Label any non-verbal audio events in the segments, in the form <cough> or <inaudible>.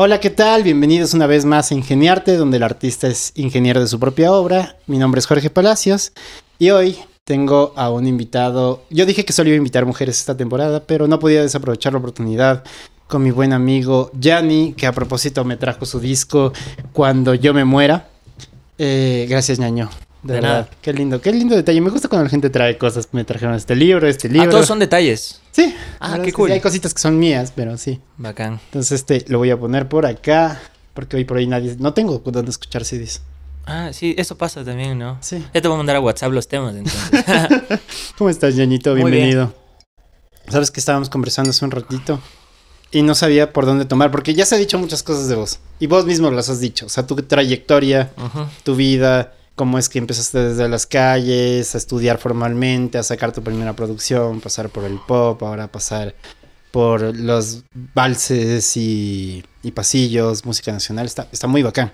Hola, ¿qué tal? Bienvenidos una vez más a Ingeniarte, donde el artista es ingeniero de su propia obra. Mi nombre es Jorge Palacios y hoy tengo a un invitado. Yo dije que solo iba a invitar mujeres esta temporada, pero no podía desaprovechar la oportunidad con mi buen amigo Yanni, que a propósito me trajo su disco Cuando yo me muera. Eh, gracias, ñaño. De, De nada. Qué lindo, qué lindo detalle. Me gusta cuando la gente trae cosas. Me trajeron este libro, este libro. Ah, todos son detalles. Sí. Ah, qué cool. sí, hay cositas que son mías, pero sí. Bacán. Entonces este lo voy a poner por acá. Porque hoy por ahí nadie. No tengo dónde escuchar CDs. Ah, sí, eso pasa también, ¿no? Sí. Ya te voy a mandar a WhatsApp los temas, entonces. <laughs> ¿Cómo estás, ñañito? Bien. Bienvenido. Sabes que estábamos conversando hace un ratito. Y no sabía por dónde tomar. Porque ya se ha dicho muchas cosas de vos. Y vos mismo las has dicho. O sea, tu trayectoria, tu vida. Cómo es que empezaste desde las calles a estudiar formalmente, a sacar tu primera producción, pasar por el pop, ahora pasar por los valses y, y pasillos, música nacional. Está, está muy bacán.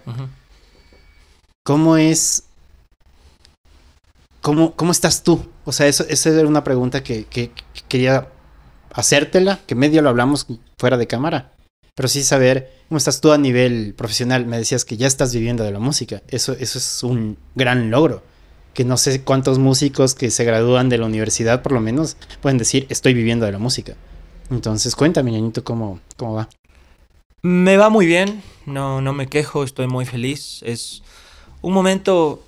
¿Cómo es? ¿Cómo, cómo estás tú? O sea, eso, esa era una pregunta que, que- que quería hacértela, que medio lo hablamos fuera de cámara. Pero sí saber cómo estás tú a nivel profesional. Me decías que ya estás viviendo de la música. Eso, eso es un gran logro. Que no sé cuántos músicos que se gradúan de la universidad, por lo menos, pueden decir, estoy viviendo de la música. Entonces, cuéntame, ñañito, cómo, cómo va. Me va muy bien, no, no me quejo, estoy muy feliz. Es un momento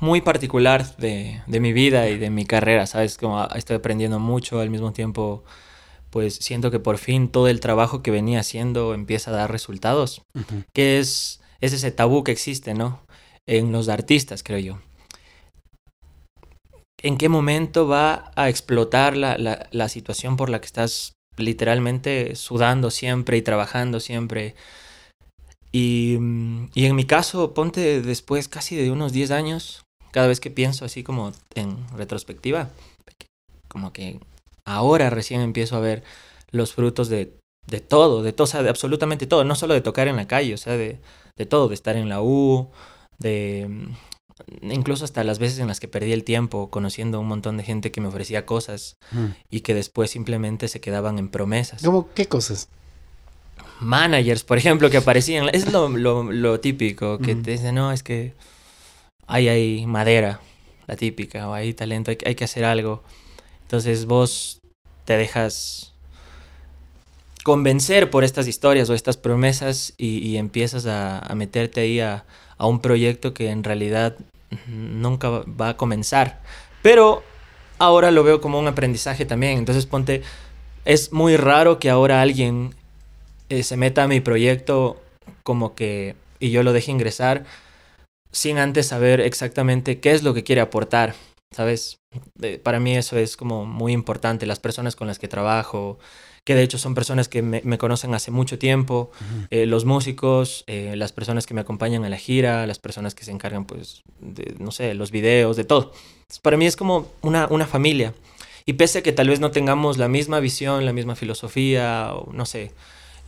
muy particular de, de mi vida y de mi carrera, ¿sabes? Como estoy aprendiendo mucho, al mismo tiempo, pues siento que por fin todo el trabajo que venía haciendo empieza a dar resultados. Ujú. que es, es ese tabú que existe, ¿no? En los artistas, creo yo. ¿En qué momento va a explotar la, la- la situación por la que estás literalmente sudando siempre y trabajando siempre? Y, y en mi caso, ponte después casi de unos 10 años, cada vez que pienso así como en retrospectiva, como que ahora recién empiezo a ver los frutos de, de todo, de todo, o sea, de absolutamente todo, no solo de tocar en la calle, o sea, de, de todo, de estar en la U, de mm, incluso hasta las veces en las que perdí el tiempo conociendo a un montón de gente que me ofrecía cosas Ujú. y que después simplemente se quedaban en promesas. ¿Cómo qué cosas? Managers, por ejemplo, que aparecían, es lo, <laughs> lo- lo típico, que te dicen, no, es que hay, hay madera, la típica, o hay talento, hay, hay que hacer algo. Entonces vos te dejas convencer por estas historias o estas promesas y, empiezas a, meterte ahí a, un proyecto que en realidad nunca va- va a comenzar. Pero ahora lo veo como un aprendizaje también. Entonces ponte, es muy raro que ahora alguien eh, se meta a mi proyecto como que y yo lo deje ingresar sin antes saber exactamente qué es lo que quiere aportar, ¿sabes? Eh, para mí eso es como muy importante, las personas con las que trabajo, que de hecho son personas que me, me conocen hace mucho tiempo, Ujú. eh, los músicos, eh, las personas que me acompañan a la gira, las personas que se encargan, pues, de, no sé, los videos, de todo. Entonces, para mí es como una, una familia. Y pese a que tal vez no tengamos la misma visión, la misma filosofía, o no sé,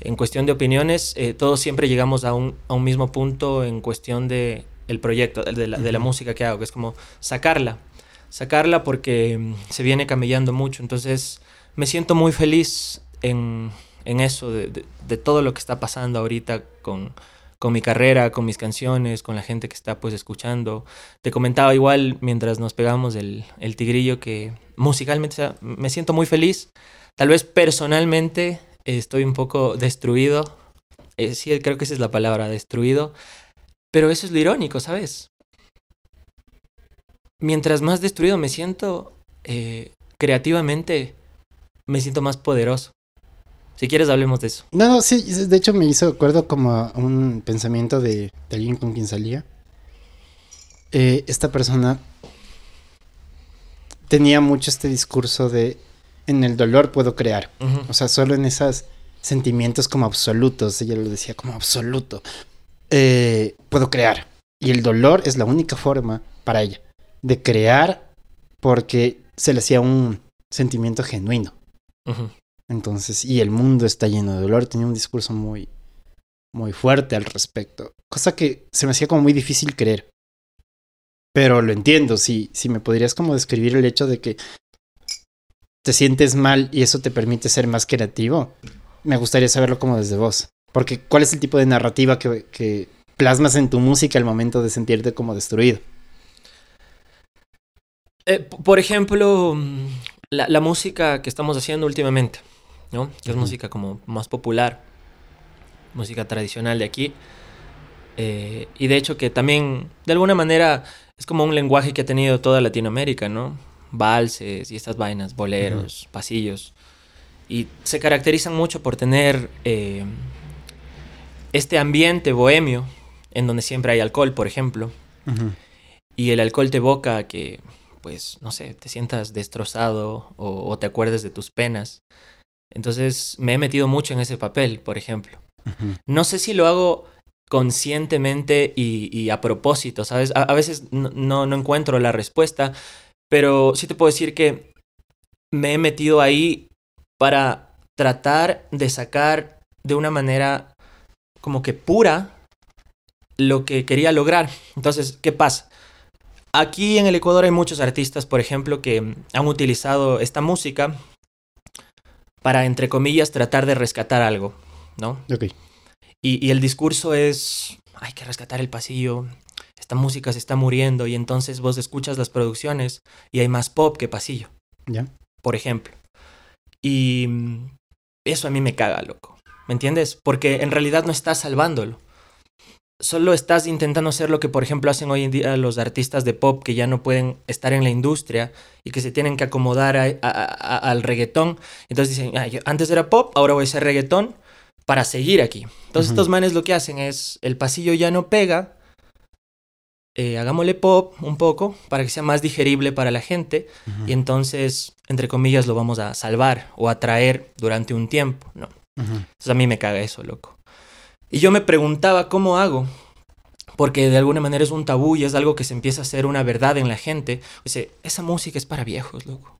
en cuestión de opiniones, eh, todos siempre llegamos a un, a un mismo punto en cuestión de el proyecto, de la, de la música que hago, que es como sacarla, sacarla porque mm, se viene camellando mucho. Entonces, me siento muy feliz en, en eso, de, de- todo lo que está pasando ahorita con, con mi carrera, con mis canciones, con la gente que está pues escuchando. Te comentaba igual mientras nos pegamos el, el tigrillo que musicalmente me siento muy feliz. Tal vez personalmente estoy un poco destruido. Eh, sí, creo que esa es la palabra, destruido. Pero eso es lo irónico, ¿sabes? Mientras más destruido me siento, eh, creativamente me siento más poderoso. Si quieres, hablemos de eso. No, no, sí, de hecho me hizo acuerdo como un pensamiento de, de alguien con quien salía. Eh, esta persona tenía mucho este discurso de en el dolor puedo crear. O sea, solo en esos sentimientos como absolutos, ella lo decía como absoluto, eh, puedo crear. Y el dolor es la única forma para ella de crear porque se le hacía un sentimiento genuino. Entonces, y el mundo está lleno de dolor. Tenía un discurso muy, muy fuerte al respecto. Cosa que se me hacía como muy difícil creer. Pero lo entiendo. Si, si me podrías como describir el hecho de que te sientes mal y eso te permite ser más creativo, me gustaría saberlo como desde vos. Porque, ¿cuál es el tipo de narrativa que, que plasmas en tu música al momento de sentirte como destruido? Eh, por ejemplo, mm, la, la, música que estamos haciendo últimamente, ¿no? Que es música como más popular, música tradicional de aquí. Eh, y de hecho que también, de alguna manera, es como un lenguaje que ha tenido toda Latinoamérica, ¿no? Valses y estas vainas, boleros, pasillos. Y se caracterizan mucho por tener eh, este ambiente bohemio, en donde siempre hay alcohol, por ejemplo. Y el alcohol te evoca que, pues, no sé, te sientas destrozado o, o, te acuerdes de tus penas. Entonces me he metido mucho en ese papel, por ejemplo. No sé si lo hago conscientemente y, y a propósito, ¿sabes? A, a veces no, no, encuentro la respuesta, pero sí te puedo decir que me he metido ahí para tratar de sacar de una manera como que pura lo que quería lograr. Entonces, ¿qué pasa? Aquí en el Ecuador hay muchos artistas, por ejemplo, que han utilizado esta música para, entre comillas, tratar de rescatar algo, ¿no? Ok. Y, y, el discurso es, hay que rescatar el pasillo, esta música se está muriendo y entonces vos escuchas las producciones y hay más pop que pasillo. Ya. Por ejemplo. Y eso a mí me caga, loco. ¿Me entiendes? Porque en realidad no estás salvándolo. Solo estás intentando hacer lo que, por ejemplo, hacen hoy en día los artistas de pop que ya no pueden estar en la industria y que se tienen que acomodar a, a, a, al reggaetón. Entonces dicen, ah, yo antes era pop, ahora voy a ser reggaetón para seguir aquí. Entonces uh -huh. estos manes lo que hacen es, el pasillo ya no pega, eh, hagámosle pop un poco para que sea más digerible para la gente uh -huh. y entonces, entre comillas, lo vamos a salvar o atraer durante un tiempo, ¿no? Uh -huh. Entonces a mí me caga eso, loco. Y yo me preguntaba cómo hago, porque de alguna manera es un tabú y es algo que se empieza a hacer una verdad en la gente. O sea, esa música es para viejos, loco.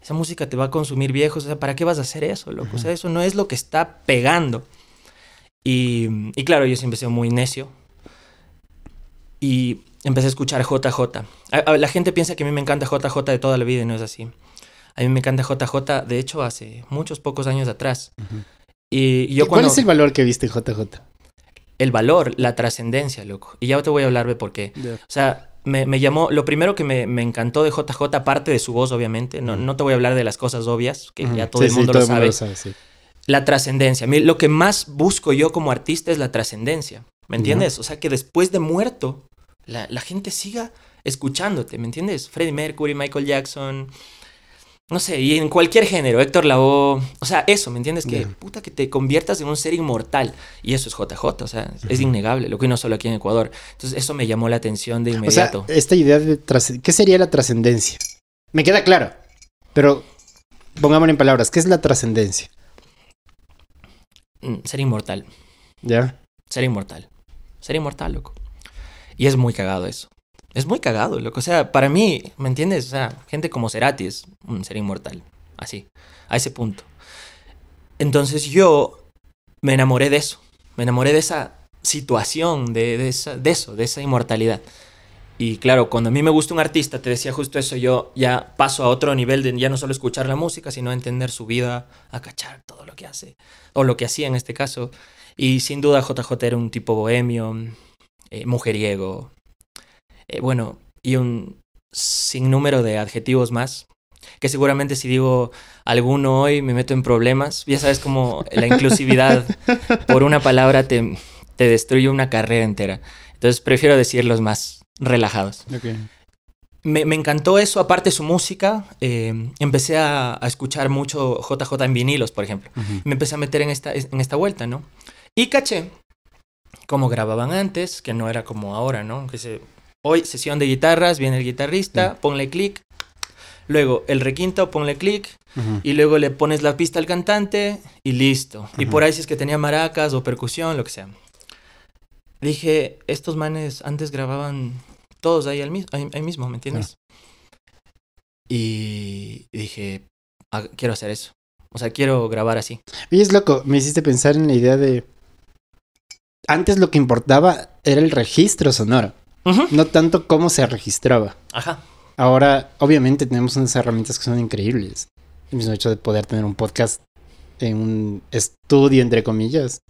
Esa música te va a consumir viejos, o sea, ¿para qué vas a hacer eso, loco? O sea, eso no es lo que está pegando. Y, y claro, yo siempre he sido muy necio. Y empecé a escuchar JJ. A, a, la gente piensa que a mí me encanta JJ de toda la vida y no es así. A mí me encanta JJ, de hecho, hace muchos pocos años atrás. Uh -huh. Y, y yo ¿Y ¿Cuál es el valor que viste JJ? El valor, la trascendencia, loco. Y ya te voy a hablar de por qué. Yeah. O sea, me, me, llamó, lo primero que me, me, encantó de JJ, aparte de su voz, obviamente, no, no te voy a hablar de las cosas obvias, que ya todo sí, el mundo sí, lo todo sabe. Mundo sabe sí. La trascendencia. Lo que más busco yo como artista es la trascendencia. ¿Me entiendes? O sea, que después de muerto, la, la, gente siga escuchándote, ¿me entiendes? Freddie Mercury, Michael Jackson, no sé, y en cualquier género, Héctor Lavoe, o sea, eso, ¿me entiendes? Que yeah. puta que te conviertas en un ser inmortal. Y eso es JJ, o sea, uh -huh. es innegable, lo que no solo aquí en Ecuador. Entonces, eso me llamó la atención de inmediato. O sea, esta idea de ¿qué sería la trascendencia? Me queda claro, pero pongámoslo en palabras, ¿qué es la trascendencia? Mm, ser inmortal. ¿Ya? Ser inmortal. Ser inmortal, loco. Y es muy cagado eso. Es muy cagado, loco. O sea, para mí, ¿me entiendes? O sea, gente como Cerati es un ser inmortal. Así, a ese punto. Entonces yo me enamoré de eso. Me enamoré de esa situación, de, de, esa, de eso, de esa inmortalidad. Y claro, cuando a mí me gusta un artista, te decía justo eso, yo ya paso a otro nivel de ya no solo escuchar la música, sino entender su vida, a cachar todo lo que hace, o lo que hacía en este caso. Y sin duda JJ era un tipo bohemio, eh, mujeriego, eh, bueno, y un sinnúmero de adjetivos más, que seguramente si digo alguno hoy me meto en problemas. Ya sabes como la inclusividad <laughs> por una palabra te, te destruye una carrera entera. Entonces prefiero decir los más relajados. Okay. Me, me, encantó eso, aparte su música, eh, empecé a, a, escuchar mucho JJ en vinilos, por ejemplo. Uh -huh. Me empecé a meter en esta, en esta vuelta, ¿no? Y caché cómo grababan antes, que no era como ahora, ¿no? Que se Hoy sesión de guitarras, viene el guitarrista, ponle clic. Luego el requinto, ponle clic. Uh -huh. Y luego le pones la pista al cantante y listo. Uh -huh. Y por ahí si es que tenía maracas o percusión, lo que sea. Dije, estos manes antes grababan todos ahí, al mismo, ahí, ahí mismo ¿me entiendes? Y dije, ah, quiero hacer eso. O sea, quiero grabar así. Y es loco, me hiciste pensar en la idea de... Antes lo que importaba era el registro sonoro. Uh -huh. No tanto cómo se registraba. Ajá. Ahora, obviamente, tenemos unas herramientas que son increíbles. El mismo hecho de poder tener un podcast en un estudio, entre comillas.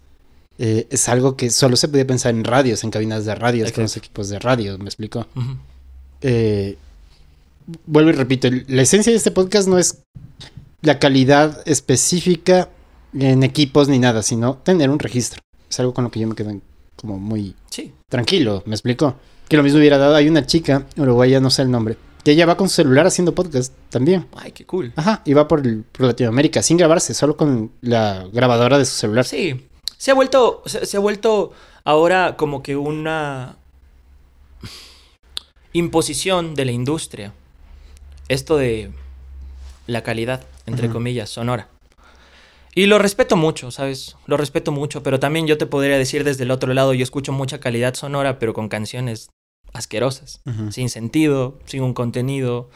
eh, es algo que solo se podía pensar en radios, en cabinas de radios, con los equipos de radio, ¿me explico? Eh, vuelvo y repito, la esencia de este podcast no es la calidad específica en equipos ni nada, sino tener un registro. Es algo con lo que yo me quedo como muy Sí. tranquilo, ¿me explico? Que lo mismo hubiera dado, hay una chica uruguaya, no sé el nombre, que ella va con su celular haciendo podcast también. Ay, qué cool. Ajá, y va por, Latinoamérica sin grabarse, solo con la grabadora de su celular. Sí. Se ha vuelto, se, se ha vuelto ahora como que una imposición de la industria. Esto de la calidad, entre comillas, sonora. Y lo respeto mucho, ¿sabes? Lo respeto mucho, pero también yo te podría decir desde el otro lado, yo escucho mucha calidad sonora, pero con canciones asquerosas, sin sentido, sin un contenido,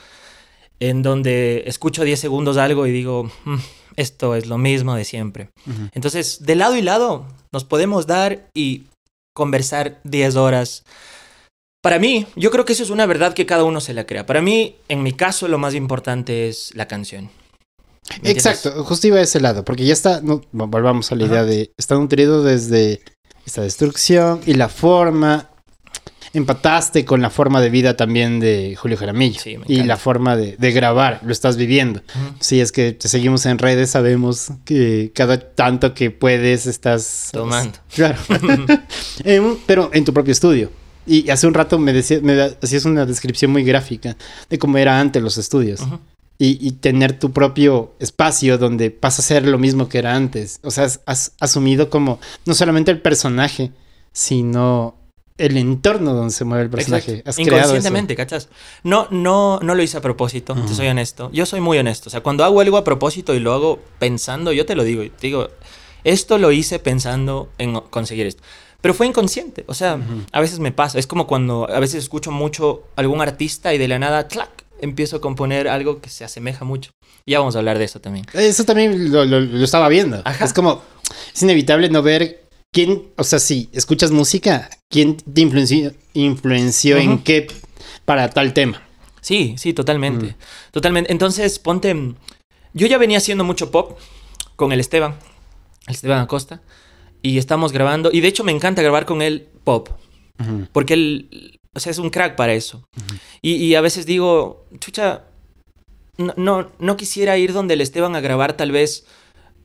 en donde escucho 10 segundos algo y digo, "Mm, esto es lo mismo de siempre. Entonces, de lado y lado, nos podemos dar y conversar 10 horas. Para mí, yo creo que eso es una verdad que cada uno se la crea. Para mí, en mi caso, lo más importante es la canción. Exacto, justo iba a ese lado, porque ya está, no, volvamos a la Ajá. idea de, está nutrido desde esta destrucción y la forma, empataste con la forma de vida también de Julio Jaramillo Sí, me y la forma de, de grabar, lo estás viviendo. Ujú. Si es que te seguimos en redes, sabemos que cada tanto que puedes estás... Tomando. <laughs> Claro. <laughs> En un- pero en tu propio estudio. Y hace un rato me, decía, me hacías una descripción muy gráfica de cómo era antes los estudios. Y, y tener tu propio espacio donde pasa a ser lo mismo que era antes. O sea, has, has asumido como no solamente el personaje, sino el entorno donde se mueve el personaje. Has. Inconscientemente, ¿cachas? No, no, no lo hice a propósito, Ujú. te soy honesto. Yo soy muy honesto. O sea, cuando hago algo a propósito y lo hago pensando, yo te lo digo. te digo, esto lo hice pensando en conseguir esto. Pero fue inconsciente. O sea, a veces me pasa. Es como cuando a veces escucho mucho algún artista y de la nada, ¡tlac! empiezo a componer algo que se asemeja mucho. Ya vamos a hablar de eso también. Eso también lo, lo- lo estaba viendo. Ajá. Es como, es inevitable no ver quién, o sea, si escuchas música, quién te influenció, influenció en qué para tal tema. Sí, sí, totalmente. Mm. Totalmente. Entonces, ponte. Yo ya venía haciendo mucho pop con el Esteban, el Esteban Acosta, y estamos grabando. Y de hecho, me encanta grabar con él pop, porque él, o sea, es un crack para eso. y, y a veces digo, chucha, no, no, no quisiera ir donde el Esteban a grabar tal vez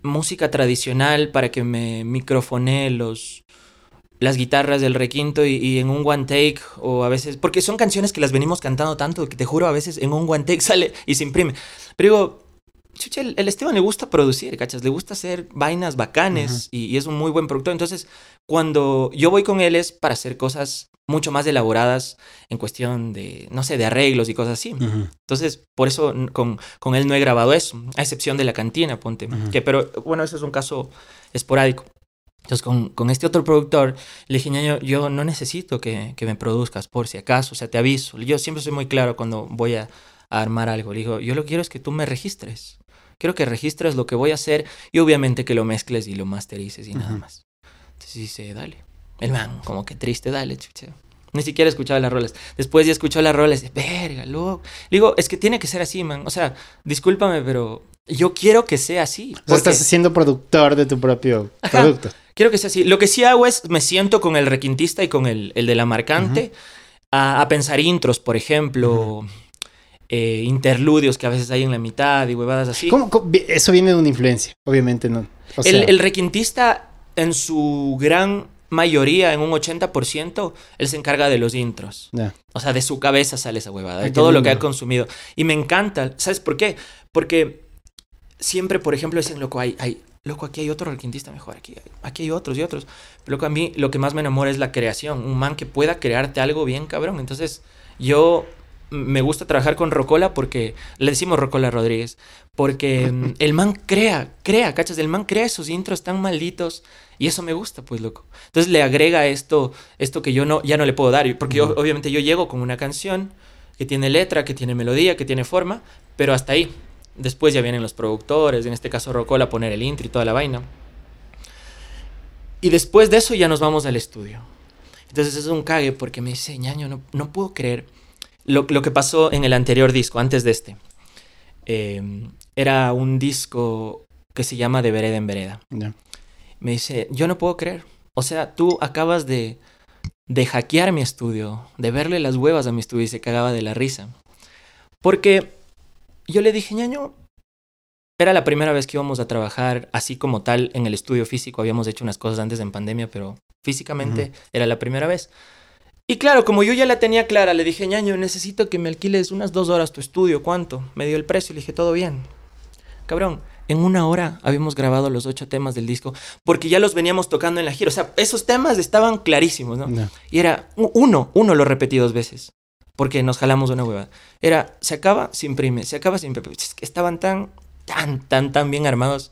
música tradicional para que me microfonee los las guitarras del requinto y, y en un one take o a veces porque son canciones que las venimos cantando tanto que te juro a veces en un one take <laughs> sale y se imprime. Pero digo chucha el, el Esteban le gusta producir cachas le gusta hacer vainas bacanes y, y es un muy buen productor. Entonces cuando yo voy con él es para hacer cosas mucho más elaboradas en cuestión de no sé de arreglos y cosas así Ujú. entonces, por eso con, con él no he grabado eso, a excepción de la cantina, ponte. Ujú. Que, pero bueno, eso es un caso esporádico. Entonces, con, con este otro productor, le dije, ñaño, yo no necesito que, que me produzcas por si acaso, o sea, te aviso. Yo siempre soy muy claro cuando voy a, a armar algo. Le digo, yo lo que quiero es que tú me registres. Quiero que registres lo que voy a hacer y obviamente que lo mezcles y lo masterices y nada Ujú. más. Entonces dice, dale. El man, como que triste, dale, chucha. Ni siquiera escuchaba las rolas. Después ya escuchó las rolas. dice, Verga, loco. Le digo, es que tiene que ser así, man. O sea, discúlpame, pero yo quiero que sea así. O sea, estás siendo productor de tu propio Ajá. producto. Quiero que sea así. Lo que sí hago es, me siento con el requintista y con el, el de la marcante a, a pensar intros, por ejemplo, eh, interludios que a veces hay en la mitad y huevadas así. ¿Cómo- cómo- vi- Eso viene de una influencia, obviamente no. O sea, el, el requintista, en su gran mayoría, en un 80%, él se encarga de los intros. O sea, de su cabeza sale esa huevada, de todo lo que ha consumido. Y me encanta. ¿Sabes por qué? Porque siempre, por ejemplo, dicen, loco, hay, hay, loco, aquí hay otro requintista mejor, aquí, hay- aquí hay otros y otros. Pero loco, a mí lo que más me enamora es la creación. Un man que pueda crearte algo bien cabrón. Entonces, yo me gusta trabajar con Rocola porque le decimos Rocola Rodríguez. Porque mm, <laughs> el man crea, crea, ¿cachas? El man crea esos intros tan malditos. Y eso me gusta, pues, loco. Entonces le agrega esto, esto que yo no, ya no le puedo dar. Porque yo, obviamente yo llego con una canción que tiene letra, que tiene melodía, que tiene forma, pero hasta ahí. Después ya vienen los productores, en este caso Rocola, a poner el intro y toda la vaina. Y después de eso ya nos vamos al estudio. Entonces es un cague porque me dice, ñaño, no, no puedo creer lo, lo que pasó en el anterior disco, antes de este. Eh, era un disco que se llama De Vereda en Vereda. Me dice, yo no puedo creer. O sea, tú acabas de, de hackear mi estudio, de verle las huevas a mi estudio y se cagaba de la risa. Porque yo le dije, ñaño, era la primera vez que íbamos a trabajar así como tal en el estudio físico. Habíamos hecho unas cosas antes en pandemia, pero físicamente era la primera vez. Y claro, como yo ya la tenía clara, le dije, ñaño, necesito que me alquiles unas dos horas tu estudio. ¿Cuánto? Me dio el precio. Le dije, todo bien. Cabrón, en una hora habíamos grabado los ocho temas del disco porque ya los veníamos tocando en la gira. O sea, esos temas estaban clarísimos, ¿no? Y era uno, uno lo repetí dos veces porque nos jalamos una hueva. Era, se acaba, se imprime, se acaba, se imprime. Estaban tan, tan, tan, tan bien armados.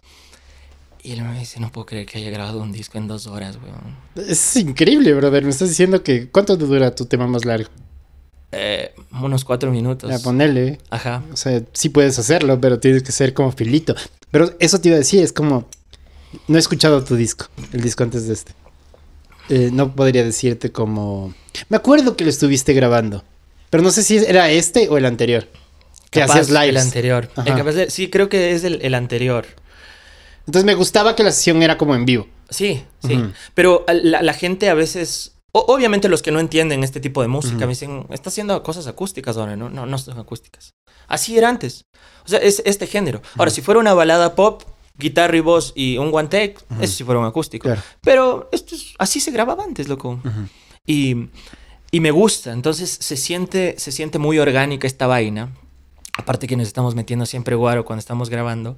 Y él me dice, no puedo creer que haya grabado un disco en dos horas, weón. Es increíble, brother. Me estás diciendo que... ¿Cuánto te dura tu tema más largo? Eh, unos cuatro minutos. A ponerle. Ajá. O sea, sí puedes hacerlo, pero tienes que ser como filito. Pero eso te iba a decir, es como... No he escuchado tu disco, el disco antes de este. Eh, no podría decirte como... Me acuerdo que lo estuviste grabando, pero no sé si era este o el anterior. Que Capaz hacías lives. El anterior. Capaz de- sí, creo que es el, el anterior. Entonces me gustaba que la sesión era como en vivo. Sí, sí. Pero la, la gente a veces... o- obviamente los que no entienden este tipo de música me dicen, está haciendo cosas acústicas ahora, ¿no? No, no son acústicas. Así era antes. O sea, es este género. Ahora, si fuera una balada pop, guitarra y voz y un one take, eso sí fuera un acústico. Claro. Pero esto es, así se grababa antes, loco. Y, y me gusta. Entonces se siente, se siente muy orgánica esta vaina. Aparte que nos estamos metiendo siempre guaro cuando estamos grabando.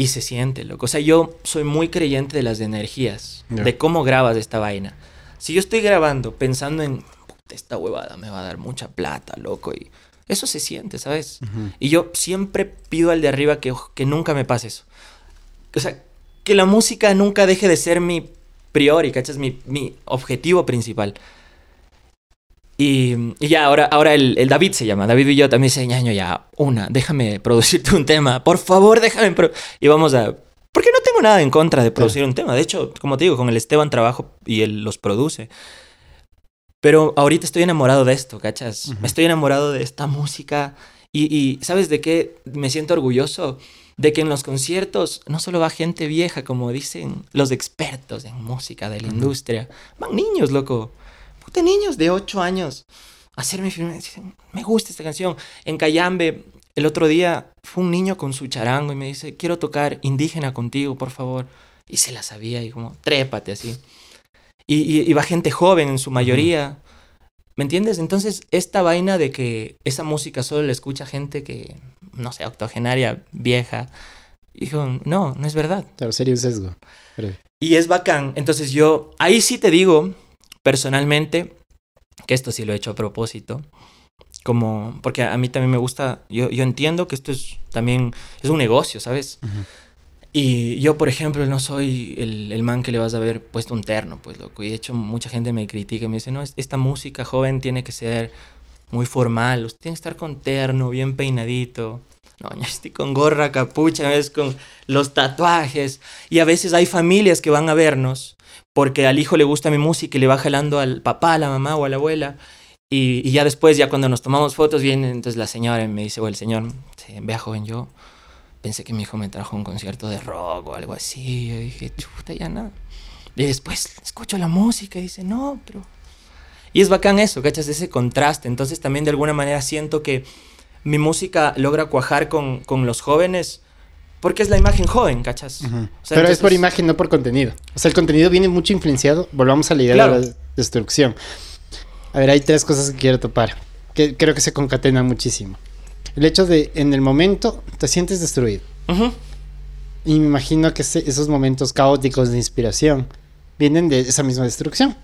Y se siente, loco. O sea, yo soy muy creyente de las energías. De cómo grabas esta vaina. Si yo estoy grabando pensando en... "Puta, Esta huevada me va a dar mucha plata, loco. Y eso se siente, ¿sabes? Y yo siempre pido al de arriba que, que nunca me pase eso. O sea, que la música nunca deje de ser mi priori, ¿cachas? Mi, mi objetivo principal. Y, y ya, ahora, ahora el, el David se llama. David y yo también dice, ñaño, ya, una, déjame producirte un tema. Por favor, déjame. pro-". Y vamos a... Porque no tengo nada en contra de producir un tema. De hecho, como te digo, con el Esteban trabajo y él los produce. Pero ahorita estoy enamorado de esto, ¿cachas? Ujú. Estoy enamorado de esta música. Y, y ¿sabes de qué me siento orgulloso? De que en los conciertos no solo va gente vieja, como dicen los expertos en música de la Ujú. industria, van niños, loco. Puta, niños de 8 años hacerme. Dicen, me gusta esta canción. En Cayambe, el otro día fue un niño con su charango y me dice, quiero tocar indígena contigo, por favor. Y se la sabía y como, trépate así. Y, y, y va gente joven en su mayoría. ¿Me entiendes? Entonces, esta vaina de que esa música solo la escucha gente que, no sé, octogenaria, vieja. Dijo, no, no es verdad. Claro, sería un sesgo. Pero- Y es bacán. Entonces yo, ahí sí te digo, personalmente, que esto sí lo he hecho a propósito. Como, porque a mí también me gusta, yo, yo entiendo que esto es también, es un negocio, ¿sabes? Y yo, por ejemplo, no soy el, el man que le vas a ver puesto un terno, pues loco. Y de hecho, mucha gente me critica y me dice, no, es- esta música joven tiene que ser muy formal, usted tiene que estar con terno, bien peinadito. No, <laughs> yo estoy con gorra, capucha, a veces con los tatuajes. Y a veces hay familias que van a vernos porque al hijo le gusta mi música y le va jalando al papá, a la mamá o a la abuela. Y, y ya después, ya cuando nos tomamos fotos, viene entonces la señora y me dice, o el señor, sí, vea joven, yo pensé que mi hijo me trajo un concierto de rock o algo así. Yo dije, chuta, ya nada. Y después escucho la música y dice, no, pero... Y es bacán eso, ¿cachas? Ese contraste. Entonces también de alguna manera siento que mi música logra cuajar con, con los jóvenes porque es la imagen joven, ¿cachas? Ujú. O sea, Pero es por imagen, no por contenido. O sea, el contenido viene mucho influenciado. Volvamos a la idea Claro. de la destrucción. A ver, hay tres cosas que quiero topar. Que creo que se concatenan muchísimo. El hecho de, en el momento, te sientes destruido. Y me imagino que esos momentos caóticos de inspiración vienen de esa misma destrucción.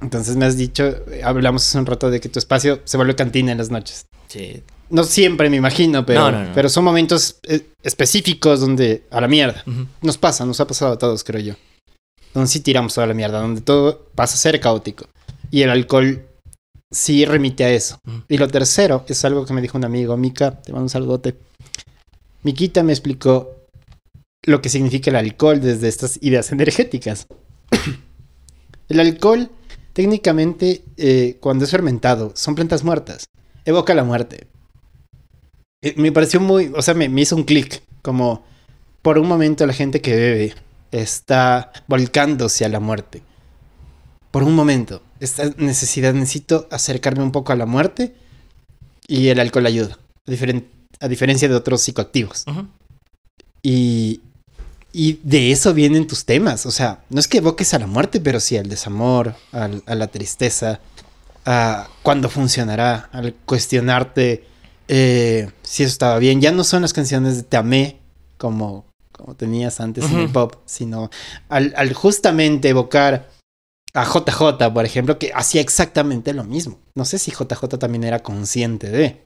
Entonces me has dicho, eh, hablamos hace un rato de que tu espacio se vuelve cantina en las noches. Sí. No siempre, me imagino, pero, No, no, no. pero son momentos eh, específicos donde a la mierda. Nos pasa, nos ha pasado a todos, creo yo. Donde sí tiramos toda la mierda, donde todo pasa a ser caótico. Y el alcohol sí remite a eso. Y lo tercero es algo que me dijo un amigo, Mika, te mando un saludote. Miquita me explicó lo que significa el alcohol desde estas ideas energéticas. <coughs> el alcohol, técnicamente, eh, cuando es fermentado, son plantas muertas. Evoca la muerte. Eh, me pareció muy, o sea, me, me hizo un clic, como por un momento la gente que bebe está volcándose a la muerte. Por un momento, esta necesidad, necesito acercarme un poco a la muerte y el alcohol ayuda, a, diferen- a diferencia de otros psicoactivos. Y, y de eso vienen tus temas. O sea, no es que evoques a la muerte, pero sí al desamor, al- a la tristeza, a cuándo funcionará, al cuestionarte eh, si eso estaba bien. Ya no son las canciones de Te amé como, como tenías antes en el pop, sino al, al justamente evocar a JJ, por ejemplo, que hacía exactamente lo mismo. No sé si JJ también era consciente de.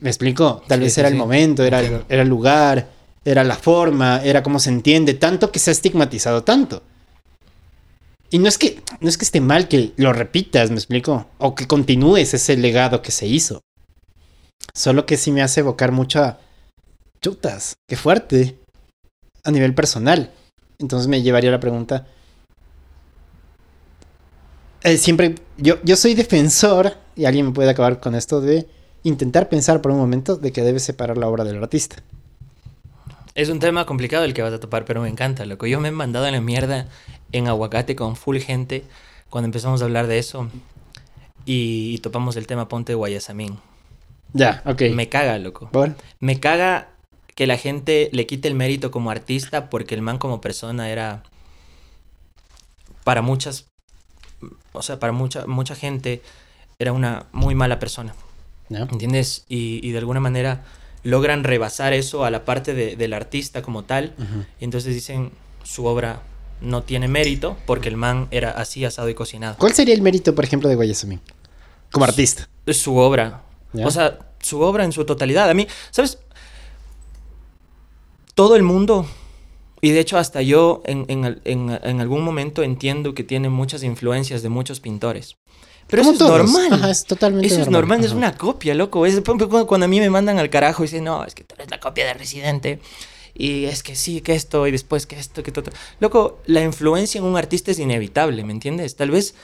¿Me explico? Tal Sí, vez sí, era sí. el momento, era era el lugar, era la forma, era cómo se entiende, tanto que se ha estigmatizado tanto. Y no es que no es que esté mal que lo repitas, ¿me explico? O que continúes ese legado que se hizo. Solo que sí me hace evocar mucho a chutas, qué fuerte a nivel personal. Entonces me llevaría la pregunta eh, siempre yo, yo soy defensor, y alguien me puede acabar con esto, de intentar pensar por un momento de que debes separar la obra del artista. Es un tema complicado el que vas a topar, pero me encanta, loco. Yo me he mandado a la mierda en aguacate con full gente cuando empezamos a hablar de eso y, y topamos el tema Ponte Guayasamín. Ya, ok. Me caga, loco. Por- Me caga que la gente le quite el mérito como artista porque el man como persona era para muchas o sea, para mucha mucha gente era una muy mala persona. ¿entiendes? Y, y de alguna manera logran rebasar eso a la parte de- del artista como tal y entonces dicen su obra no tiene mérito porque el man era así asado y cocinado. ¿Cuál sería el mérito, por ejemplo, de Guayasamín? Como artista. Su obra. ¿Ya? O sea, su obra en su totalidad. A mí, ¿sabes? Todo el mundo, y de hecho hasta yo en, en en- en algún momento entiendo que tiene muchas influencias de muchos pintores. Pero eso es todos. normal. Ajá, es totalmente Eso es normal, es una copia, loco. Es cuando a mí me mandan al carajo y dicen, no, es que tú eres la copia de Residente. Y es que sí, que esto, y después que esto, que todo. Loco, la influencia en un artista es inevitable, ¿me entiendes? Tal vez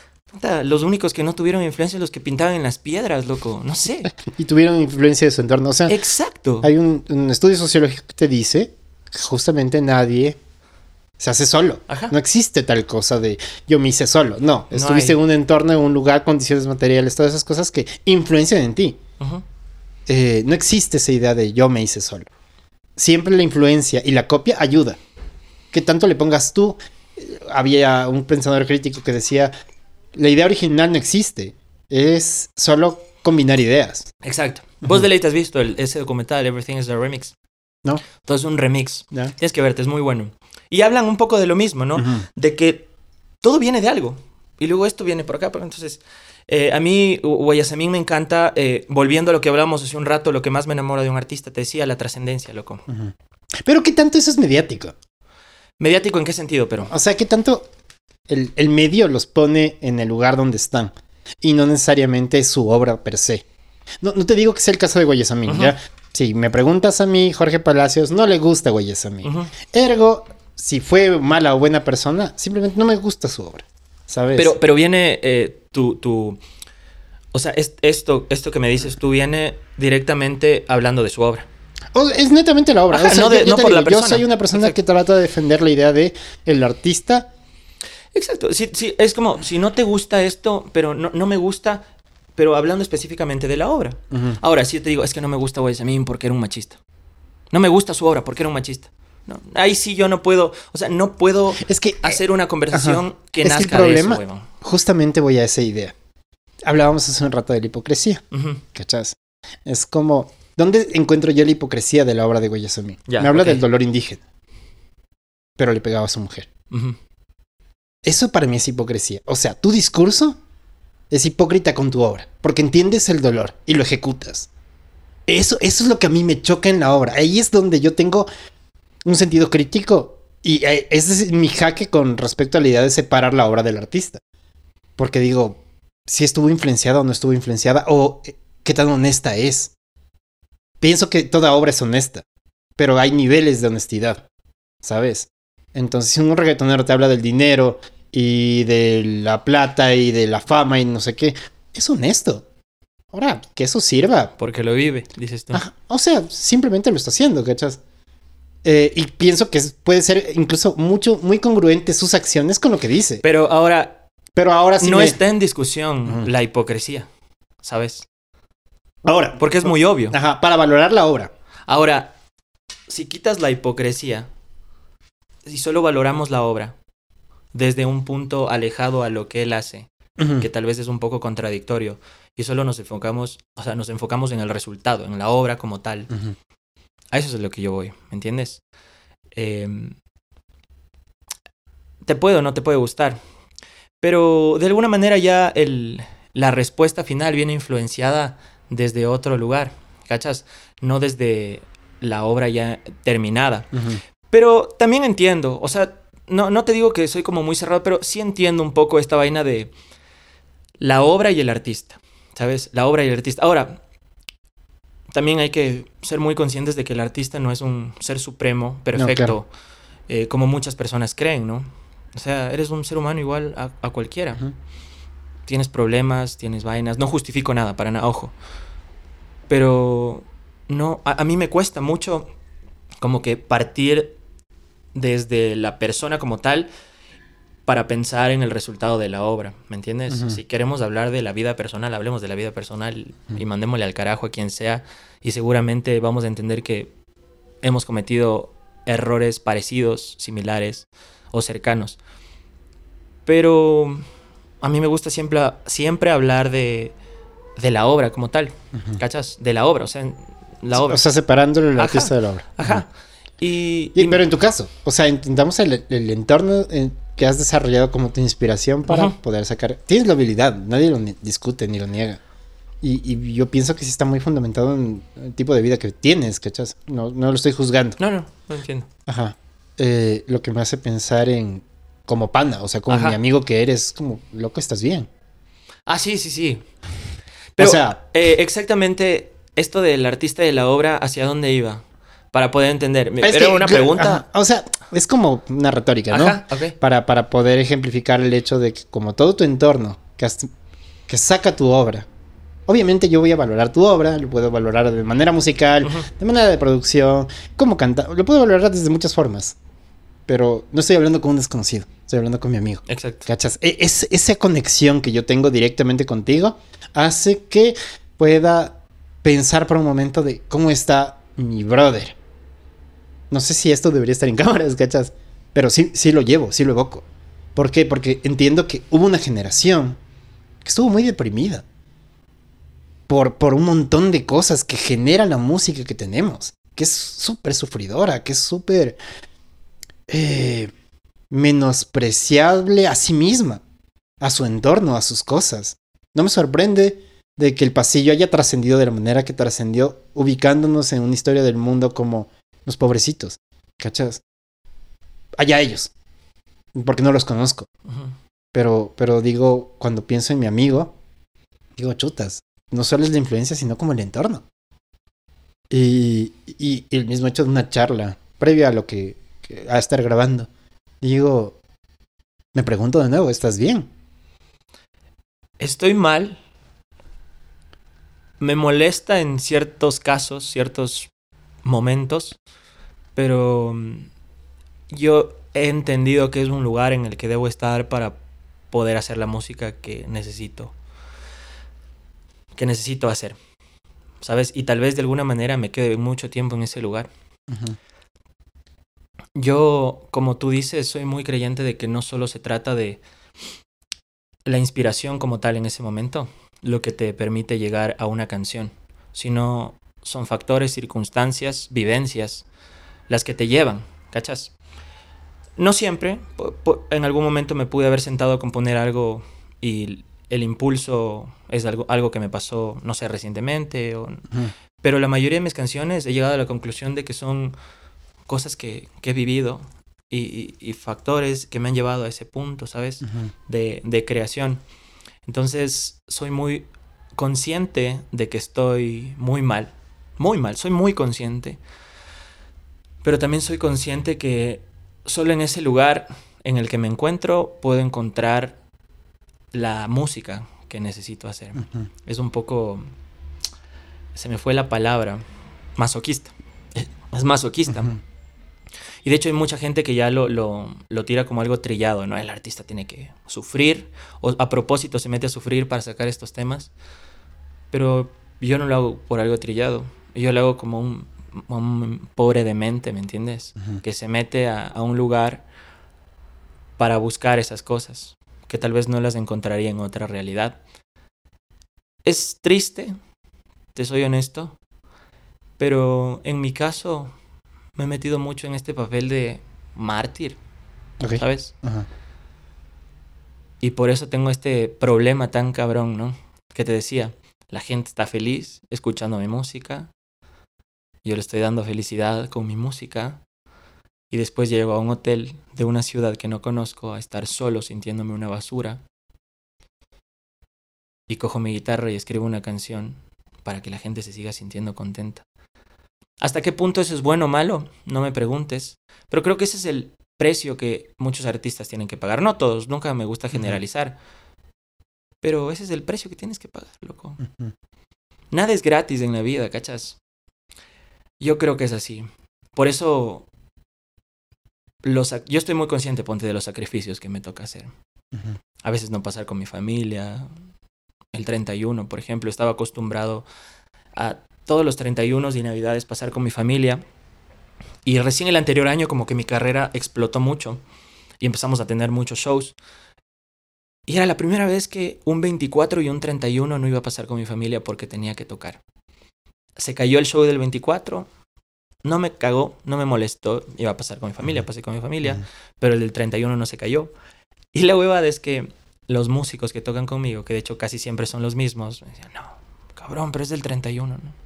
los únicos que no tuvieron influencia son los que pintaban en las piedras, loco. No sé. <laughs> Y tuvieron influencia de su entorno. O sea, Exacto. hay un, un estudio sociológico que te dice que justamente nadie se hace solo. Ajá. No existe tal cosa de yo me hice solo. No, No estuviste hay. en un entorno, en un lugar, condiciones materiales, todas esas cosas que influencian en ti. Eh, no existe esa idea de yo me hice solo. Siempre la influencia y la copia ayuda. Que tanto le pongas tú. eh, Había un pensador crítico que decía, la idea original no existe. Es solo combinar ideas. Exacto. Vos de ley te has visto el- ese documental, Everything is a Remix. ¿No? Todo es un remix. ¿Ya? Tienes que verte, es muy bueno. Y hablan un poco de lo mismo, ¿no? De que todo viene de algo. Y luego esto viene por acá. Pero entonces, eh, a mí, Gu- Guayasamín me encanta, eh, volviendo a lo que hablamos hace un rato, lo que más me enamora de un artista, te decía, la trascendencia, loco. Pero ¿qué tanto eso es mediático? Mediático, ¿en qué sentido? Pero... O sea, ¿qué tanto el, el medio los pone en el lugar donde están? Y no necesariamente su obra per se. No, no te digo que sea el caso de Guayasamín. ¿ya? Si me preguntas a mí, Jorge Palacios, no le gusta Guayasamín. Ujú. Ergo, si fue mala o buena persona, simplemente no me gusta su obra. ¿Sabes? Pero, pero viene eh, tu, tu... O sea, es- esto, esto que me dices tú viene directamente hablando de su obra. Es netamente la obra. Ajá, O sea, no de- yo- yo no la digo, Yo persona. soy una persona que trata de defender la idea de el artista. Exacto, sí, sí, es como, si no te gusta esto, pero no, no me gusta, pero hablando específicamente de la obra. Ahora, si yo te digo, es que no me gusta Guayasamín porque era un machista. No me gusta su obra porque era un machista. No, ahí sí yo no puedo, o sea, no puedo Es que hacer una conversación Ajá. que Es que el nazca problema- de eso, huevón. justamente voy a esa idea. Hablábamos hace un rato de la hipocresía. Ujú. ¿Cachás? Es como, ¿dónde encuentro yo la hipocresía de la obra de Guayasamín? Ya, Me habla del dolor indígena, pero le pegaba a su mujer. Eso para mí es hipocresía. O sea, tu discurso es hipócrita con tu obra, porque entiendes el dolor y lo ejecutas. Eso, eso es lo que a mí me choca en la obra. Ahí es donde yo tengo un sentido crítico y eh, ese es mi jaque con respecto a la idea de separar la obra del artista. Porque digo, si estuvo influenciada o no estuvo influenciada, o eh, qué tan honesta es. Pienso que toda obra es honesta, pero hay niveles de honestidad, ¿sabes? Entonces, si un reggaetonero te habla del dinero y de la plata y de la fama y no sé qué, es honesto. Ahora, que eso sirva. Porque lo vive, dices tú. O sea, simplemente lo está haciendo, ¿cachas? Eh, y pienso que puede ser incluso mucho, muy congruente sus acciones con lo que dice. Pero ahora. Pero ahora sí. No está en discusión la hipocresía, ¿sabes? Ahora. Porque es muy obvio. Ajá, para valorar la obra. Ahora, si quitas la hipocresía, si solo valoramos la obra desde un punto alejado a lo que él hace, que tal vez es un poco contradictorio, y solo nos enfocamos, o sea, nos enfocamos en el resultado, en la obra como tal. A eso es lo que yo voy, ¿me entiendes? Em, te puede o no te puede gustar, pero de alguna manera ya el, la respuesta final viene influenciada desde otro lugar, ¿cachas? No desde la obra ya terminada. Pero también entiendo, o sea, no, no te digo que soy como muy cerrado, pero sí entiendo un poco esta vaina de la obra y el artista, ¿sabes? La obra y el artista. Ahora, también hay que ser muy conscientes de que el artista no es un ser supremo, perfecto, eh, como muchas personas creen, ¿no? O sea, eres un ser humano igual a, cualquiera. Tienes problemas, tienes vainas, no justifico nada, para nada, ojo. Pero no, a, a mí me cuesta mucho como que partir desde la persona como tal para pensar en el resultado de la obra, ¿me entiendes? Si queremos hablar de la vida personal, hablemos de la vida personal y mandémosle al carajo a quien sea y seguramente vamos a entender que hemos cometido errores parecidos, similares o cercanos. Pero a mí me gusta siempre, siempre hablar de, de la obra como tal, ¿cachas? De la obra, o sea, la obra. O sea, separándolo el artista de la obra. Ajá. Y, pero en tu caso, o sea, intentamos el, el entorno que has desarrollado como tu inspiración para poder sacar. Tienes la habilidad, nadie lo discute ni lo niega. Y, yo pienso que sí está muy fundamentado en el tipo de vida que tienes, ¿cachas? No, no lo estoy juzgando. No, no, no entiendo. Ajá. Eh, lo que me hace pensar en como pana, o sea, como mi amigo que eres, como, loco, estás bien. Ah, sí, sí, sí. Pero, o sea, eh, exactamente esto del artista de la obra, ¿hacia dónde iba? Para poder entender. Era una pregunta. o sea, es como una retórica, ¿no? Ajá, para, para poder ejemplificar el hecho de que como todo tu entorno que, que saca tu obra, obviamente yo voy a valorar tu obra, lo puedo valorar de manera musical, de manera de producción, como cantar, lo puedo valorar desde muchas formas. Pero no estoy hablando con un desconocido, estoy hablando con mi amigo. Exacto. ¿Cachas? E, es, esa conexión que yo tengo directamente contigo hace que pueda pensar por un momento de cómo está mi brother. No sé si esto debería estar en <laughs> cámaras, ¿cachas? Pero sí, sí lo llevo, sí lo evoco. ¿Por qué? Porque entiendo que hubo una generación que estuvo muy deprimida. Por, por un montón de cosas que genera la música que tenemos. Que es súper sufridora, que es súper eh, menospreciable a sí misma, a su entorno, a sus cosas. No me sorprende de que el pasillo haya trascendido de la manera que trascendió, ubicándonos en una historia del mundo como los pobrecitos, ¿cachas? Allá ellos, porque no los conozco. Pero, pero digo, cuando pienso en mi amigo, digo, chutas, no solo es la influencia, sino como el entorno. Y, y, el mismo hecho de una charla previa a lo que, a estar grabando. Digo, me pregunto de nuevo, ¿estás bien? Estoy mal. Me molesta en ciertos casos, ciertos momentos, pero mm, yo he entendido que es un lugar en el que debo estar para poder hacer la música que necesito. Que necesito hacer. ¿Sabes? Y tal vez de alguna manera me quede mucho tiempo en ese lugar. Yo, como tú dices, soy muy creyente de que no solo se trata de la inspiración como tal en ese momento, lo que te permite llegar a una canción, sino son factores, circunstancias, vivencias, las que te llevan, ¿cachas? No siempre, en algún momento me pude haber sentado a componer algo y el impulso es algo, algo que me pasó, no sé, recientemente, pero la mayoría de mis canciones he llegado a la conclusión de que son cosas que, he vivido y, factores que me han llevado a ese punto, ¿sabes? de, de creación. Entonces, soy muy consciente de que estoy muy mal, muy mal, soy muy consciente. Pero también soy consciente que solo en ese lugar en el que me encuentro puedo encontrar la música que necesito hacer. Es un poco, se me fue la palabra, masoquista. Es masoquista. Y de hecho hay mucha gente que ya lo, lo, lo, tira como algo trillado, ¿no? El artista tiene que sufrir, o a propósito se mete a sufrir para sacar estos temas. Pero yo no lo hago por algo trillado, yo lo hago como un, un pobre demente, ¿me entiendes? Que se mete a, a un lugar para buscar esas cosas, que tal vez no las encontraría en otra realidad. Es triste, te soy honesto, pero en mi caso me he metido mucho en este papel de mártir, ¿sabes? Y por eso tengo este problema tan cabrón, ¿no? Que te decía, la gente está feliz escuchando mi música, yo le estoy dando felicidad con mi música, y después llego a un hotel de una ciudad que no conozco a estar solo sintiéndome una basura, y cojo mi guitarra y escribo una canción para que la gente se siga sintiendo contenta. ¿Hasta qué punto eso es bueno o malo? No me preguntes. Pero creo que ese es el precio que muchos artistas tienen que pagar. No todos, nunca me gusta generalizar. Pero ese es el precio que tienes que pagar, loco. Nada es gratis en la vida, ¿cachas? Yo creo que es así. Por eso los, yo estoy muy consciente, ponte, de los sacrificios que me toca hacer. A veces no pasar con mi familia. El 31, por ejemplo, estaba acostumbrado a todos los 31 y Navidades pasar con mi familia. Y recién el anterior año como que mi carrera explotó mucho y empezamos a tener muchos shows. Y era la primera vez que un 24 y un 31 no iba a pasar con mi familia porque tenía que tocar. Se cayó el show del 24, no me cagó, no me molestó, iba a pasar con mi familia, pasé con mi familia, pero el del 31 no se cayó. Y la huevada es que los músicos que tocan conmigo, que de hecho casi siempre son los mismos, me decían, no, cabrón, pero es del 31, ¿no?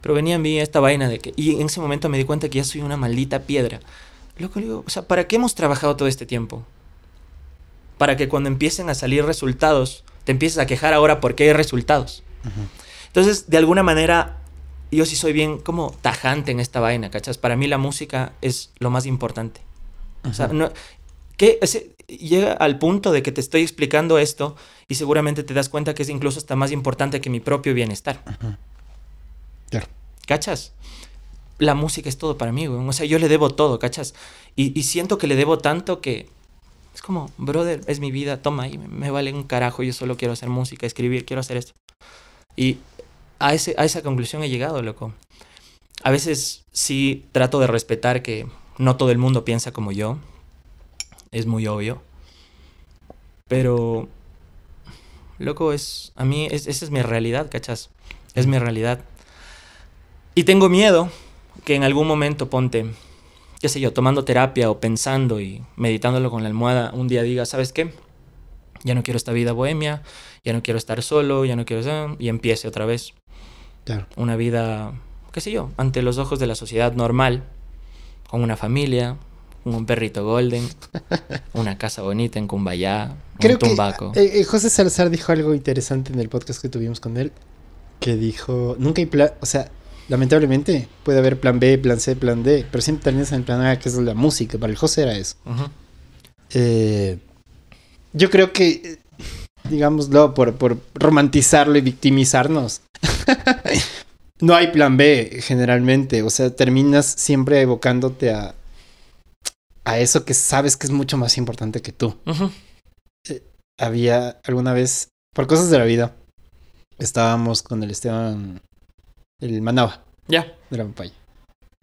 Pero venía a mí esta vaina de que... Y en ese momento me di cuenta que ya soy una maldita piedra. Loco, digo, o sea, ¿para qué hemos trabajado todo este tiempo? Para que cuando empiecen a salir resultados, te empieces a quejar ahora porque hay resultados. Entonces, de alguna manera, yo sí soy bien como tajante en esta vaina, ¿cachas? Para mí la música es lo más importante. O sea, no, que ese, llega al punto de que te estoy explicando esto y seguramente te das cuenta que es incluso hasta más importante que mi propio bienestar. ¿Cachas? La música es todo para mí, güey. O sea, yo le debo todo, ¿cachas? Y, siento que le debo tanto que es como, brother, es mi vida, toma, y me, vale un carajo, yo solo quiero hacer música, escribir, quiero hacer esto. Y a, ese, a esa conclusión he llegado, loco. A veces sí trato de respetar que no todo el mundo piensa como yo. Es muy obvio. Pero, loco, es, a mí, esa es mi realidad, ¿cachas? Es mi realidad. Y tengo miedo que en algún momento ponte, qué sé yo, tomando terapia o pensando y meditándolo con la almohada, un día diga, ¿sabes qué? Ya no quiero esta vida bohemia, ya no quiero estar solo, ya no quiero... Y empiece otra vez. Claro. Una vida, qué sé yo, ante los ojos de la sociedad normal, con una familia, un perrito golden, <laughs> una casa bonita en Cumbayá, un tumbaco. Eh, eh, José Salazar dijo algo interesante en el podcast que tuvimos con él, que dijo, nunca hay plan, o sea, lamentablemente puede haber plan B, plan C, plan D, pero siempre terminas en el plan A, que es la música. Para el José era eso. Eh, yo creo que, digámoslo, por, por romantizarlo y victimizarnos, <laughs> no hay plan B generalmente. O sea, terminas siempre evocándote a, a eso que sabes que es mucho más importante que tú. Eh, había alguna vez, por cosas de la vida, estábamos con el Esteban el Manaba. Ya. De la papaya.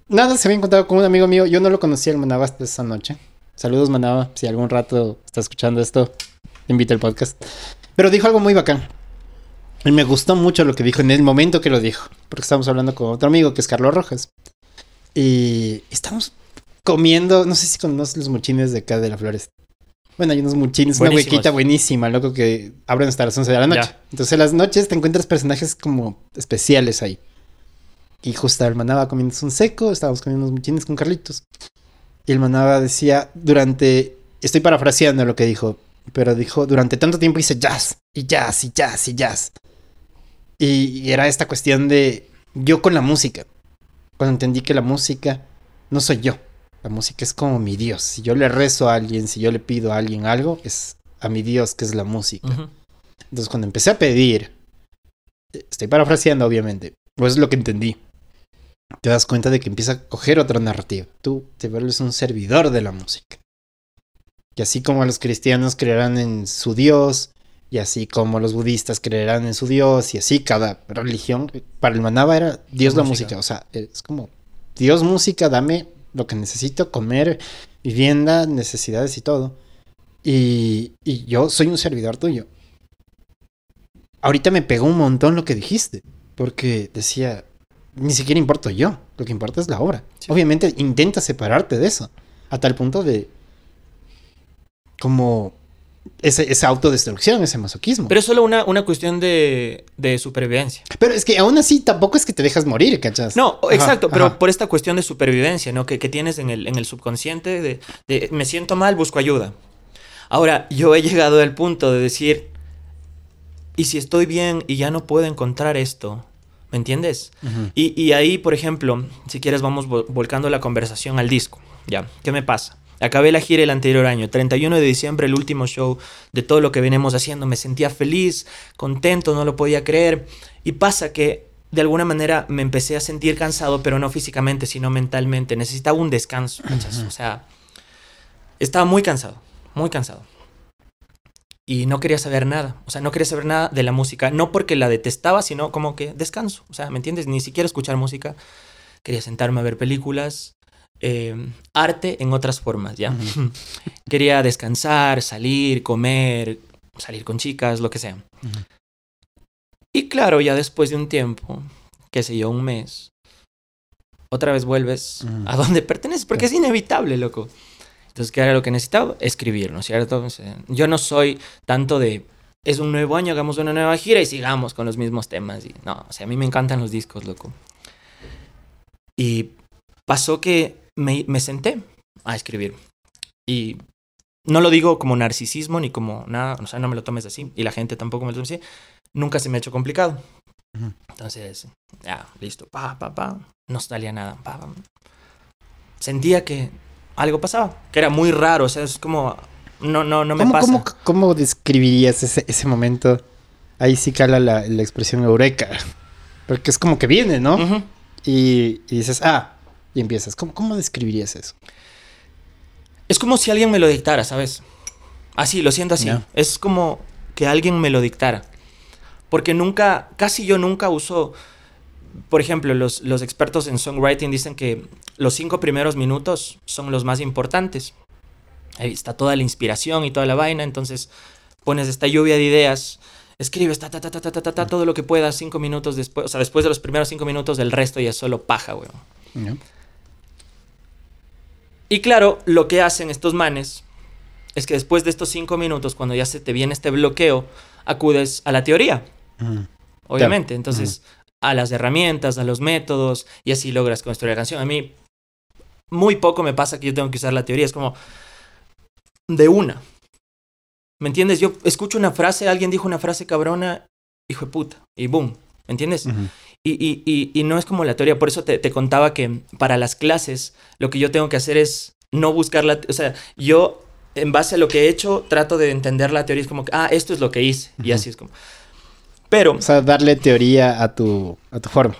Nada, se había encontrado con un amigo mío. Yo no lo conocía el Manaba hasta esa noche. Saludos, Manaba. Si algún rato está escuchando esto, invita al podcast. Pero dijo algo muy bacán. Y me gustó mucho lo que dijo en el momento que lo dijo. Porque estábamos hablando con otro amigo que es Carlos Rojas. Y estamos comiendo, no sé si conoces los mochines de acá de la Flores. Bueno, hay unos muchines, una huequita buenísima, loco, que abren hasta las 11 de la noche. Entonces, en las noches te encuentras personajes como especiales ahí. Y justo el manaba comiendo un seco, estábamos comiendo unos muchines con Carlitos. Y el manaba decía, durante, estoy parafraseando lo que dijo, pero dijo, durante tanto tiempo hice jazz, y jazz, y jazz, y jazz. Y, era esta cuestión de yo con la música. Cuando entendí que la música no soy yo. La música es como mi Dios. Si yo le rezo a alguien, si yo le pido a alguien algo, es a mi Dios que es la música. Entonces cuando empecé a pedir, estoy parafraseando obviamente, pues es lo que entendí te das cuenta de que empieza a coger otra narrativa. Tú te vuelves un servidor de la música. Y así como los cristianos creerán en su Dios, y así como los budistas creerán en su Dios, y así cada religión, para el manaba era Dios la, música. O sea, es como, Dios música, dame lo que necesito, comer, vivienda, necesidades y todo. Y, y yo soy un servidor tuyo. Ahorita me pegó un montón lo que dijiste, porque decía, ni siquiera importo yo, lo que importa es la obra. Obviamente intenta separarte de eso, a tal punto de como ese, esa autodestrucción, ese masoquismo. Pero es solo una, una cuestión de, de, supervivencia. Pero es que aún así tampoco es que te dejas morir, ¿cachas? No, exacto, pero por esta cuestión de supervivencia, ¿no? Que, que tienes en el, en el subconsciente de, de, me siento mal, busco ayuda. Ahora, yo he llegado al punto de decir, ¿y si estoy bien y ya no puedo encontrar esto? ¿Me entiendes? y, y, ahí, por ejemplo, si quieres, vamos volcando la conversación al disco. ¿Ya? ¿Qué me pasa? Acabé la gira el anterior año, 31 de diciembre, el último show de todo lo que venimos haciendo. Me sentía feliz, contento, no lo podía creer. Y pasa que de alguna manera me empecé a sentir cansado, pero no físicamente, sino mentalmente. Necesitaba un descanso. O sea, estaba muy cansado, muy cansado. Y no quería saber nada. O sea, no quería saber nada de la música. No porque la detestaba, sino como que descanso. O sea, ¿me entiendes? Ni siquiera escuchar música. Quería sentarme a ver películas, Em, arte en otras formas, ¿ya? <laughs> Quería descansar, salir, comer, salir con chicas, lo que sea. Y claro, ya después de un tiempo, qué sé yo, un mes, otra vez vuelves a donde perteneces, porque es inevitable, loco. Entonces, ¿qué era lo que necesitaba? Escribir, ¿no es cierto? yo no soy tanto de, es un nuevo año, hagamos una nueva gira y sigamos con los mismos temas. Y, no, o sea, a mí me encantan los discos, loco. Y pasó que me, senté a escribir. Y no lo digo como narcisismo ni como nada, o sea, no me lo tomes así. Y la gente tampoco me lo tome así. Nunca se me ha hecho complicado. Entonces, ya, listo, pa, pa, pa. No salía nada. Pa, Sentía que algo pasaba, que era muy raro, o sea, es como, no, no, no me pasa. ¿cómo, ¿Cómo describirías ese, ese momento? Ahí sí cala la, la, expresión eureka. Porque es como que viene, ¿no? y, y, dices, ah, y empiezas. ¿Cómo, cómo describirías eso? Es como si alguien me lo dictara, ¿sabes? Así, lo siento así. Es como que alguien me lo dictara. Porque nunca, casi yo nunca uso, por ejemplo, los, los expertos en songwriting dicen que los cinco primeros minutos son los más importantes. Ahí está toda la inspiración y toda la vaina, entonces pones esta lluvia de ideas, escribes ta, ta, ta, ta, ta, ta, ta, todo lo que puedas cinco minutos después, o sea, después de los primeros cinco minutos, del resto ya es solo paja, weón. Y claro, lo que hacen estos manes es que después de estos cinco minutos, cuando ya se te viene este bloqueo, acudes a la teoría. Obviamente. Entonces, a las herramientas, a los métodos, y así logras construir la canción. A mí, muy poco me pasa que yo tengo que usar la teoría. Es como de una. ¿Me entiendes? Yo escucho una frase, alguien dijo una frase cabrona, hijo de puta, y boom. ¿Me entiendes? Y, no es como la teoría, por eso te, contaba que para las clases lo que yo tengo que hacer es no buscar la... O sea, yo en base a lo que he hecho trato de entender la teoría, es como que, ah, esto es lo que hice, y así es como... Pero... O sea, darle teoría a tu, a tu forma.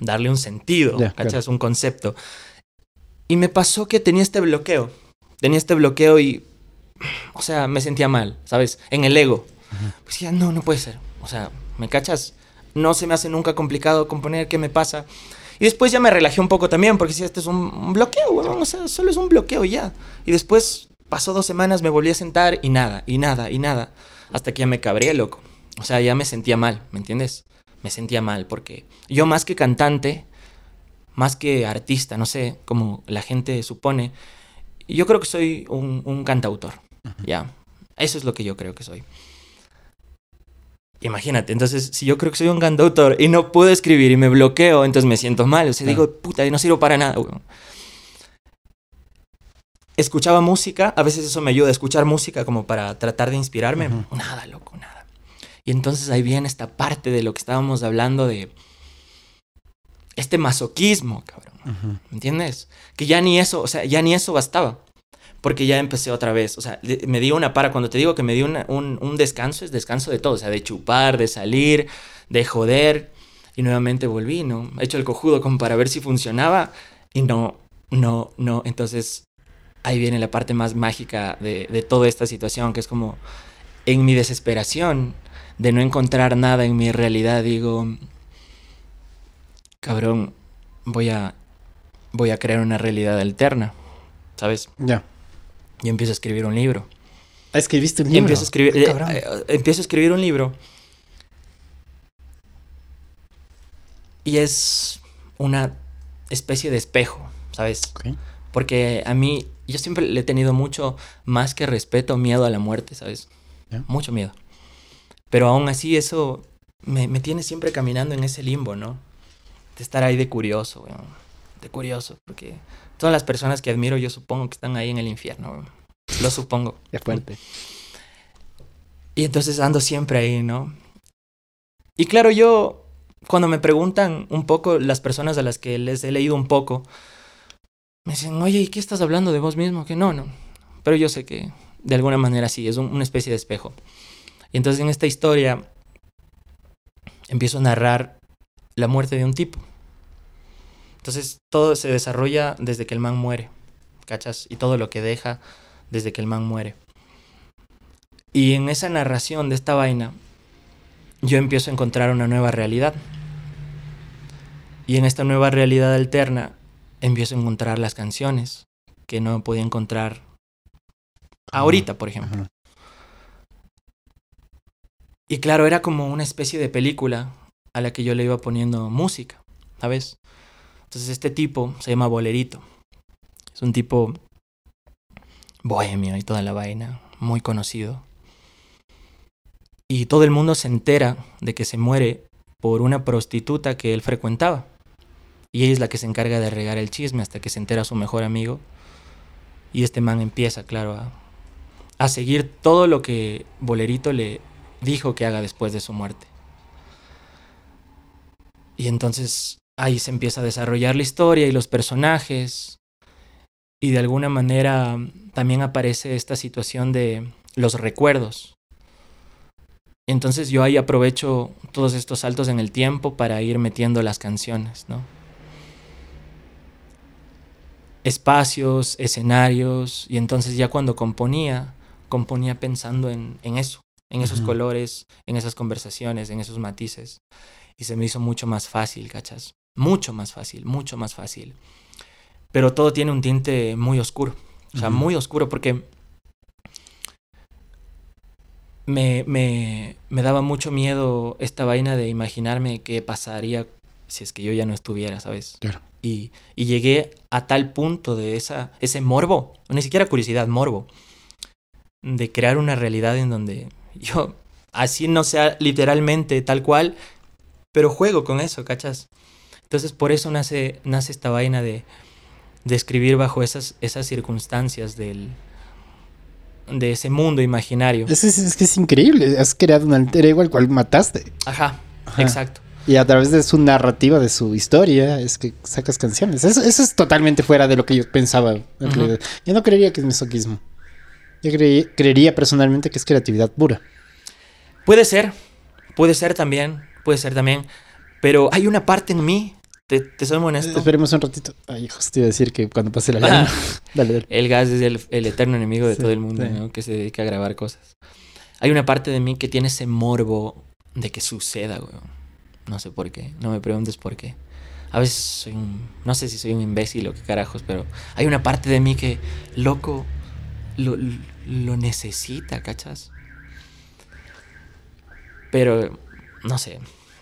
Darle un sentido, ¿cachas? Un concepto. Y me pasó que tenía este bloqueo. Tenía este bloqueo y... O sea, me sentía mal, ¿sabes? En el ego. Pues ya, no, no puede ser. O sea, ¿me cachas? No se me hace nunca complicado componer, ¿qué me pasa? Y después ya me relajé un poco también, porque si este es un, bloqueo, o sea, solo es un bloqueo ya. Y después pasó dos semanas, me volví a sentar y nada, y nada, y nada. Hasta que ya me cabré, loco. O sea, ya me sentía mal, ¿me entiendes? Me sentía mal, porque yo más que cantante, más que artista, no sé, como la gente supone, yo creo que soy un, cantautor, ya. Eso es lo que yo creo que soy. Imagínate, entonces, si yo creo que soy un cantautor y no puedo escribir y me bloqueo, entonces me siento mal. O sea, digo, puta, no sirvo para nada, Escuchaba música, a veces eso me ayuda a escuchar música como para tratar de inspirarme. Nada, loco, nada. Y entonces ahí viene esta parte de lo que estábamos hablando de este masoquismo, cabrón. ¿Me entiendes? Que ya ni eso, o sea, ya ni eso bastaba porque ya empecé otra vez. O sea, me dio una para. Cuando te digo que me dio un, un, descanso, es descanso de todo. O sea, de chupar, de salir, de joder. Y nuevamente volví, ¿no? He hecho el cojudo como para ver si funcionaba y no, no, no. Entonces ahí viene la parte más mágica de, de toda esta situación, que es como en mi desesperación de no encontrar nada en mi realidad, digo, cabrón, voy a, voy a crear una realidad alterna, ¿sabes? Ya. Y empiezo a escribir un libro. Ah, escribiste un libro. Empiezo a escribir, eh, eh, empiezo a escribir un libro. Y es una especie de espejo, ¿sabes? Porque a mí, yo siempre le he tenido mucho más que respeto, miedo a la muerte, ¿sabes? Mucho miedo. Pero aún así eso me, me tiene siempre caminando en ese limbo, ¿no? De estar ahí de curioso, weón. De curioso, porque todas las personas que admiro yo supongo que están ahí en el infierno. Lo supongo. Qué fuerte. Y entonces ando siempre ahí, ¿no? Y claro, yo, cuando me preguntan un poco las personas a las que les he leído un poco, me dicen, oye, ¿y qué estás hablando de vos mismo? Que no, no. Pero yo sé que de alguna manera sí, es un- una especie de espejo. Y entonces en esta historia empiezo a narrar la muerte de un tipo. Entonces todo se desarrolla desde que el man muere, ¿cachas? Y todo lo que deja desde que el man muere. Y en esa narración de esta vaina, yo empiezo a encontrar una nueva realidad. Y en esta nueva realidad alterna, empiezo a encontrar las canciones que no podía encontrar ahorita, por ejemplo. Ajá. Y claro, era como una especie de película a la que yo le iba poniendo música, ¿sabes? Entonces este tipo se llama Bolerito. Es un tipo bohemio y toda la vaina, muy conocido. Y todo el mundo se entera de que se muere por una prostituta que él frecuentaba. Y ella es la que se encarga de regar el chisme hasta que se entera su mejor amigo. Y este man empieza, claro, a, a seguir todo lo que Bolerito le dijo que haga después de su muerte. Y entonces ahí se empieza a desarrollar la historia y los personajes. Y de alguna manera también aparece esta situación de los recuerdos. Entonces yo ahí aprovecho todos estos saltos en el tiempo para ir metiendo las canciones, ¿no? Espacios, escenarios, y entonces ya cuando componía, componía pensando en, en eso, en esos colores, en esas conversaciones, en esos matices. Y se me hizo mucho más fácil, ¿cachas? Mucho más fácil, mucho más fácil. Pero todo tiene un tinte muy oscuro. O sea, muy oscuro porque me, me, me daba mucho miedo esta vaina de imaginarme qué pasaría si es que yo ya no estuviera, ¿sabes? Claro. Y, y llegué a tal punto de esa, ese morbo, ni siquiera curiosidad, morbo, de crear una realidad en donde yo, así no sea literalmente tal cual, pero juego con eso, ¿cachas? Entonces por eso nace, nace esta vaina de, de escribir bajo esas, esas circunstancias del, de ese mundo imaginario. Es, es- es que es increíble. Has creado un alter ego al cual mataste. Ajá, Ajá. exacto. Y a través de su narrativa, de su historia, es que sacas canciones. Eso, eso es totalmente fuera de lo que yo pensaba. Yo no creería que es masoquismo. Yo creí- creería personalmente que es creatividad pura. Puede ser, puede ser también, puede ser también, pero hay una parte en mí, te, te soy honesto. Esperemos un ratito. Ay, hijos, te iba a decir que cuando pase la Ah. lana. <laughs> dale, dale. El gas es el, el eterno enemigo de Sí, todo el mundo, sí. ¿no? Que se dedica a grabar cosas. Hay una parte de mí que tiene ese morbo de que suceda, weón. No sé por qué, no me preguntes por qué. A veces soy un... No sé si soy un imbécil o qué carajos, pero hay una parte de mí que, loco, lo, lo necesita, ¿cachas? Pero, no sé.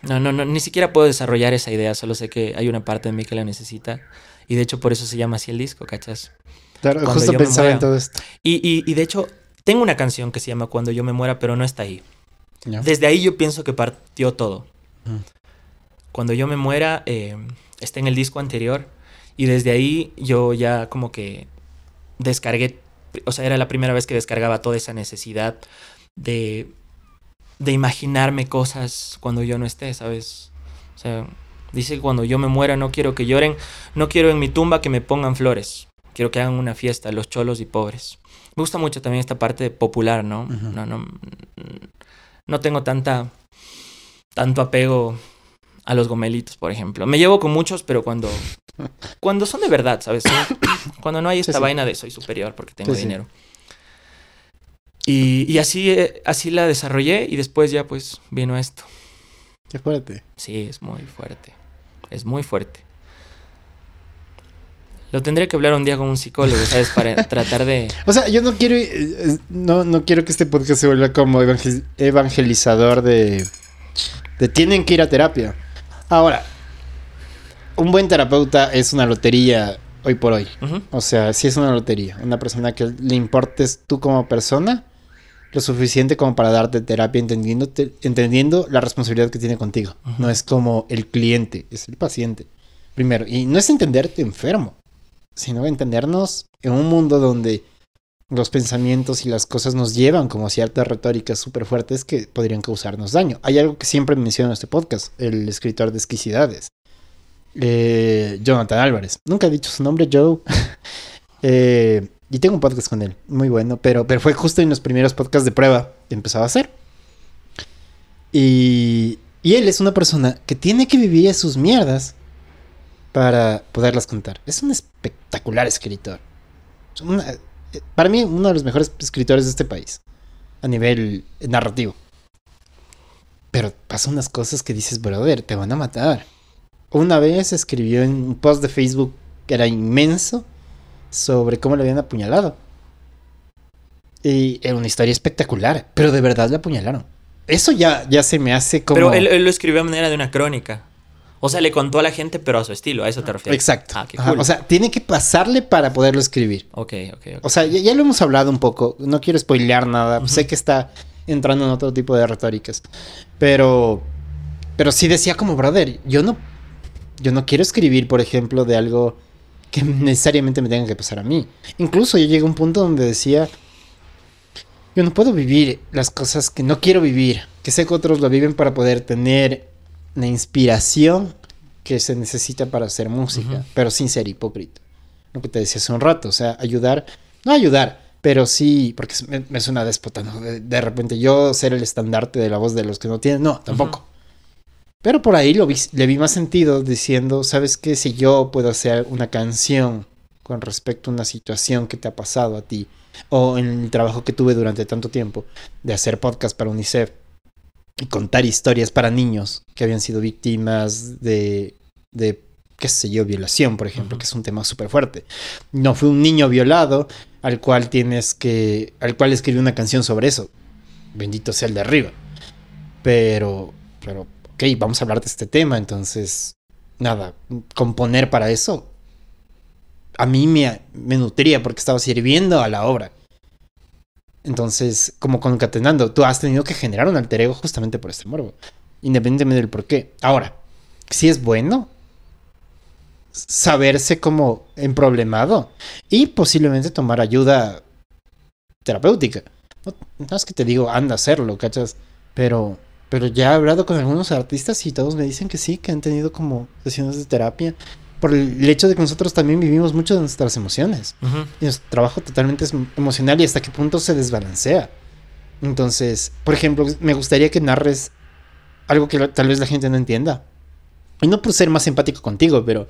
No, no, no, ni siquiera puedo desarrollar esa idea, solo sé que hay una parte de mí que la necesita. Y de hecho por eso se llama así el disco, ¿cachas? Claro, Cuando justo pensaba en todo esto. Y, y, y de hecho, tengo una canción que se llama Cuando yo me muera, pero no está ahí. Desde ahí yo pienso que partió todo. Mm. Cuando yo me muera, eh, está en el disco anterior. Y desde ahí yo ya como que descargué, o sea, era la primera vez que descargaba toda esa necesidad de, de imaginarme cosas cuando yo no esté, ¿sabes? O sea, dice que cuando yo me muera no quiero que lloren, no quiero en mi tumba que me pongan flores. Quiero que hagan una fiesta, los cholos y pobres. Me gusta mucho también esta parte popular, ¿no? No, no, no tengo tanta tanto apego a los gomelitos, por ejemplo. Me llevo con muchos, pero cuando, cuando son de verdad, ¿sabes? <coughs> Cuando no hay esta Sí, sí. vaina de soy superior porque tengo sí. dinero. Y, y así, eh, así la desarrollé y después ya pues vino esto. Qué fuerte. Sí, es muy fuerte. Es muy fuerte. Lo tendré que hablar un día con un psicólogo, ¿sabes? Para <laughs> tratar de... O sea, yo no quiero, eh, no, no quiero que este podcast se vuelva como evangel- evangelizador de, de tienen que ir a terapia. Ahora, un buen terapeuta es una lotería hoy por hoy. O sea, sí es una lotería. Una persona que le importes tú como persona lo suficiente como para darte terapia entendiendo, entendiendo la responsabilidad que tiene contigo. No es como el cliente, es el paciente. Primero, y no es entenderte enfermo, sino entendernos en un mundo donde los pensamientos y las cosas nos llevan como ciertas retóricas súper fuertes que podrían causarnos daño. Hay algo que siempre menciono en este podcast, el escritor de Exquisidades, eh, Jonathan Álvarez. Nunca he dicho su nombre, Joe. <laughs> Eh, y tengo un podcast con él, muy bueno, pero, pero fue justo en los primeros podcasts de prueba que empezaba a hacer. Y, y él es una persona que tiene que vivir sus mierdas para poderlas contar. Es un espectacular escritor. Eh, para mí, uno de los mejores escritores de este país, a nivel narrativo. Pero pasa unas cosas que dices, brother, te van a matar. Una vez escribió en un post de Facebook que era inmenso sobre cómo le habían apuñalado. Y era una historia espectacular, pero de verdad le apuñalaron. Eso ya, ya se me hace como... Pero él, él lo escribió a manera de una crónica. O sea, le contó a la gente, pero a su estilo, a eso te refieres. Exacto. Ah, qué Ajá, cool. O sea, tiene que pasarle para poderlo escribir. Ok, ok, ok. O sea, ya, ya lo hemos hablado un poco. No quiero spoilear nada. Sé que está entrando en otro tipo de retóricas. Pero. Pero sí decía como, brother, yo no. Yo no quiero escribir, por ejemplo, de algo que necesariamente me tenga que pasar a mí. Incluso yo llegué a un punto donde decía. Yo no puedo vivir las cosas que no quiero vivir. Que sé que otros lo viven para poder tener la inspiración que se necesita para hacer música. Pero sin ser hipócrita lo que te decía hace un rato, o sea, ayudar, no ayudar, pero sí, porque me, me suena déspota, ¿no? De, de repente yo ser el estandarte de la voz de los que no tienen, no, tampoco. Pero por ahí lo vi, le vi más sentido diciendo, ¿sabes qué? Si yo puedo hacer una canción con respecto a una situación que te ha pasado a ti, o en el trabajo que tuve durante tanto tiempo, de hacer podcast para UNICEF y contar historias para niños que habían sido víctimas de, de qué sé yo, violación, por ejemplo, que es un tema súper fuerte. No fue un niño violado al cual tienes que, al cual escribí una canción sobre eso. Bendito sea el de arriba. Pero, pero, ok, vamos a hablar de este tema, entonces, nada, componer para eso. A mí me, nutría porque estaba sirviendo a la obra. Entonces, como concatenando, tú has tenido que generar un alter ego justamente por este morbo. Independientemente del por qué. Ahora, si es bueno saberse como emproblemado y posiblemente tomar ayuda terapéutica. No, no es que te digo, anda a hacerlo, ¿cachas? Pero, pero ya he hablado con algunos artistas y todos me dicen que sí, que han tenido como sesiones de terapia por el hecho de que nosotros también vivimos mucho de nuestras emociones. Y nuestro trabajo totalmente es emocional y hasta qué punto se desbalancea. Entonces, por ejemplo, me gustaría que narres algo que tal vez la gente no entienda. Y no por ser más empático contigo, pero,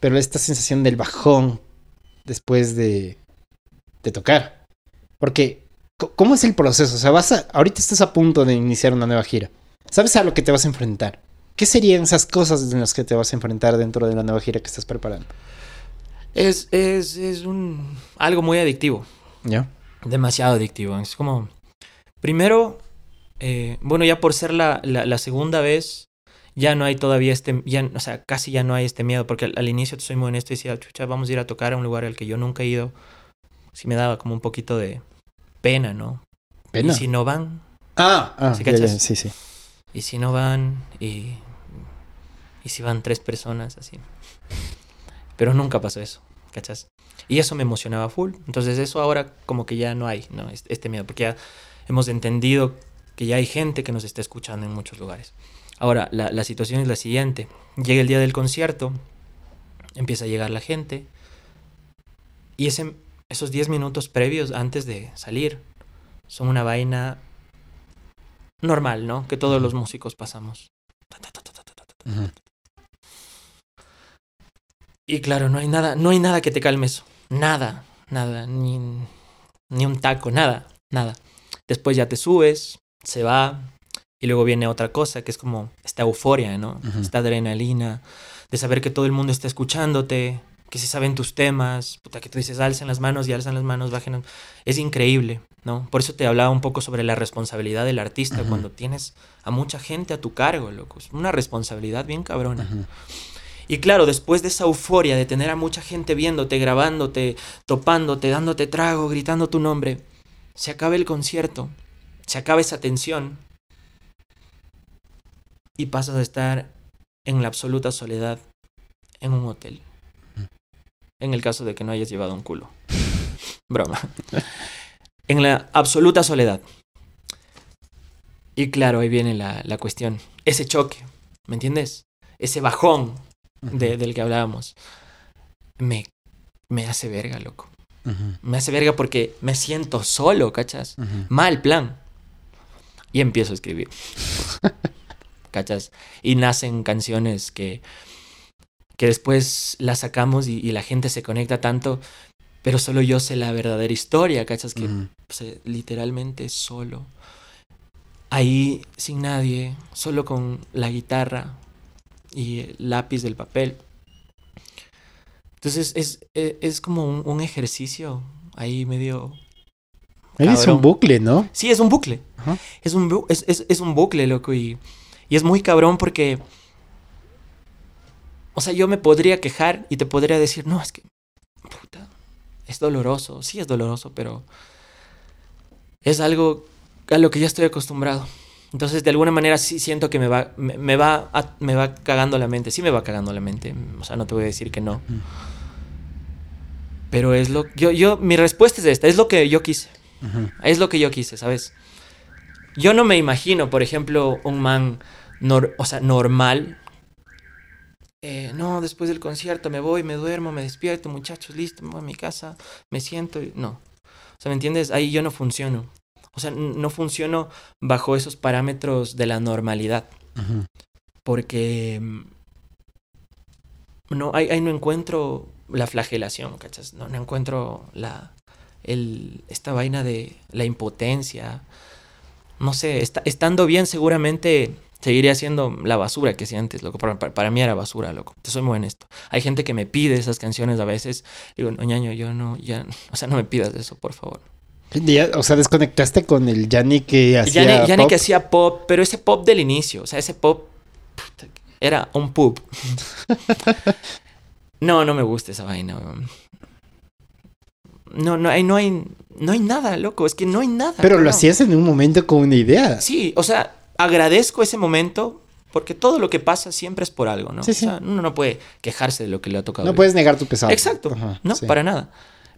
pero esta sensación del bajón después de, de tocar. Porque, ¿cómo es el proceso? O sea, vas a, ahorita estás a punto de iniciar una nueva gira. ¿Sabes a lo que te vas a enfrentar? ¿Qué serían esas cosas en las que te vas a enfrentar dentro de la nueva gira que estás preparando? Es, es, es un, algo muy adictivo. ¿Ya? Demasiado adictivo. Es como. Primero, eh, bueno, ya por ser la, la, la segunda vez, ya no hay todavía este. Ya, o sea, casi ya no hay este miedo. Porque al, al inicio, te soy muy honesto, decía, chucha, vamos a ir a tocar a un lugar al que yo nunca he ido. Sí me daba como un poquito de pena, ¿no? Pena. Y si no van, Ah, ah sí, sí. Y si no van, y. Y si van tres personas, así. Pero nunca pasó eso, ¿cachas? Y eso me emocionaba full. Entonces eso ahora como que ya no hay, ¿no? Este, miedo, porque ya hemos entendido que ya hay gente que nos está escuchando en muchos lugares. Ahora, la, la situación es la siguiente. Llega el día del concierto, empieza a llegar la gente, y ese, esos 10 minutos previos antes de salir son una vaina normal, ¿no? Que todos los músicos pasamos. Y claro, no hay nada, no hay nada que te calme eso. Nada, nada, ni, ni un taco, nada, nada. Después ya te subes, se va, y luego viene otra cosa que es como esta euforia, ¿no? Esta adrenalina de saber que todo el mundo está escuchándote, que se saben tus temas, puta, que tú dices, alcen las manos y alzan las manos, bajen. Es increíble, ¿no? Por eso te hablaba un poco sobre la responsabilidad del artista cuando tienes a mucha gente a tu cargo, loco. Es una responsabilidad bien cabrona. Y claro, después de esa euforia de tener a mucha gente viéndote, grabándote, topándote, dándote trago, gritando tu nombre, se acaba el concierto, se acaba esa tensión y pasas a estar en la absoluta soledad en un hotel. En el caso de que no hayas llevado un culo. <laughs> Broma. En la absoluta soledad. Y claro, ahí viene la, la cuestión. Ese choque, ¿me entiendes? Ese bajón de- del que hablábamos. Me, me hace verga, loco. Me hace verga porque me siento solo, ¿cachas? Mal plan. Y empiezo a escribir. <laughs> ¿Cachas? Y nacen canciones que, que después las sacamos y, y la gente se conecta tanto, pero solo yo sé la verdadera historia, ¿cachas? Que pues, literalmente solo. Ahí sin nadie, solo con la guitarra y el lápiz del papel. Entonces es, es, es como un, un ejercicio ahí medio... Es un cabrón. bucle, ¿no? Sí, es un bucle. Es un, bu- es, es- es un bucle, loco. Y, y es muy cabrón porque... O sea, yo me podría quejar y te podría decir, no, es que... Puta, es doloroso. Sí, es doloroso, pero... Es algo a lo que ya estoy acostumbrado. Entonces, de alguna manera sí siento que me va, me, me va, a- me va cagando la mente. Sí me va cagando la mente. O sea, no te voy a decir que no. Pero es lo... Yo, yo, mi respuesta es esta. Es lo que yo quise. Es lo que yo quise, ¿sabes? Yo no me imagino, por ejemplo, un man, nor- o sea, normal. Eh, no, después del concierto me voy, me duermo, me despierto, muchachos, listo, me voy a mi casa, me siento. y- No. O sea, ¿me entiendes? Ahí yo no funciono. O sea, no funciono bajo esos parámetros de la normalidad. Porque mm, no, ahí, ahí no encuentro la flagelación, ¿cachas? No, no encuentro la, el, esta vaina de la impotencia. No sé, esta- estando bien seguramente seguiría siendo la basura que hacía antes, loco. Para, para- para mí era basura, loco. Te soy muy honesto. Hay gente que me pide esas canciones a veces. Digo, no, ñaño, yo no, ya, <laughs> o sea, no me pidas eso, por favor. Ya, o sea, desconectaste con el Yanni que hacía. Ya ni, ya ni pop. que hacía pop, pero ese pop del inicio, o sea, ese pop era un pop. <laughs> no, no me gusta esa vaina. No, no hay, no hay, no hay nada, loco. Es que no hay nada. Pero lo hacías en un momento con una idea. Sí, o sea, agradezco ese momento porque todo lo que pasa siempre es por algo, ¿no? Sí, O sí. sea, uno no puede quejarse de lo que le ha tocado. No vivir. puedes negar tu pesado. Exacto. Ajá, no, sí. para nada.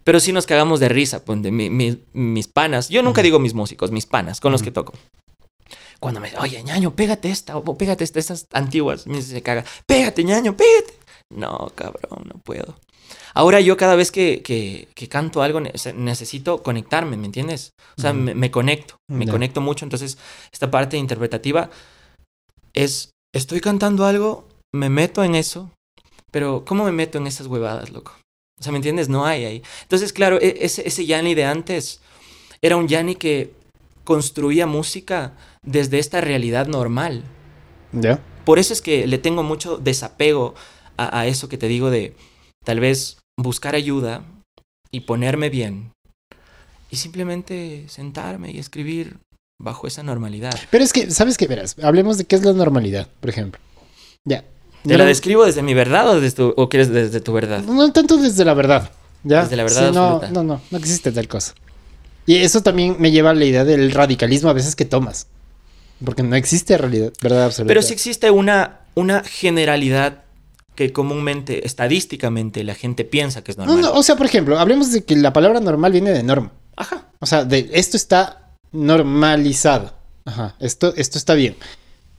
Pero sí nos cagamos de risa, pues, de mi- mi- mis panas. Yo nunca digo mis músicos, mis panas, con los que toco. Cuando me dicen, oye, ñaño, pégate esta, o pégate esta, estas antiguas, me dice, se caga, pégate, ñaño, pégate. No, cabrón, no puedo. Ahora yo cada vez que, que- que canto algo necesito conectarme, ¿me entiendes? O sea, me, me conecto, me conecto mucho. Entonces, esta parte interpretativa es, estoy cantando algo, me meto en eso, pero ¿cómo me meto en esas huevadas, loco? O sea, ¿me entiendes? No hay ahí. Entonces, claro, e- ese, ese Yanni de antes era un Yanni que construía música desde esta realidad normal. ¿Ya? Por eso es que le tengo mucho desapego a, a eso que te digo de tal vez buscar ayuda y ponerme bien y simplemente sentarme y escribir bajo esa normalidad. Pero es que, ¿sabes qué? Verás, hablemos de qué es la normalidad, por ejemplo. Ya. ¿Te la No- describo desde mi verdad o, desde tu- o quieres desde tu verdad? No tanto desde la verdad. ¿ya? Desde la verdad Sí, no, no, no, no existe tal cosa. Y eso también me lleva a la idea del radicalismo a veces que tomas. Porque no existe realidad, verdad absoluta. Pero sí existe una, una generalidad que comúnmente, estadísticamente, la gente piensa que es No, normal. no, o sea, por ejemplo, hablemos de que la palabra normal viene de norma. Ajá. O sea, de esto está normalizado. Ajá, esto, esto está bien.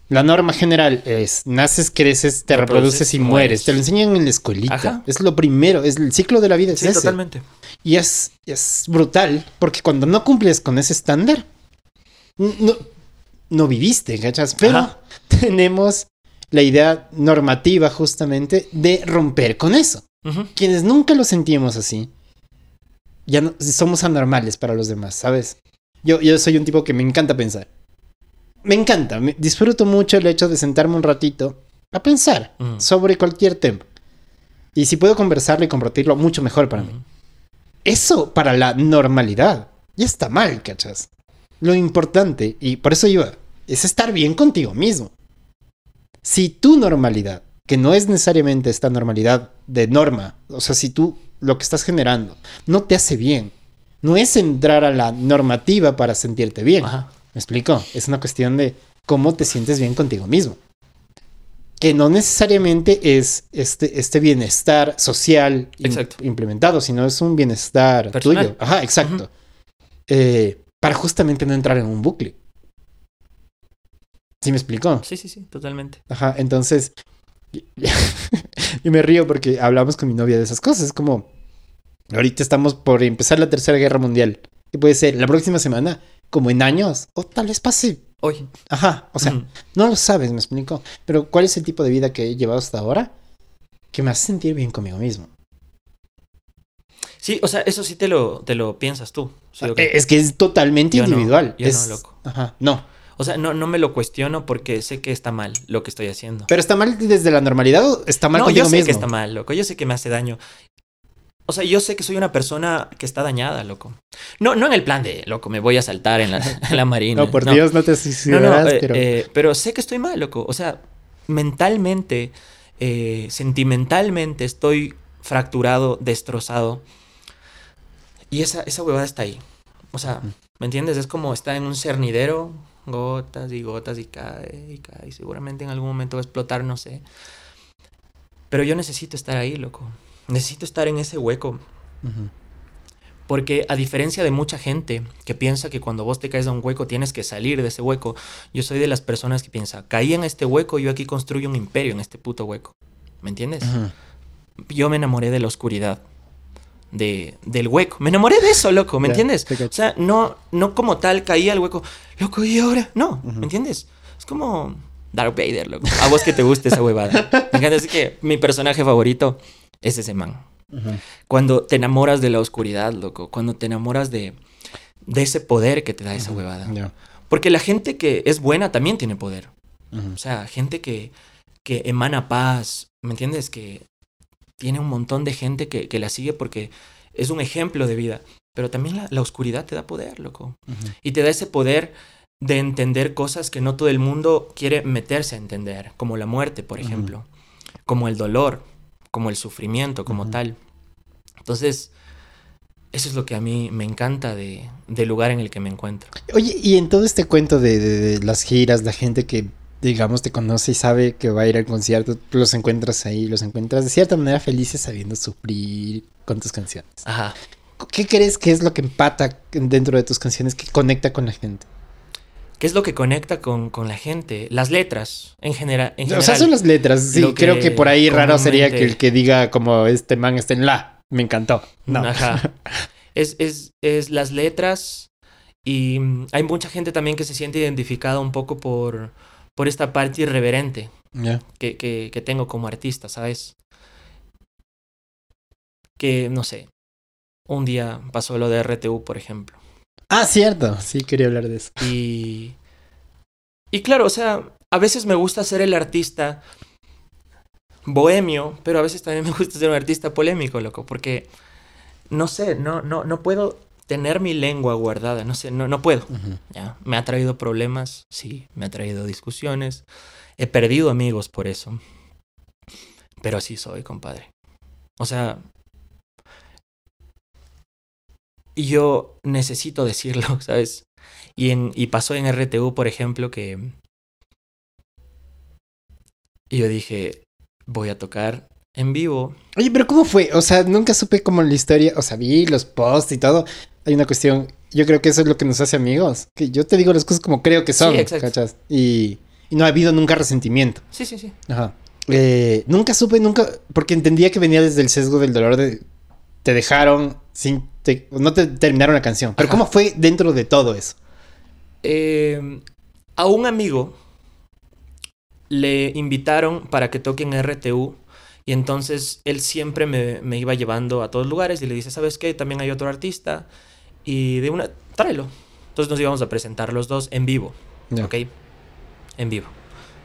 La norma general es naces, creces, te Reproduces reproduces y y mueres. mueres. Te lo enseñan en la escuelita. Ajá. Es lo primero, es el ciclo de la vida. Es Sí, ese. totalmente. Y es, es brutal, porque cuando no cumples con ese estándar, no, no viviste, ¿cachas? Pero Ajá. <laughs> tenemos la idea normativa justamente de romper con eso. Ujú. Quienes nunca lo sentimos así, ya no, somos anormales para los demás, ¿sabes? Yo, yo soy un tipo que me encanta pensar. Me encanta, me- disfruto mucho el hecho de sentarme un ratito a pensar Ujú. sobre cualquier tema. Y si puedo conversarlo y compartirlo, mucho mejor para mí. Eso para la normalidad ya está mal, ¿cachas? Lo importante, y por eso iba, es estar bien contigo mismo. Si tu normalidad, que no es necesariamente esta normalidad de norma, o sea, si tú lo que estás generando no te hace bien, no es entrar a la normativa para sentirte bien. Ajá. ¿Me explico? Es una cuestión de cómo te sientes bien contigo mismo. Que no necesariamente es este, este bienestar social implementado, sino es un bienestar Personal. tuyo. Ajá, exacto. Eh, para justamente no entrar en un bucle. ¿Sí me explico? Sí, sí, sí, totalmente. Ajá, entonces. <laughs> yo me río porque hablamos con mi novia de esas cosas. Es como. Ahorita estamos por empezar la tercera guerra mundial. Que puede ser la próxima semana, como en años, o tal vez pase. Oye. Ajá, o sea, no lo sabes, me explico. Pero ¿cuál es el tipo de vida que he llevado hasta ahora? Que me hace sentir bien conmigo mismo. Sí, o sea, eso sí te lo, te lo piensas tú. Eh, Es que es totalmente Yo no, individual. yo no, loco. Ajá, no. O sea, no, no me lo cuestiono porque sé que está mal lo que estoy haciendo. Pero está mal desde la normalidad o está mal no, contigo yo sé mismo. que está mal, loco. Yo sé que me hace daño. O sea, yo sé que soy una persona que está dañada, loco. No, no en el plan de, loco, me voy a saltar en la, <laughs> en la marina. No, por Dios, no te No, suicidarás, no, eh, pero. eh, pero sé que estoy mal, loco. O sea, mentalmente, eh, sentimentalmente estoy fracturado, destrozado. Y esa, esa huevada está ahí. O sea. ¿me entiendes? Es como estar en un cernidero, gotas y gotas y cae y cae. Y seguramente en algún momento va a explotar, no sé. Pero yo necesito estar ahí, loco. Necesito estar en ese hueco. Porque a diferencia de mucha gente que piensa que cuando vos te caes a un hueco tienes que salir de ese hueco, yo soy de las personas que piensa, caí en este hueco, yo aquí construyo un imperio en este puto hueco. ¿Me entiendes? Yo me enamoré de la oscuridad, de, del hueco. Me enamoré de eso, loco, ¿me entiendes? O sea, no, no como tal caí al hueco, loco, ¿y ahora? No. ¿me entiendes? Es como Darth Vader, loco. A vos que te guste esa huevada. Me encanta, que mi personaje favorito es ese man. Cuando te enamoras de la oscuridad, loco. Cuando te enamoras de, de ese poder que te da esa huevada. Porque la gente que es buena también tiene poder. O sea, gente que, que emana paz. ¿Me entiendes? Que tiene un montón de gente que, que la sigue porque es un ejemplo de vida. Pero también la, la oscuridad te da poder, loco. Y te da ese poder de entender cosas que no todo el mundo quiere meterse a entender. Como la muerte, por ejemplo. Como el dolor. Como el sufrimiento, como tal. Entonces, eso es lo que a mí me encanta de, del lugar en el que me encuentro. Oye, y en todo este cuento de, de- de las giras, la gente que, digamos, te conoce y sabe que va a ir al concierto, los encuentras ahí, los encuentras de cierta manera felices sabiendo sufrir con tus canciones. Ajá. ¿Qué crees que es lo que empata dentro de tus canciones, que conecta con la gente? ¿Qué es lo que conecta con, con la gente? Las letras, en, genera- en O general. sea, son las letras, sí, creo que por ahí raro sería que el que diga como este man está en la, me encantó. No. Ajá. <laughs> Es, es, es las letras y mm, hay mucha gente también que se siente identificada un poco por, por esta parte irreverente que, que tengo como artista, ¿sabes? Que, no sé, un día pasó lo de RTU, por ejemplo. Ah, cierto, sí, quería hablar de eso. Y, y claro, o sea, a veces me gusta ser el artista bohemio, pero a veces también me gusta ser un artista polémico, loco, porque no sé, no, no, no puedo tener mi lengua guardada, no sé, no, no puedo. ¿ya? Me ha traído problemas, sí, me ha traído discusiones, he perdido amigos por eso, pero así soy, compadre. O sea, y yo necesito decirlo, <laughs> ¿sabes? Y, en, y pasó en RTU, por ejemplo, que y yo dije, voy a tocar en vivo. Oye, pero ¿cómo fue? O sea, nunca supe como la historia, o sea, vi los posts y todo. Hay una cuestión, yo creo que eso es lo que nos hace amigos, que yo te digo las cosas como creo que son, Sí. ¿cachas? Y, y no ha habido nunca resentimiento. Sí, sí, sí. Ajá. Eh, nunca supe, nunca, porque entendía que venía desde el sesgo del dolor de te dejaron sin, te- no te terminaron la canción. Pero Ajá. ¿cómo fue dentro de todo eso? Eh, a un amigo le invitaron para que toque en RTU y entonces él siempre me, me, iba llevando a todos lugares y le dice, ¿sabes qué? También hay otro artista y de una, tráelo. Entonces nos íbamos a presentar los dos en vivo, Ya. ¿ok? En vivo.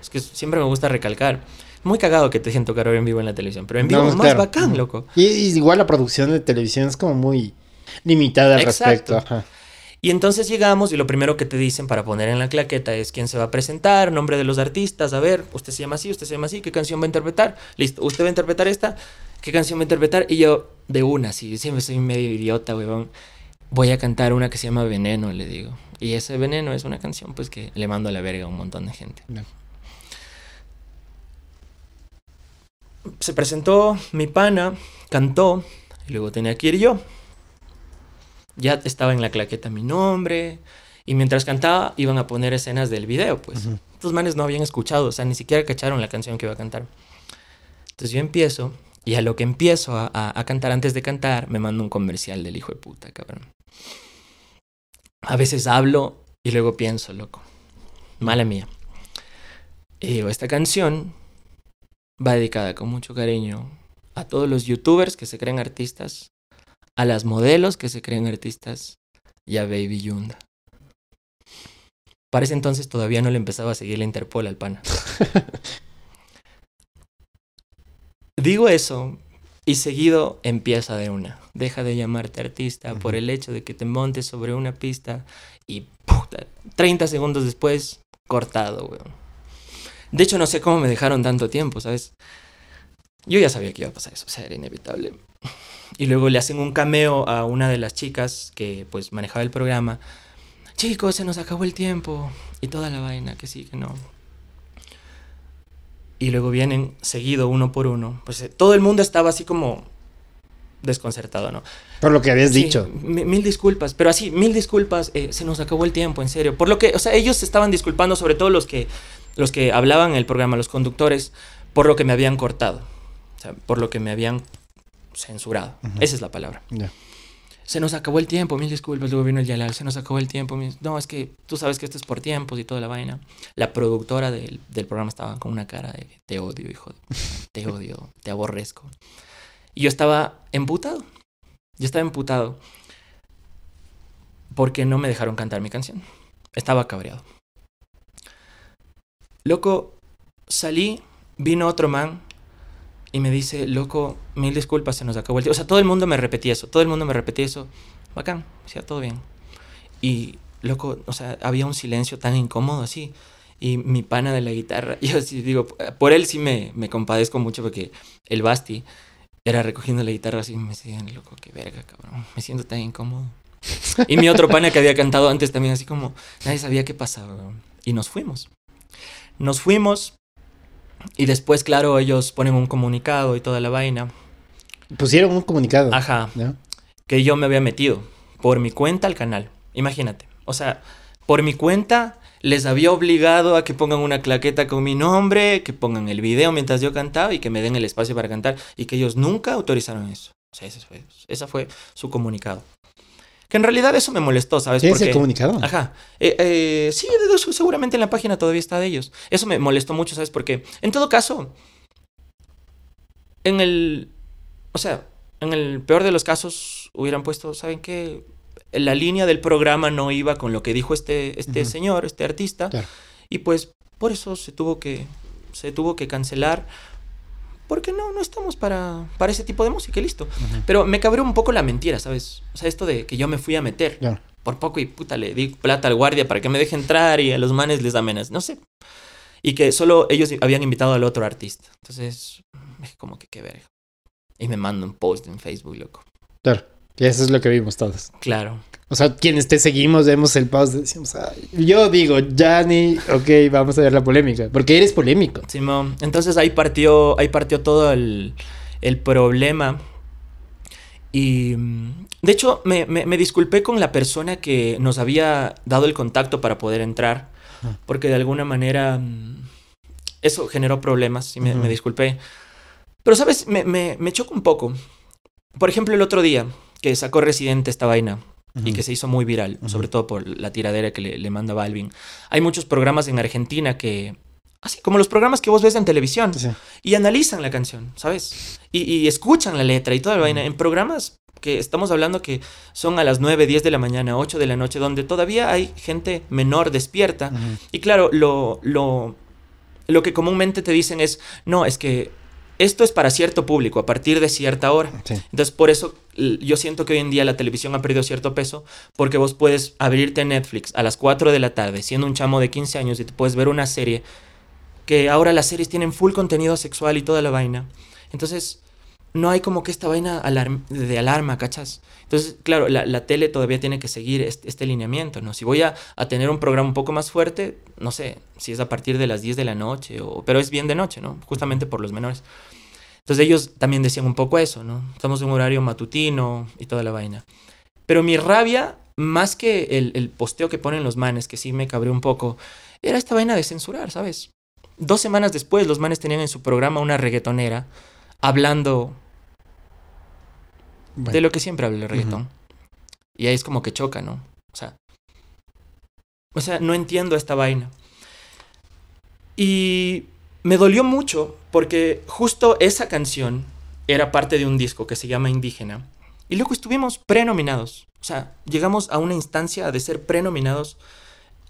Es que siempre me gusta recalcar. Muy cagado que te dejen tocar ahora en vivo en la televisión, pero en vivo No, más claro. bacán, loco. Y, y igual la producción de televisión es como muy limitada al Exacto. respecto. Ajá. Y entonces llegamos y lo primero que te dicen para poner en la claqueta es quién se va a presentar, nombre de los artistas, a ver, usted se llama así, usted se llama así, qué canción va a interpretar, listo, usted va a interpretar esta, qué canción va a interpretar, y yo de una, sí, siempre soy medio idiota, weón, voy a cantar una que se llama Veneno, le digo. Y ese Veneno es una canción pues que le mando a la verga a un montón de gente. Se presentó mi pana, cantó, y luego tenía que ir yo. Ya estaba en la claqueta mi nombre, y mientras cantaba iban a poner escenas del video, pues. Ujú. Estos manes no habían escuchado, o sea, ni siquiera cacharon la canción que iba a cantar. Entonces yo empiezo, y a lo que empiezo a, cantar antes de cantar, me manda un comercial del hijo de puta, cabrón. A veces hablo y luego pienso, loco. Mala mía. Y digo, esta canción va dedicada con mucho cariño a todos los youtubers que se creen artistas, a las modelos que se creen artistas y a Baby Yunda. Para ese entonces todavía no le empezaba a seguir la Interpol al pana. <laughs> Digo eso y seguido empieza de una. Deja de llamarte artista por el hecho de que te montes sobre una pista y puta, 30 segundos después, cortado, weón. De hecho, no sé cómo me dejaron tanto tiempo, ¿sabes? Yo ya sabía que iba a pasar eso, o sea, era inevitable. Y luego le hacen un cameo a una de las chicas que pues manejaba el programa. Chicos, se nos acabó el tiempo. Y toda la vaina, que sí, que no. Y luego vienen seguido uno por uno. Pues eh, todo el mundo estaba así como desconcertado, ¿no? Por lo que habías Sí, dicho. mi- mil disculpas, pero así, mil disculpas, eh, se nos acabó el tiempo, en serio. Por lo que, o sea, ellos se estaban disculpando, sobre todo los que, los que hablaban en el programa, los conductores, por lo que me habían cortado. O sea, por lo que me habían censurado. Esa es la palabra. Ya. Se nos acabó el tiempo, mil disculpas, el Yalal, se nos acabó el tiempo. No, es que tú sabes que esto es por tiempos y toda la vaina. La productora del, programa estaba con una cara de te odio, hijo de te odio, te aborrezco. Y yo estaba emputado. Yo estaba emputado porque no me dejaron cantar mi canción. Estaba cabreado. Loco, salí, vino otro man y me dice, loco, mil disculpas, se nos acabó el tiempo. O sea, todo el mundo me repetía eso, todo el mundo me repetía eso. Bacán, decía, todo bien. Y, loco, o sea, había un silencio tan incómodo así. Y mi pana de la guitarra, <laughs> yo sí digo, por él sí me, me compadezco mucho porque el Basti era recogiendo la guitarra así y me decían, loco, qué verga, cabrón, me siento tan incómodo. Y mi otro pana que había cantado antes también así como, nadie sabía qué pasaba. Y nos fuimos. Nos fuimos y después, claro, ellos ponen un comunicado y toda la vaina. Pusieron un comunicado. Ajá, ¿no? que yo me había metido por mi cuenta al canal. Imagínate. O sea, por mi cuenta les había obligado a que pongan una claqueta con mi nombre, que pongan el video mientras yo cantaba y que me den el espacio para cantar y que ellos nunca autorizaron eso. O sea, ese fue su comunicado. Que en realidad eso me molestó, ¿sabes? ¿Tienes el Porque- comunicado? Ajá. Eh, eh, sí, de hecho, seguramente en la página todavía está de ellos. Eso me molestó mucho, ¿sabes? Porque, en todo caso, en el. O sea, en el peor de los casos, hubieran puesto, ¿saben qué? La línea del programa no iba con lo que dijo este, este señor, este artista. Claro. Y pues, por eso se tuvo que. Se tuvo que cancelar. Porque no, no estamos para, para ese tipo de música y listo. Pero me cabreó un poco la mentira, ¿sabes? O sea, esto de que yo me fui a meter por poco y puta le di plata al guardia para que me deje entrar y a los manes les amenazas, no sé. Y que solo ellos habían invitado al otro artista. Entonces, dije como que qué verga. Y me mando un post en Facebook, loco. Claro. Y eso es lo que vimos todos. Claro. O sea, quienes te seguimos, vemos el post, decimos, "Ay". yo digo, ya ni, ok, vamos a ver la polémica. Porque eres polémico. Simón, entonces ahí partió, ahí partió todo el, el problema. Y mm, de hecho, me, me- me disculpé con la persona que nos había dado el contacto para poder entrar, Ajá. porque de alguna manera mm, eso generó problemas y me, disculpé. Pero, ¿sabes? Me, me, me choca un poco. Por ejemplo, el otro día que sacó Residente esta vaina y que se hizo muy viral, sobre todo por la tiradera que le, le manda Balvin. Hay muchos programas en Argentina que Así como los programas que vos ves en televisión. Sí. Y analizan la canción, ¿sabes? Y, y escuchan la letra y toda la vaina. En programas que estamos hablando que son a las 9, 10 de la mañana, 8 de la noche, donde todavía hay gente menor despierta. Y claro, lo, lo, lo que comúnmente te dicen es, no, es que esto es para cierto público, a partir de cierta hora. Sí. Entonces, por eso yo siento que hoy en día la televisión ha perdido cierto peso, porque vos puedes abrirte Netflix a las 4 de la tarde, siendo un chamo de 15 años, y te puedes ver una serie, que ahora las series tienen full contenido sexual y toda la vaina. Entonces, no hay como que esta vaina de alarma, ¿cachas? Entonces, claro, la, tele todavía tiene que seguir este, este lineamiento, ¿no? Si voy a, a tener un programa un poco más fuerte, no sé, si es a partir de las 10 de la noche, o, pero es bien de noche, ¿no? Justamente por los menores. Entonces ellos también decían un poco eso, ¿no? Estamos en un horario matutino y toda la vaina. Pero mi rabia, más que el, el posteo que ponen los manes, que sí me cabré un poco, era esta vaina de censurar, ¿sabes? Dos semanas después los manes tenían en su programa una reggaetonera hablando Bueno, de lo que siempre habla el reggaetón. Y ahí es como que choca, ¿no? O sea, o sea, no entiendo esta vaina. Y me dolió mucho porque justo esa canción era parte de un disco que se llama Indígena. Y luego estuvimos prenominados. O sea, llegamos a una instancia de ser prenominados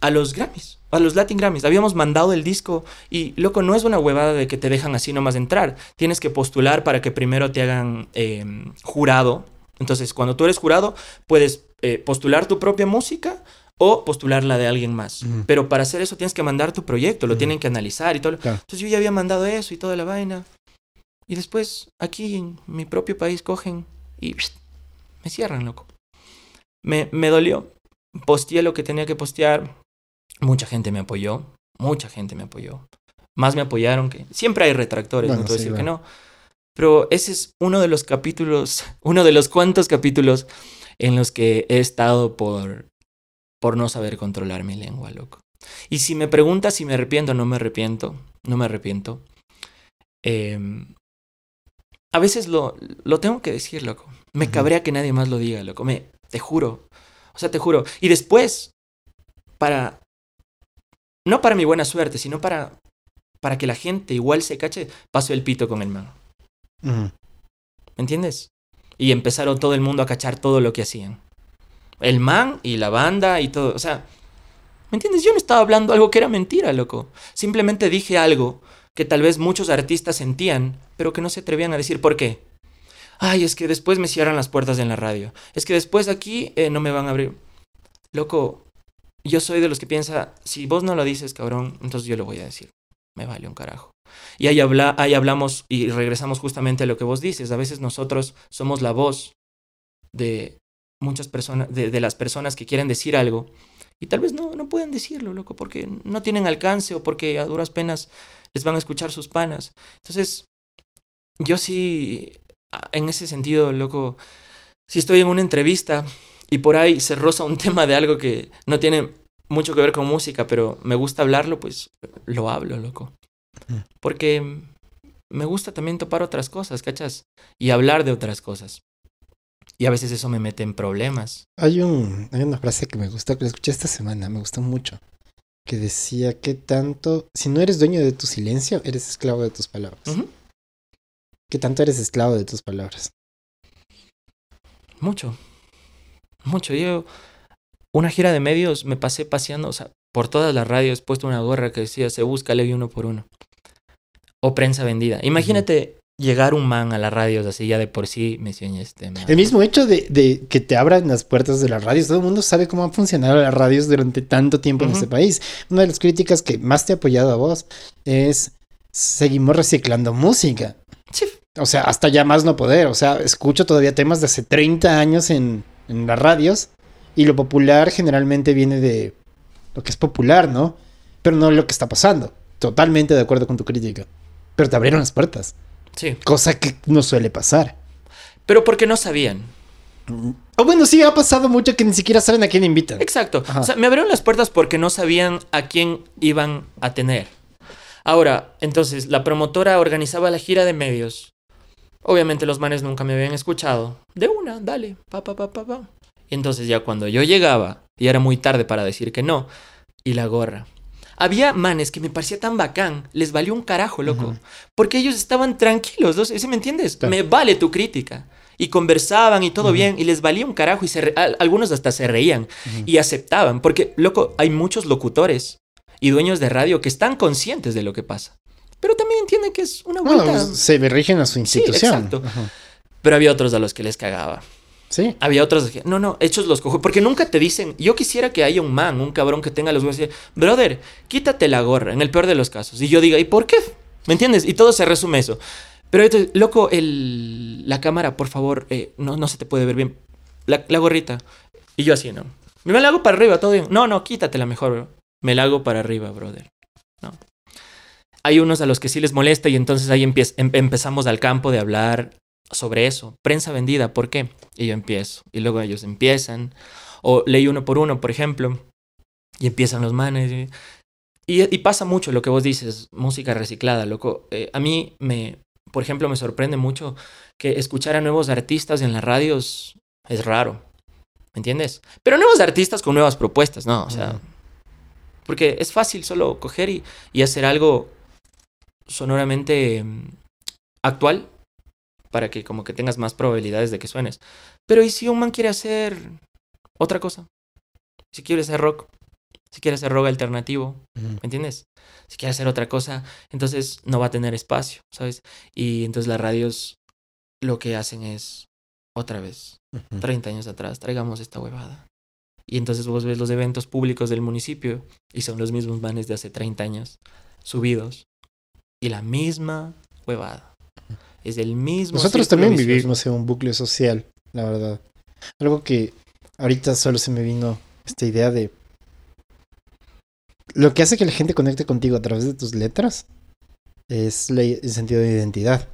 a los Grammys, a los Latin Grammys. Habíamos mandado el disco y, loco, no es una huevada de que te dejan así nomás entrar. Tienes que postular para que primero te hagan eh, jurado. Entonces, cuando tú eres jurado, puedes eh, postular tu propia música o postular la de alguien más. Pero para hacer eso tienes que mandar tu proyecto, lo tienen que analizar y todo. Claro. Entonces yo ya había mandado eso y toda la vaina. Y después, aquí en mi propio país, cogen y me cierran, loco. Me, me dolió. Posteé lo que tenía que postear. Mucha gente me apoyó. Mucha gente me apoyó. Más me apoyaron que... Siempre hay retractores, Bueno, no te voy a sí, decir que no. Pero ese es uno de los capítulos, <laughs> uno de los cuantos capítulos en los que he estado por, por no saber controlar mi lengua, loco. Y si me preguntas si me arrepiento, no me arrepiento. No me arrepiento. Eh, a veces lo, lo tengo que decir, loco. Me cabrea que nadie más lo diga, loco. Me, te juro. O sea, te juro. Y después, para... No para mi buena suerte, sino para, para que la gente igual se cache, paso el pito con el man. ¿Me entiendes? Y empezaron todo el mundo a cachar todo lo que hacían. El man y la banda y todo. O sea, ¿me entiendes? Yo no estaba hablando algo que era mentira, loco. Simplemente dije algo que tal vez muchos artistas sentían, pero que no se atrevían a decir por qué. Ay, es que después me cierran las puertas en la radio. Es que después aquí eh, no me van a abrir. Loco, yo soy de los que piensa, si vos no lo dices, cabrón, entonces yo lo voy a decir. Me vale un carajo. Y ahí, habla, ahí hablamos y regresamos justamente a lo que vos dices. A veces nosotros somos la voz de muchas personas, de, las personas que quieren decir algo y tal vez no, no pueden decirlo, loco, porque no tienen alcance o porque a duras penas les van a escuchar sus panas. Entonces, yo sí, en ese sentido, loco, si estoy en una entrevista y por ahí se roza un <laughs> tema de algo que no tiene mucho que ver con música, pero me gusta hablarlo, pues lo hablo, loco. Mm. Porque me gusta también topar otras cosas, ¿cachas? Y hablar de otras cosas. Y a veces eso me mete en problemas. Hay, un, hay una frase que me gustó, que la escuché esta semana, me gustó mucho. Que decía que tanto, si no eres dueño de tu silencio, eres esclavo de tus palabras. Ujú. ¿Qué tanto eres esclavo de tus palabras? Mucho. Mucho. Yo, una gira de medios, me pasé paseando, o sea, por todas las radios, puesto una gorra que decía, se busca ley uno por uno. O prensa vendida. Imagínate llegar un man a las radios así ya de por sí, me este man. El mismo hecho de, de que te abran las puertas de las radios, todo el mundo sabe cómo han funcionado las radios durante tanto tiempo en este país. Una de las críticas que más te ha apoyado a vos es seguimos reciclando música. Sí. O sea, hasta ya más no poder. O sea, escucho todavía temas de hace 30 años en, en las radios y lo popular generalmente viene de lo que es popular, ¿no? Pero no lo que está pasando. Totalmente de acuerdo con tu crítica. Pero te abrieron las puertas, Sí. cosa que no suele pasar. Pero porque no sabían. O bueno, sí, ha pasado mucho que ni siquiera saben a quién invitan. Exacto. Ajá. O sea, me abrieron las puertas porque no sabían a quién iban a tener. Ahora, entonces, la promotora organizaba la gira de medios. Obviamente los manes nunca me habían escuchado. De una, dale, pa, pa, pa, pa, pa. Y entonces ya cuando yo llegaba, y era muy tarde para decir que no, y la gorra. había manes que me parecía tan bacán, les valió un carajo, loco. Porque ellos estaban tranquilos, ¿no? ¿sí me entiendes? Me vale tu crítica. Y conversaban y todo bien, y les valía un carajo, y se algunos hasta se reían y aceptaban. Porque, loco, hay muchos locutores y dueños de radio que están conscientes de lo que pasa. Pero también entienden que es una vuelta. Bueno, se rigen a su institución. Sí, exacto. Pero había otros a los que les cagaba. Sí. Había otros que, no, no, hechos los cojo. Porque nunca te dicen, yo quisiera que haya un man, un cabrón que tenga los huevos y dice, brother, quítate la gorra, en el peor de los casos. Y yo diga, ¿y por qué? ¿Me entiendes? Y todo se resume eso. Pero, entonces, loco, el, la cámara, por favor, eh, no, no se te puede ver bien. La, la, gorrita. Y yo así, ¿no? Me la hago para arriba, todo bien. No, no, quítatela mejor, bro. Me la hago para arriba, brother. No. Hay unos a los que sí les molesta y entonces ahí em, empezamos al campo de hablar sobre eso. Prensa vendida, ¿por qué? Y yo empiezo. Y luego ellos empiezan. O leí uno por uno, por ejemplo. Y empiezan los manes. Y, pasa mucho lo que vos dices, música reciclada, loco. Eh, a mí me, por ejemplo, me sorprende mucho que escuchar a nuevos artistas en las radios es raro. ¿Me entiendes? Pero nuevos artistas con nuevas propuestas, ¿no? O sea, porque es fácil solo coger y, y hacer algo sonoramente mm, actual para que como que tengas más probabilidades de que suenes. Pero ¿y si un man quiere hacer otra cosa? Si quiere hacer rock, si quiere hacer rock alternativo, ¿me entiendes? Si quiere hacer otra cosa, entonces no va a tener espacio, ¿sabes? Y entonces las radios lo que hacen es otra vez, 30 años atrás, traigamos esta huevada. Y entonces vos ves los eventos públicos del municipio y son los mismos manes de hace 30 años subidos. Y la misma huevada. Es el mismo. Nosotros también vivimos en un bucle social, la verdad. Algo que ahorita solo se me vino esta idea de lo que hace que la gente conecte contigo a través de tus letras es el sentido de identidad.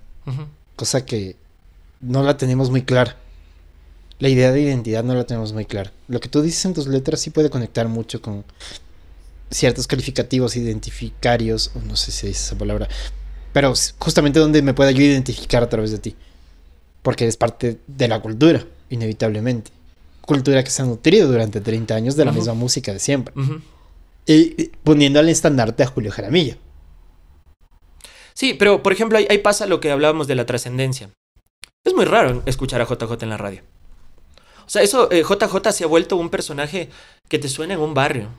Cosa que no la tenemos muy clara. La idea de identidad no la tenemos muy clara. Lo que tú dices en tus letras sí puede conectar mucho con ciertos calificativos identificarios, o no sé si dice esa palabra, pero justamente donde me pueda yo identificar a través de ti. Porque es parte de la cultura, inevitablemente. Cultura que se ha nutrido durante 30 años de la misma música de siempre. y, poniendo al estandarte a Julio Jaramillo. Sí, pero por ejemplo, ahí, pasa lo que hablábamos de la trascendencia. Es muy raro escuchar a JJ en la radio. O sea, eso, JJ eh, se ha vuelto un personaje que te suena en un barrio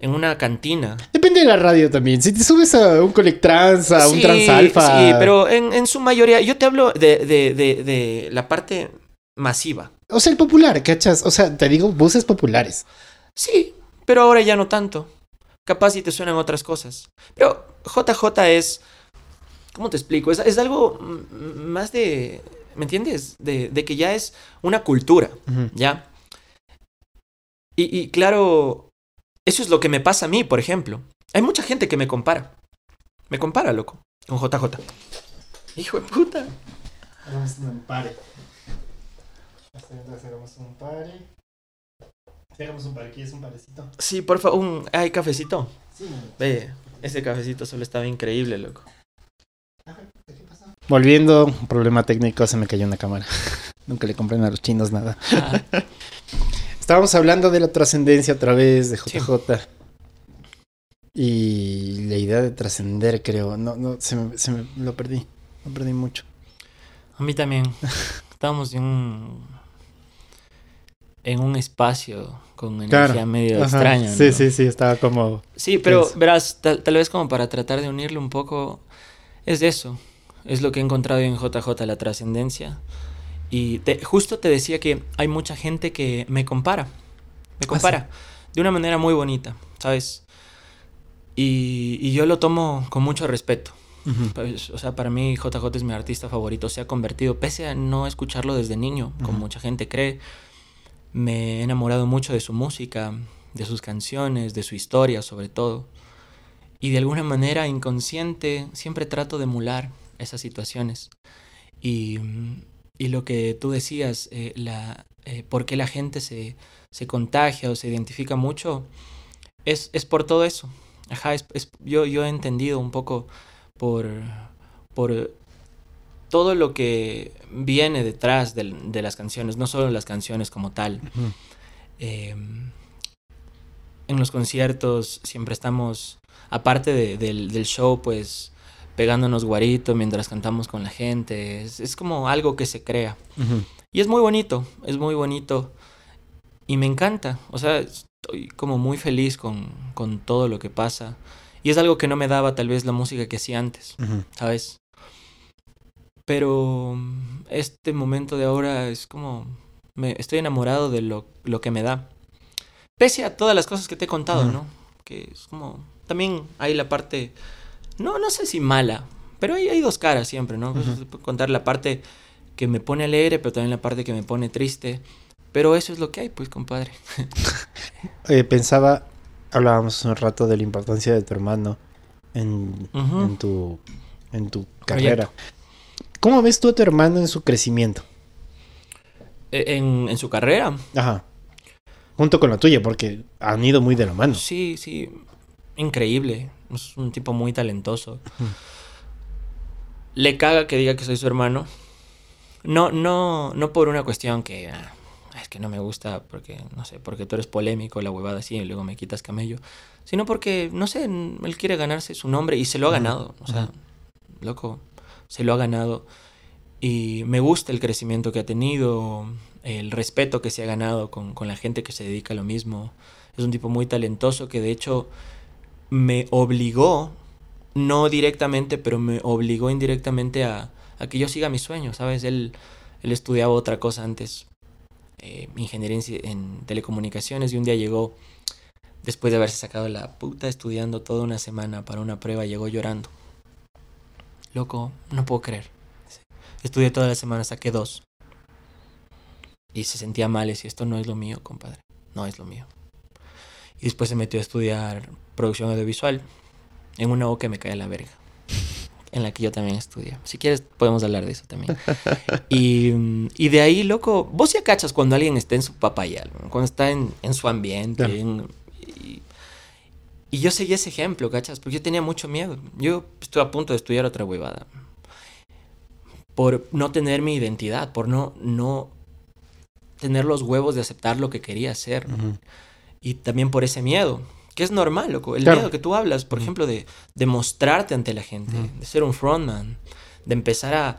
en una cantina. Depende de la radio también. Si te subes a un Colectrans, a un Transalfa. Sí, pero en, su mayoría, yo te hablo de, de, de, la parte masiva. O sea, el popular, ¿cachas? O sea, te digo, buses populares. Sí, pero ahora ya no tanto. Capaz si te suenan otras cosas. Pero JJ es. ¿Cómo te explico? Es, algo más de. ¿Me entiendes? De, que ya es una cultura. ¿Ya? Y, y claro, eso es lo que me pasa a mí, por ejemplo. Hay mucha gente que me compara. Me compara, loco, con JJ. Hijo de puta. Hagamos un pare. Hagamos un pare. Hagamos un pare, ¿quieres un parecito? Sí, por favor, un... ¿hay cafecito? Sí. Ve, ese cafecito solo estaba increíble, loco. Volviendo, un problema técnico, se me cayó una cámara. <laughs> Nunca le compren a los chinos nada. Ah. <laughs> Estábamos hablando de la trascendencia a través de JJ. Y la idea de trascender, creo. No, no, se me, se me, lo perdí. Lo perdí mucho. A mí también. <laughs> Estábamos en un. En un espacio con energía medio extraña. Sí, sí, sí, estaba como. Sí, pero verás, tal, tal, vez como para tratar de unirlo un poco, es eso. Es lo que he encontrado en JJ, la trascendencia. Y justo te decía que hay mucha gente que me compara. Me ah, compara. De una manera muy bonita, ¿sabes? Y, yo lo tomo con mucho respeto. Pues, o sea, para mí JJ es mi artista favorito. Se ha convertido, pese a no escucharlo desde niño, como mucha gente cree, me he enamorado mucho de su música, de sus canciones, de su historia sobre todo. Y de alguna manera inconsciente siempre trato de emular esas situaciones. Y y lo que tú decías, eh, la, eh, por qué la gente se, se, contagia o se identifica mucho, es, es por todo eso. Ajá, es, yo, yo he entendido un poco por, por todo lo que viene detrás de, de, las canciones, no solo las canciones como tal. Em, en los conciertos siempre estamos aparte de- del, del show, pues pegándonos guarito mientras cantamos con la gente. Es, es como algo que se crea. Y es muy bonito, es muy bonito. Y me encanta. O sea, estoy como muy feliz con, con todo lo que pasa. Y es algo que no me daba tal vez la música que hacía antes, Ujú. ¿sabes? Pero mm, este momento de ahora es como... Me, estoy enamorado de lo, lo que me da. Pese a todas las cosas que te he contado. ¿no? Que es como... También hay la parte... No, no sé si mala, pero hay, hay dos caras siempre, ¿no? Contar la parte que me pone alegre, pero también la parte que me pone triste. Pero eso es lo que hay, pues, compadre. <laughs> Eh, pensaba, hablábamos un rato de la importancia de tu hermano en, en tu, en tu carrera. ¿Cómo ves tú a tu hermano en su crecimiento? E- En, en su carrera, Ajá. Junto con la tuya, porque han ido muy de la mano. sí, sí, increíble. Es un tipo muy talentoso. Le caga que diga que soy su hermano. No, no, no por una cuestión que ah, es que no me gusta porque, no sé, porque tú eres polémico, la huevada así, y luego me quitas camello. Sino porque, no sé, él quiere ganarse su nombre y se lo ha ganado. O sea, loco, se lo ha ganado. Y me gusta el crecimiento que ha tenido, el respeto que se ha ganado con, con la gente que se dedica a lo mismo. Es un tipo muy talentoso que de hecho me obligó, no directamente, pero me obligó indirectamente a, que yo siga mis sueños, ¿sabes? Él, él estudiaba otra cosa antes, eh, ingeniería en, ci- en telecomunicaciones, y un día llegó, después de haberse sacado la puta estudiando toda una semana para una prueba, llegó llorando. Loco, no puedo creer. Estudié toda la semana, saqué dos. Y se sentía mal, y esto no es lo mío, compadre, no es lo mío. Y después se metió a estudiar producción audiovisual en una U que me cae a la verga. En la que yo también estudié. Si quieres, podemos hablar de eso también. Y, mm, y de ahí, loco, vos ya cachas cuando alguien está en su papaya, cuando está en, en su ambiente. Claro. en- y, y yo seguí ese ejemplo, cachas, porque yo tenía mucho miedo. Yo estuve a punto de estudiar otra huevada. Por no tener mi identidad, por no, no tener los huevos de aceptar lo que quería hacer. Y también por ese miedo, que es normal, loco. El Claro. miedo que tú hablas, por ejemplo, de, de mostrarte ante la gente, de ser un frontman, de empezar a,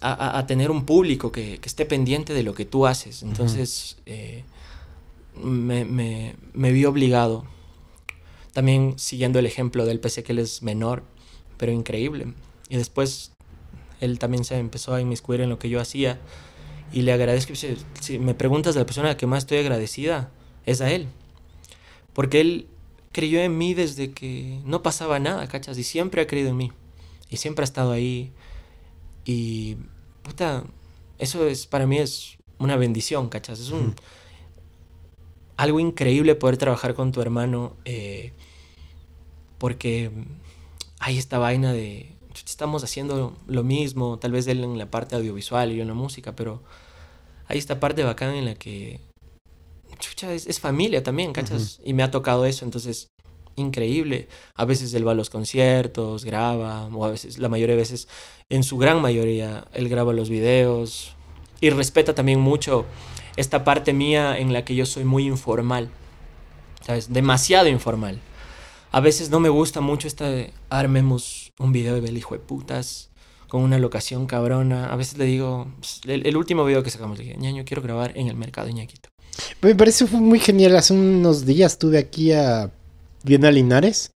a, tener un público que, que esté pendiente de lo que tú haces. Entonces, eh, me, me, me vi obligado. También siguiendo el ejemplo del PC que él es menor, pero increíble. Y después él también se empezó a inmiscuir en lo que yo hacía. Y le agradezco. Si, si me preguntas de la persona a la que más estoy agradecida, es a él. Porque él creyó en mí desde que no pasaba nada, ¿cachas? Y siempre ha creído en mí. Y siempre ha estado ahí. Y, puta, eso es, para mí es una bendición, ¿cachas? Es un, algo increíble poder trabajar con tu hermano. eh, porque hay esta vaina de, estamos haciendo lo mismo, tal vez él en la parte audiovisual y yo en la música, pero hay esta parte bacán en la que, chucha, es, es familia también, ¿cachas? Y me ha tocado eso, entonces, increíble. A veces él va a los conciertos, graba, o a veces, la mayoría de veces, en su gran mayoría, él graba los videos y respeta también mucho esta parte mía en la que yo soy muy informal, ¿sabes? Demasiado informal. A veces no me gusta mucho esta de armemos un video de el hijo de putas con una locación cabrona. A veces le digo, el, el último video que sacamos, le dije, ñaño, quiero grabar en el mercado ñaquito. Me parece fue muy genial. Hace unos días tuve aquí a Diana Linares,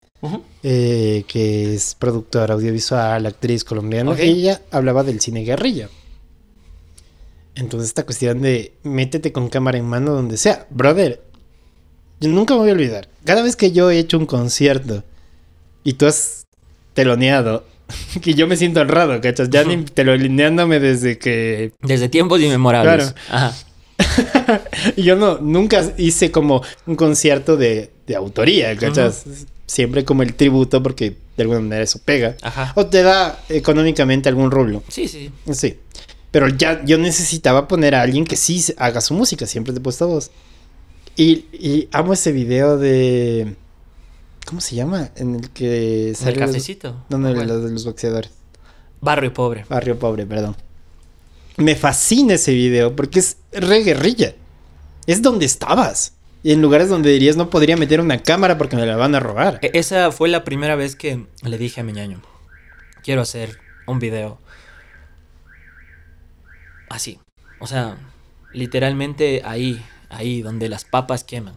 eh, que es productora audiovisual, actriz colombiana, Ok. y ella hablaba del cine guerrilla. Entonces, esta cuestión de métete con cámara en mano donde sea. Brother, yo nunca me voy a olvidar. Cada vez que yo he hecho un concierto y tú has teloneado, <laughs> que yo me siento honrado, ¿cachas? Ya ni teloneándome desde que Desde tiempos inmemorables. Claro. Ajá. <laughs> <laughs> Y yo no, nunca hice como un concierto de, de autoría, ¿cachas? Siempre como el tributo porque de alguna manera eso pega. Ajá. O te da económicamente algún rublo. Sí, sí. Sí. Pero ya yo necesitaba poner a alguien que sí haga su música, siempre te he puesto voz. Y, y amo ese video de... ¿Cómo se llama? En el que En el sale los- cafecito. No, no, Bueno. los de los boxeadores. Barrio pobre. Barrio Pobre, perdón. Me fascina ese video porque es re guerrilla. Es donde estabas. Y en lugares donde dirías no podría meter una cámara porque me la van a robar. E- Esa fue la primera vez que le dije a mi ñaño, quiero hacer un video así. O sea, literalmente ahí, ahí donde las papas queman.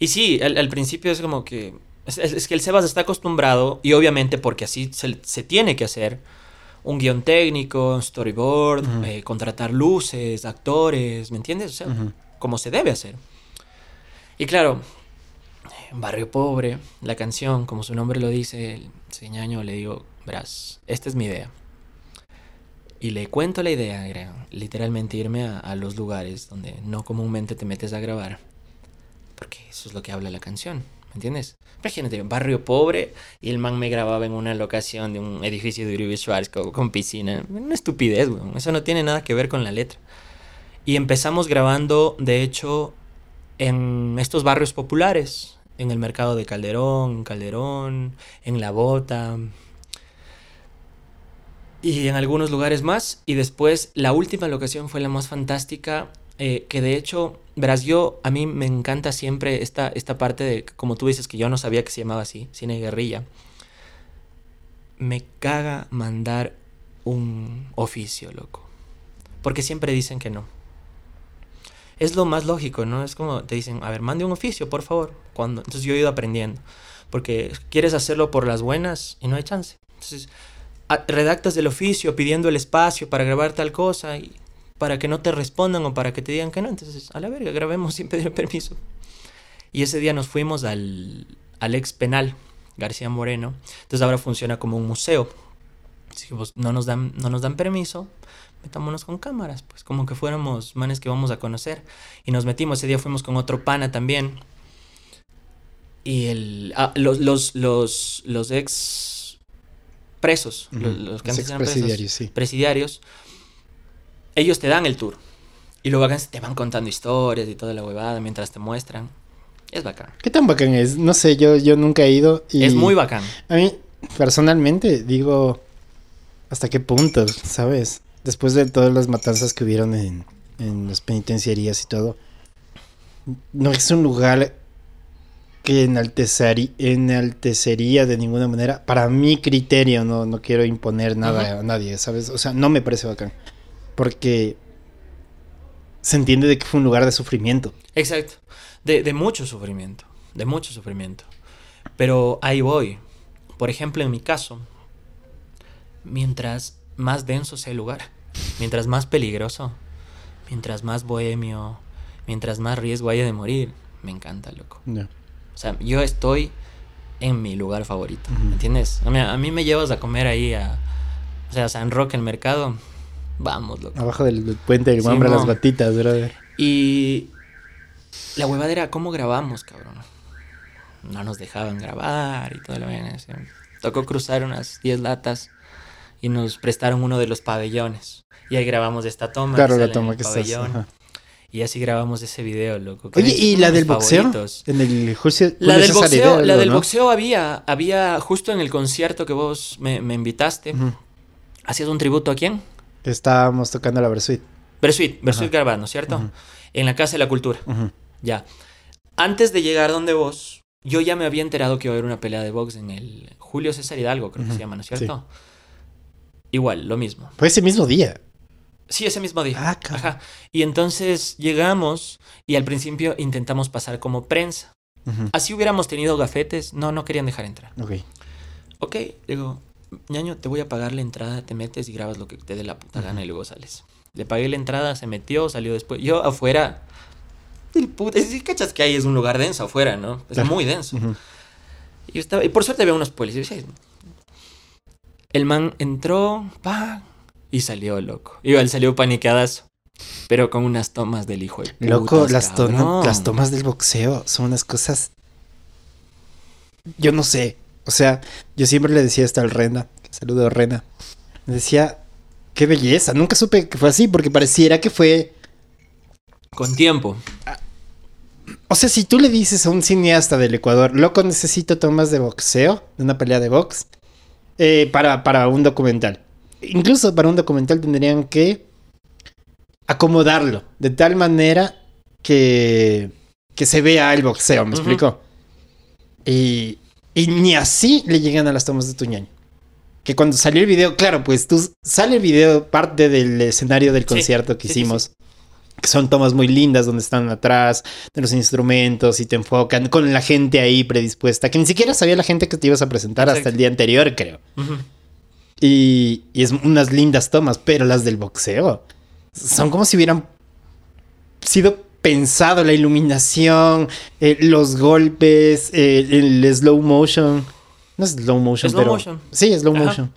Y sí, al, principio es como que... Es, es- es que el Sebas está acostumbrado, y obviamente porque así se, se tiene que hacer, un guion técnico, un storyboard, eh, contratar luces, actores, ¿me entiendes? O sea, Ujú. como se debe hacer. Y claro, Barrio Pobre, la canción, como su nombre lo dice, señaño le digo, verás, esta es mi idea. Y le cuento la idea, era literalmente irme a, a los lugares donde no comúnmente te metes a grabar. Porque eso es lo que habla la canción, ¿me entiendes? Imagínate, barrio pobre y el man me grababa en una locación de un edificio de Uribe con, con piscina. Una estupidez. Eso no tiene nada que ver con la letra. Y empezamos grabando, de hecho, en estos barrios populares, en el mercado de Calderón, en Calderón, en La Bota y en algunos lugares más. Y después la última locación fue la más fantástica, eh, que de hecho, verás, yo a mí me encanta siempre esta, esta parte de, como tú dices, que yo no sabía que se llamaba así, cine guerrilla. Me caga mandar un oficio, loco. Porque siempre dicen que no es lo más lógico, ¿no? Es como te dicen, a ver, mande un oficio, por favor. Cuando, entonces yo he ido aprendiendo. Porque quieres hacerlo por las buenas y no hay chance. Entonces, redactas el oficio pidiendo el espacio para grabar tal cosa y para que no te respondan o para que te digan que no. Entonces, a la verga, grabemos sin pedir permiso. Y ese día nos fuimos al, al ex penal, García Moreno. Entonces ahora funciona como un museo. Dijimos, no nos dan, no nos dan permiso, metámonos con cámaras, pues como que fuéramos manes que vamos a conocer. Y nos metimos, ese día fuimos con otro pana también. Y el, ah, los, los, los, los ex presos, los, los que Los antes eran presos, expresidiarios, sí. presidiarios, ellos te dan el tour. Y luego te van contando historias y toda la huevada mientras te muestran. Es bacán. ¿Qué tan bacán es? No sé, yo, yo nunca he ido. Y Es muy bacán. A mí, personalmente, digo, ¿hasta qué punto? ¿Sabes? Después de todas las matanzas que hubieron en, en las penitenciarías y todo, no es un lugar que enaltecería de ninguna manera. Para mi criterio, no, no quiero imponer nada a nadie, ¿sabes? O sea, no me parece bacán. Porque se entiende de que fue un lugar de sufrimiento. Exacto. De, de mucho sufrimiento. De mucho sufrimiento. Pero ahí voy. Por ejemplo, en mi caso, mientras más denso sea el lugar, mientras más peligroso, mientras más bohemio, mientras más riesgo haya de morir, me encanta, loco. Ya. O sea, yo estoy en mi lugar favorito. ¿me entiendes? A mí, a mí me llevas a comer ahí a, o sea, a San Roque, el mercado, vamos, loco. Abajo del, del puente Guambra, Simón. las batitas, brother. Y la huevada era cómo grabamos, cabrón. No nos dejaban grabar y todo lo así. Tocó cruzar unas 10 latas y nos prestaron uno de los pabellones. Y ahí grabamos esta toma. Claro, la toma que estás. pabellón. ajá. Y así grabamos ese video, loco. que Oye, es ¿y la de del boxeo? En el Julio, La del César boxeo, la del ¿no? boxeo había, había justo en el concierto que vos me, me invitaste. Ujú. ¿Hacías un tributo a quién? Estábamos tocando la Versuit. Bersuit, Bersuit Ajá. Garbano, ¿cierto? Ujú. En la Casa de la Cultura. Ya. Antes de llegar donde vos, yo ya me había enterado que iba a haber una pelea de box en el Julio César Hidalgo, creo que se llama, ¿no es cierto? Igual, lo mismo. Fue ese mismo día. Sí, ese mismo día. Ah. Ajá. Y entonces llegamos y al principio intentamos pasar como prensa. Así hubiéramos tenido gafetes, no, no querían dejar entrar. Ok. Ok, digo, ñaño, te voy a pagar la entrada, te metes y grabas lo que te dé la puta gana y luego sales. Le pagué la entrada, se metió, salió después. Yo afuera, el puta, si cachas que ahí es un lugar denso afuera, ¿no? Es Claro. muy denso. Y, yo estaba, y por suerte había unos policías. y- El man entró, pa, y salió loco. Igual salió paniqueadazo. Pero con unas tomas del hijo de Loco, las, las tomas del boxeo son unas cosas. Yo no sé. O sea, yo siempre le decía esto al Rena. Saludo a Rena. Le decía, qué belleza. Nunca supe que fue así porque pareciera que fue. Con tiempo. O sea, si tú le dices a un cineasta del Ecuador, loco, necesito tomas de boxeo, de una pelea de box, eh, para, para un documental. Incluso para un documental tendrían que acomodarlo de tal manera que, que se vea el boxeo, ¿me explico? Y, y ni así le llegan a las tomas de tu ñaño. Que cuando salió el video, claro, pues tú sale el video parte del escenario del Sí, concierto que sí, sí, hicimos. Que son tomas muy lindas donde están atrás de los instrumentos y te enfocan con la gente ahí predispuesta. Que ni siquiera sabía la gente que te ibas a presentar hasta el día anterior, creo. Y, y es unas lindas tomas, pero las del boxeo son como si hubieran sido pensado la iluminación, eh, los golpes, eh, el slow motion. No es slow motion, Slow pero. motion. Sí, slow Ajá. motion.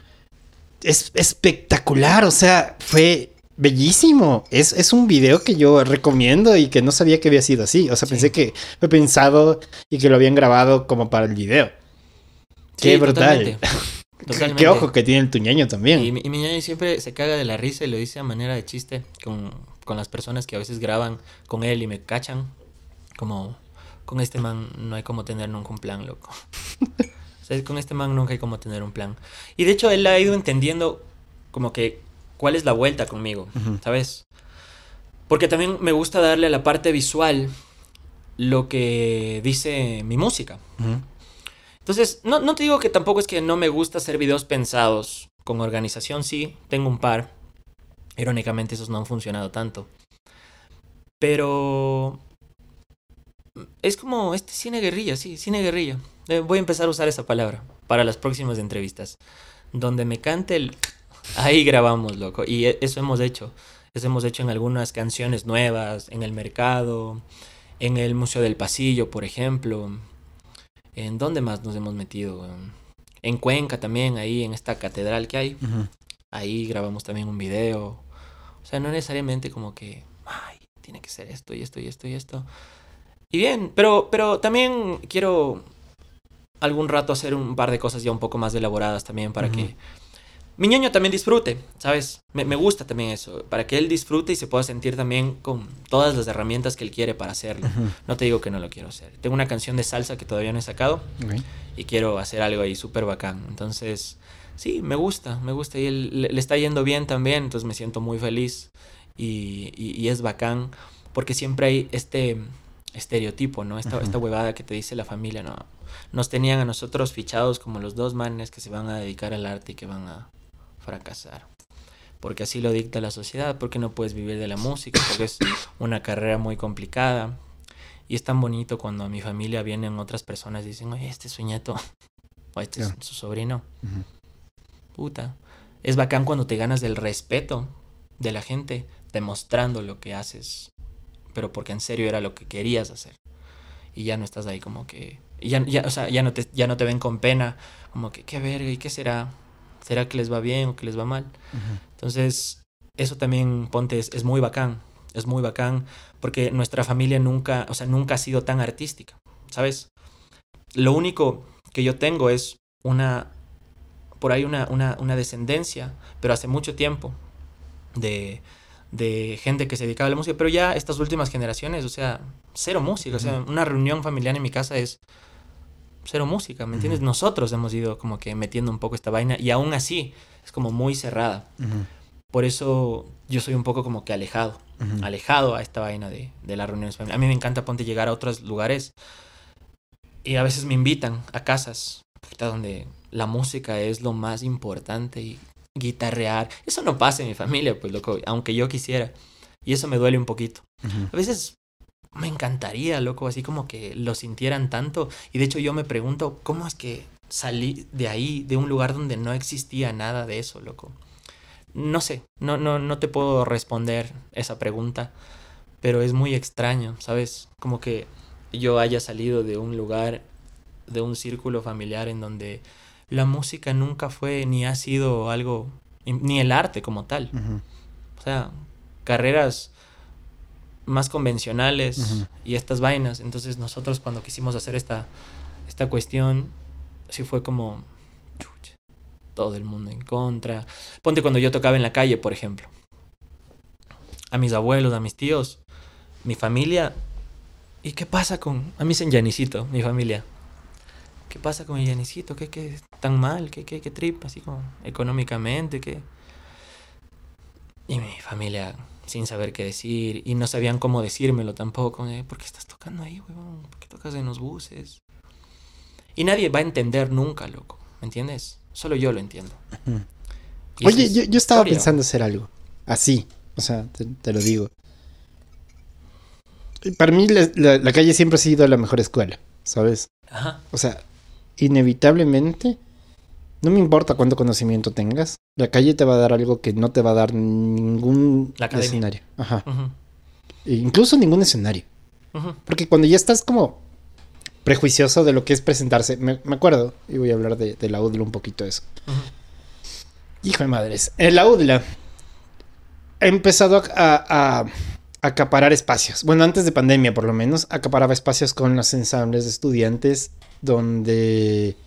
Es espectacular, o sea, fue bellísimo. Es, es un video que yo recomiendo y que no sabía que había sido así. O sea, Sí. pensé que fue pensado y que lo habían grabado como para el video. Qué brutal. totalmente. <laughs> Totalmente. Qué ojo que tiene el tuñeño también. Y, mi- y mi ñaño siempre se caga de la risa y lo dice a manera de chiste con, con las personas que a veces graban con él y me cachan. Como, con este man no hay como tener nunca un plan, loco. <laughs> O sea, con este man nunca hay como tener un plan. Y de hecho él ha ido entendiendo como que cuál es la vuelta conmigo. ¿sabes? Porque también me gusta darle a la parte visual lo que dice mi música. Entonces, no, no te digo que tampoco es que no me gusta hacer videos pensados. Con organización sí, tengo un par. Irónicamente esos no han funcionado tanto. Pero... Es como este cine guerrilla, sí, cine guerrilla. Eh, voy a empezar a usar esa palabra para las próximas entrevistas. Donde me cante el... <laughs> Ahí grabamos, loco. Y e- eso hemos hecho. Eso hemos hecho en algunas canciones nuevas, en el mercado, en el Museo del Pasillo, por ejemplo. ¿En dónde más nos hemos metido? En Cuenca también, ahí en esta catedral que hay. Ahí grabamos también un video. O sea, no necesariamente como que, ay, tiene que ser esto y esto y esto y esto. Y bien, pero, pero también quiero algún rato hacer un par de cosas ya un poco más elaboradas también para que mi ñoño también disfrute, ¿sabes? Me, me gusta también eso, para que él disfrute y se pueda sentir también con todas las herramientas que él quiere para hacerlo. No te digo que no lo quiero hacer. Tengo una canción de salsa que todavía no he sacado Ok. y quiero hacer algo ahí súper bacán. Entonces, sí, me gusta, me gusta y él, le, le está yendo bien también, entonces me siento muy feliz y, y- y es bacán porque siempre hay este estereotipo, ¿no? Esta, esta huevada que te dice la familia, ¿no? Nos tenían a nosotros fichados como los dos manes que se van a dedicar al arte y que van a fracasar. Porque así lo dicta la sociedad, porque no puedes vivir de la música, porque es una carrera muy complicada. Y es tan bonito cuando a mi familia vienen otras personas y dicen, oye, este es su nieto, o este es su sobrino. Puta. Es bacán cuando te ganas del respeto de la gente, demostrando lo que haces, pero porque en serio era lo que querías hacer. Y ya no estás ahí como que... ya, ya, o sea, ya no, te, ya no te ven con pena, como que, qué verga, ¿y qué será? ¿Será que les va bien o que les va mal? Entonces, eso también, ponte, es, es muy bacán. Es muy bacán porque nuestra familia nunca, o sea, nunca ha sido tan artística, ¿sabes? Lo único que yo tengo es una, por ahí una, una, una descendencia, pero hace mucho tiempo, de, de gente que se dedicaba a la música, pero ya estas últimas generaciones, o sea, cero música, o sea, una reunión familiar en mi casa es cero música, ¿me entiendes? Nosotros hemos ido como que metiendo un poco esta vaina y aún así es como muy cerrada. Por eso yo soy un poco como que alejado, alejado a esta vaina de, de las reuniones familiares. A mí me encanta ponte llegar a otros lugares y a veces me invitan a casas donde la música es lo más importante y guitarrear. Eso no pasa en mi familia, pues loco, aunque yo quisiera. Y eso me duele un poquito. A veces me encantaría, loco, así como que lo sintieran tanto. Y de hecho yo me pregunto, ¿cómo es que salí de ahí, de un lugar donde no existía nada de eso, loco? No sé, no, no, no te puedo responder esa pregunta, pero es muy extraño, ¿sabes? Como que yo haya salido de un lugar, de un círculo familiar en donde la música nunca fue ni ha sido algo, ni el arte como tal. O sea, carreras más convencionales y estas vainas. Entonces nosotros cuando quisimos hacer esta, esta cuestión, sí fue como chucha, todo el mundo en contra. Ponte cuando yo tocaba en la calle, por ejemplo. A mis abuelos, a mis tíos, mi familia. ¿Y qué pasa con... A mí dicen Yanisito, mi familia. ¿Qué pasa con el Yanisito? ¿Qué, qué tan mal? ¿Qué, qué, qué trip? Así como económicamente, ¿qué? Y mi familia sin saber qué decir y no sabían cómo decírmelo tampoco. Eh, ¿Por qué estás tocando ahí, huevón? ¿Por qué tocas en los buses? Y nadie va a entender nunca, loco. ¿Me entiendes? Solo yo lo entiendo. Oye, yo, estaba pensando hacer algo así. O sea, te, lo digo. Para mí la, calle siempre ha sido la mejor escuela, ¿sabes? Ajá. O sea, inevitablemente, no me importa cuánto conocimiento tengas, la calle te va a dar algo que no te va a dar ningún escenario. Ajá. E incluso ningún escenario. Porque cuando ya estás como prejuicioso de lo que es presentarse, me, acuerdo, y voy a hablar de, la UDLA un poquito de eso. Hijo de madres. En la UDLA he empezado a, acaparar espacios. Bueno, antes de pandemia por lo menos, acaparaba espacios con los ensambles de estudiantes donde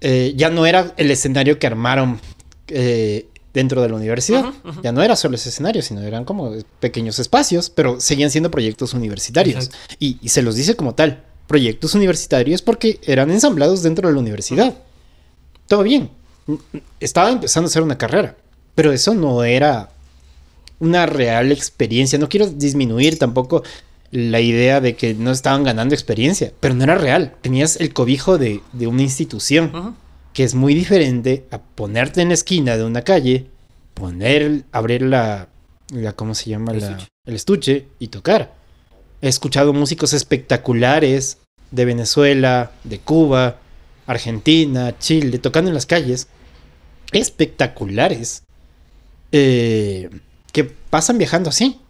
eh, ya no era el escenario que armaron eh, dentro de la universidad. Ya no era solo ese escenario, sino eran como pequeños espacios, pero seguían siendo proyectos universitarios. Y, se los dice como tal, proyectos universitarios porque eran ensamblados dentro de la universidad. Todo bien. Estaba empezando a hacer una carrera, pero eso no era una real experiencia. No quiero disminuir tampoco la idea de que no estaban ganando experiencia, pero no era real. Tenías el cobijo de, una institución, que es muy diferente a ponerte en la esquina de una calle, poner, abrir la, la ¿cómo se llama? El, estuche. el estuche y tocar. He escuchado músicos espectaculares de Venezuela, de Cuba, Argentina, Chile, tocando en las calles. Espectaculares. Eh, que pasan viajando así.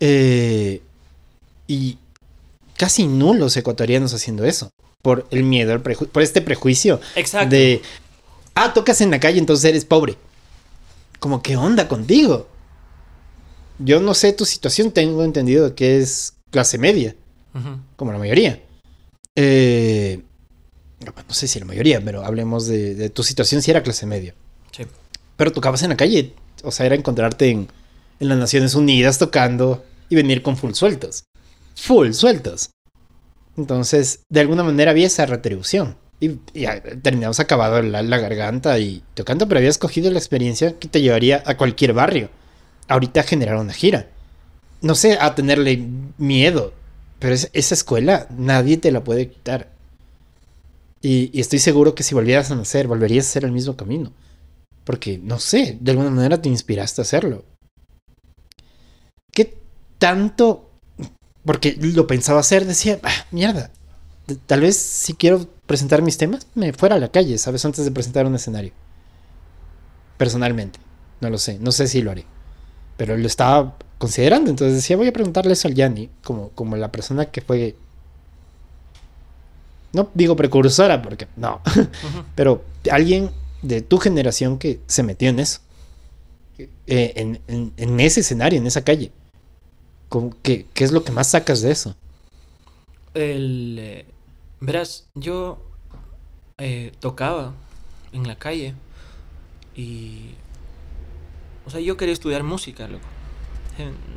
Eh, y casi nulos ecuatorianos haciendo eso. Por el miedo, por este prejuicio. Exacto. De, ah, tocas en la calle, entonces eres pobre. Como, ¿qué onda contigo? Yo no sé tu situación, tengo entendido que es clase media. Como la mayoría. Eh, no sé si la mayoría, pero hablemos de, tu situación si era clase media. Sí. Pero tocabas en la calle. O sea, era encontrarte en, en las Naciones Unidas tocando y venir con full sueltos full sueltos. Entonces, de alguna manera había esa retribución. Y, terminamos acabado la, garganta y tocando, pero había escogido la experiencia que te llevaría a cualquier barrio. Ahorita a generar una gira. No sé, a tenerle miedo. Pero esa escuela nadie te la puede quitar. Y, y, estoy seguro que si volvieras a nacer, volverías a hacer el mismo camino. Porque, no sé, de alguna manera te inspiraste a hacerlo. ¿Qué tanto porque lo pensaba hacer, decía, ah, mierda, tal vez si quiero presentar mis temas, me fuera a la calle, ¿sabes? Antes de presentar un escenario. Personalmente, no lo sé, no sé si lo haré. Pero lo estaba considerando, entonces decía, voy a preguntarle eso al Yanni, como, como la persona que fue... No digo precursora, porque no, <laughs> pero alguien de tu generación que se metió en eso, eh, en, en ese escenario, en esa calle. ¿Qué, ¿Qué, es lo que más sacas de eso? El, eh, verás, yo eh, tocaba en la calle y... O sea, yo quería estudiar música, loco.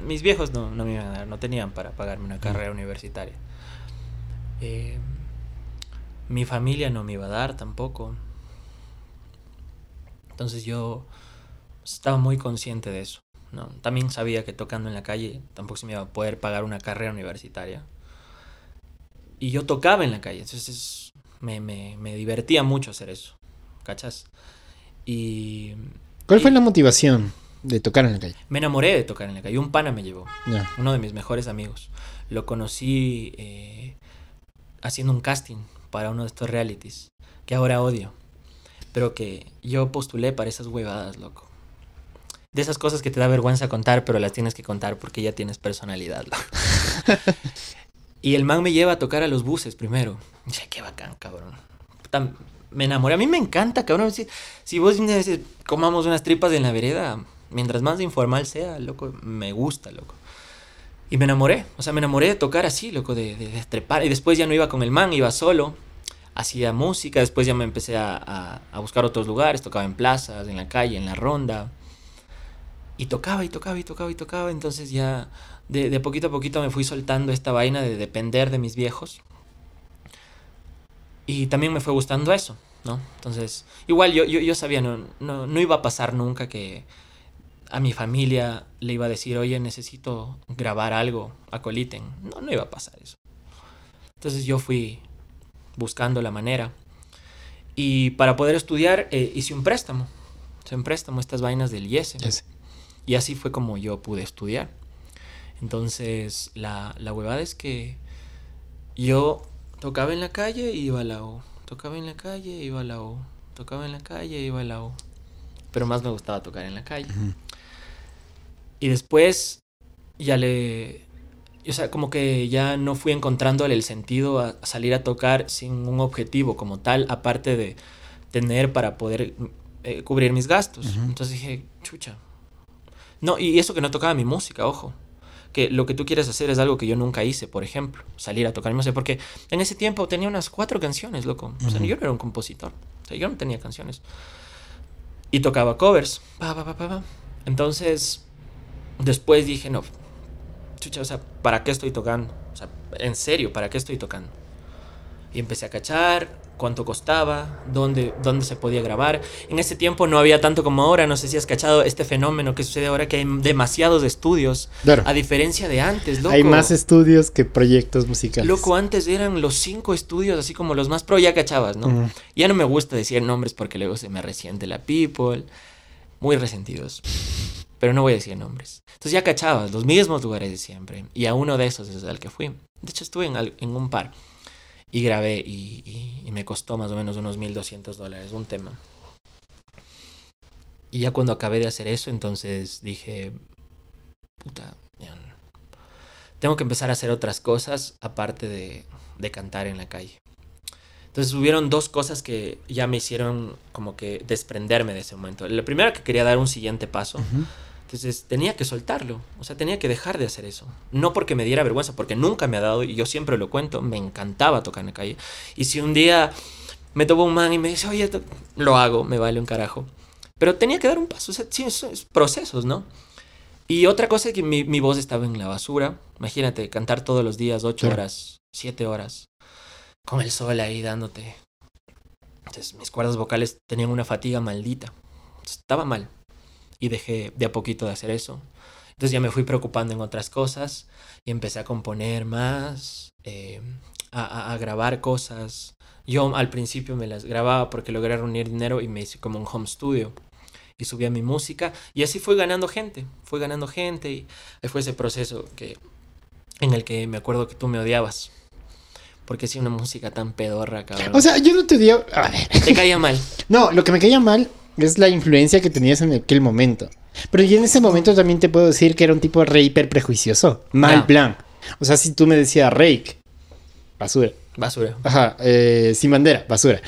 Mis viejos no, no me iban a dar, no tenían para pagarme una carrera universitaria. mi familia no me iba a dar tampoco. Entonces yo estaba muy consciente de eso. ¿no? También sabía que tocando en la calle tampoco se me iba a poder pagar una carrera universitaria. Y yo tocaba en la calle, entonces me, me, me divertía mucho hacer eso, ¿cachas? Y... ¿Cuál fue la motivación de tocar en la calle? Me enamoré de tocar en la calle, un pana me llevó, uno de mis mejores amigos. Lo conocí eh, haciendo un casting para uno de estos realities, que ahora odio, pero que yo postulé para esas huevadas, loco de esas cosas que te da vergüenza contar, pero las tienes que contar porque ya tienes personalidad. <laughs> y el man me lleva a tocar a los buses primero. Dije, qué bacán, cabrón. me enamoré. A mí me encanta, cabrón. Si, si vos dices, comamos unas tripas en la vereda, mientras más informal sea, loco, me gusta, loco. Y me enamoré. O sea, me enamoré de tocar así, loco, de, de, trepar. Y después ya no iba con el man, iba solo. Hacía música. Después ya me empecé a, a buscar otros lugares. Tocaba en plazas, en la calle, en la ronda. Y tocaba y tocaba y tocaba y tocaba. Entonces ya de, poquito a poquito me fui soltando esta vaina de depender de mis viejos. Y también me fue gustando eso, ¿no? Entonces, igual yo, yo, yo sabía, no, no, no iba a pasar nunca que a mi familia le iba a decir, oye, necesito grabar algo a Coliten. No, no iba a pasar eso. Entonces yo fui buscando la manera. Y para poder estudiar eh, hice un préstamo. Hice un préstamo, estas vainas del IES. Yes. Y así fue como yo pude estudiar. Entonces la, la huevada es que yo tocaba en la calle y iba a la U. Tocaba en la calle y iba a la U. Tocaba en la calle y iba a la U. Pero más me gustaba tocar en la calle. Y después ya le... O sea, como que ya no fui encontrándole el sentido a salir a tocar sin un objetivo como tal, aparte de tener para poder eh, cubrir mis gastos. Ujú. Entonces dije, chucha. No, y eso que no tocaba mi música, ojo. Que lo que tú quieres hacer es algo que yo nunca hice, por ejemplo, salir a tocar mi música. Porque en ese tiempo tenía unas cuatro canciones, loco. O sea, yo no era un compositor. O sea, yo no tenía canciones. Y tocaba covers. Pa, pa, pa, pa, pa. Entonces, después dije, no, chucha, o sea, ¿para qué estoy tocando? O sea, en serio, ¿para qué estoy tocando? Y empecé a cachar cuánto costaba, dónde, dónde se podía grabar. En ese tiempo no había tanto como ahora, no sé si has cachado este fenómeno que sucede ahora, que hay demasiados estudios, Claro. a diferencia de antes, loco. Hay más estudios que proyectos musicales. Loco, antes eran los cinco estudios, así como los más pro, ya cachabas, ¿no? Ujú. Ya no me gusta decir nombres porque luego se me resiente la people. Muy resentidos. Pero no voy a decir nombres. Entonces ya cachabas los mismos lugares de siempre. Y a uno de esos es al que fui. De hecho, estuve en, en un par. Y grabé y, me costó más o menos unos 1200 dólares un tema. Y ya cuando acabé de hacer eso, entonces dije, puta, tengo que empezar a hacer otras cosas aparte de, de cantar en la calle. Entonces hubieron dos cosas que ya me hicieron como que desprenderme de ese momento. La primera que quería dar un siguiente paso. Entonces tenía que soltarlo. O sea, tenía que dejar de hacer eso. No porque me diera vergüenza, porque nunca me ha dado, y yo siempre lo cuento, me encantaba tocar en la calle. Y si un día me tomo un man y me dice, oye, lo hago, me vale un carajo. Pero tenía que dar un paso. O sea, sí, eso es procesos, ¿no? Y otra cosa es que mi, mi voz estaba en la basura. Imagínate, cantar todos los días, ocho horas, siete horas, con el sol ahí dándote. Entonces, mis cuerdas vocales tenían una fatiga maldita. Estaba mal. Y dejé de a poquito de hacer eso. Entonces ya me fui preocupando en otras cosas y empecé a componer más, eh, a, a- grabar cosas. Yo al principio me las grababa porque logré reunir dinero y me hice como un home studio y subía mi música y así fui ganando gente, fui ganando gente y ahí fue ese proceso que en el que me acuerdo que tú me odiabas. Porque hacía una música tan pedorra, cabrón. O sea, yo no te digo. A ver. te caía mal. <laughs> No, lo que me caía mal es la influencia que tenías en aquel momento. Pero yo en ese momento también te puedo decir que era un tipo re hiper prejuicioso. Mal Ya. plan. O sea, si tú me decías Rake, basura. Basura. Ajá, eh, sin bandera, basura.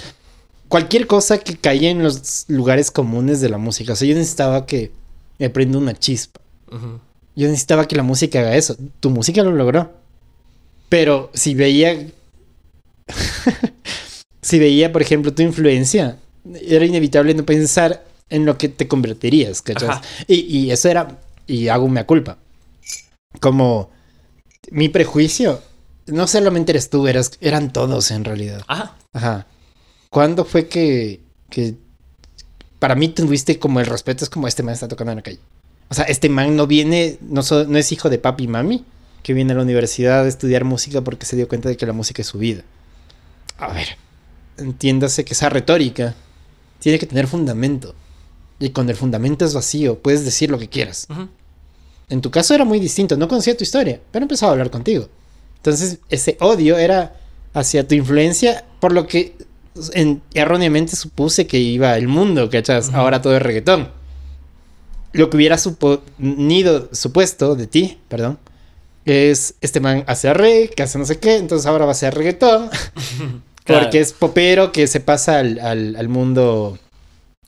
Cualquier cosa que caía en los lugares comunes de la música. O sea, yo necesitaba que me prenda una chispa. Ujú. Yo necesitaba que la música haga eso. Tu música lo logró. Pero si veía. <laughs> si veía, por ejemplo, tu influencia, era inevitable no pensar en lo que te convertirías, ¿cachas? Y eso era. Y hago una culpa. Como. Mi prejuicio. No solamente eres tú, eras, eran todos en realidad. Ajá. Ajá. ¿Cuándo fue que, que para mí tuviste como el respeto? Es como este man está tocando en la calle. O sea, este man no viene, no, so- no es hijo de papi y mami, que viene a la universidad a estudiar música porque se dio cuenta de que la música es su vida. A ver, entiéndase que esa retórica tiene que tener fundamento. Y cuando el fundamento es vacío, puedes decir lo que quieras. Ujú. En tu caso era muy distinto, no conocía tu historia, pero empezaba a hablar contigo. Entonces, ese odio era hacia tu influencia, por lo que en- erróneamente supuse que iba el mundo, ¿cachas? Ujú. Ahora todo es reggaetón. Lo que hubiera suponido, supuesto de ti, perdón, es este man hace rey, que hace no sé qué, entonces ahora va a ser reggaetón, <laughs> Claro. porque es popero que se pasa al, al- al mundo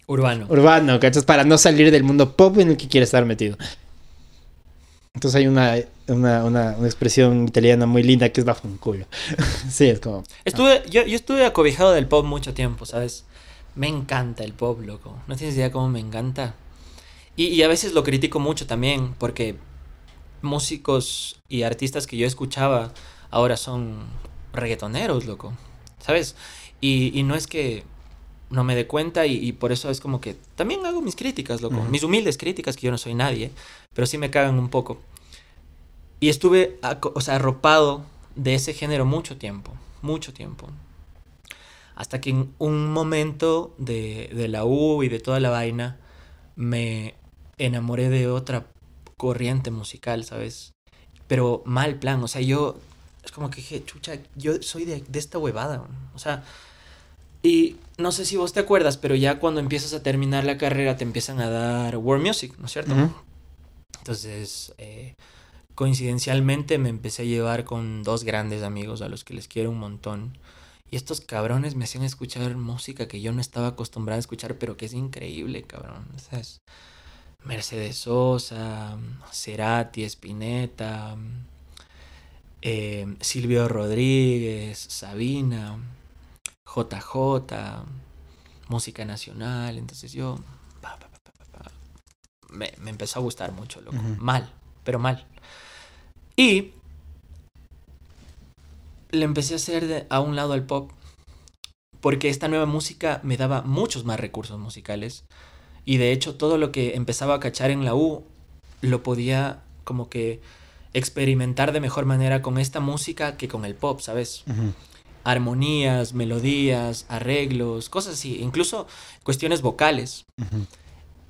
Urbano. urbano, ¿cachas? Para no salir del mundo pop en el que quiere estar metido. Entonces hay una, una, una, una expresión italiana muy linda que es bajo un culo. <laughs> sí, es como... Estuve, yo, yo estuve acobijado del pop mucho tiempo, ¿sabes? Me encanta el pop, loco. No tienes idea cómo me encanta. Y, y a veces lo critico mucho también, porque músicos y artistas que yo escuchaba ahora son reggaetoneros, loco. ¿Sabes? Y, y no es que no me dé cuenta y, y por eso es como que también hago mis críticas, loco. Mis humildes críticas, que yo no soy nadie, pero sí me cagan un poco. Y estuve, o sea, arropado de ese género mucho tiempo, mucho tiempo. Hasta que en un momento de, de la U y de toda la vaina, me enamoré de otra corriente musical, ¿sabes? Pero mal plan, o sea, yo es como que dije, chucha, yo soy de, de esta huevada, man". o sea, y no sé si vos te acuerdas, pero ya cuando empiezas a terminar la carrera te empiezan a dar world music, ¿no es cierto? Entonces, eh, coincidencialmente me empecé a llevar con dos grandes amigos a los que les quiero un montón. Y estos cabrones me hacían escuchar música que yo no estaba acostumbrado a escuchar, pero que es increíble, cabrón. O sea, es Mercedes Sosa, Cerati, Spinetta, eh, Silvio Rodríguez, Sabina, JJ, música nacional. Entonces yo pa, pa, pa, me, me empezó a gustar mucho, loco. Mal, pero mal. Y le empecé a hacer de- a un lado al pop. Porque esta nueva música me daba muchos más recursos musicales. Y de hecho todo lo que empezaba a cachar en la U lo podía como que experimentar de mejor manera con esta música que con el pop, ¿sabes? Armonías, melodías, arreglos, cosas así, incluso cuestiones vocales.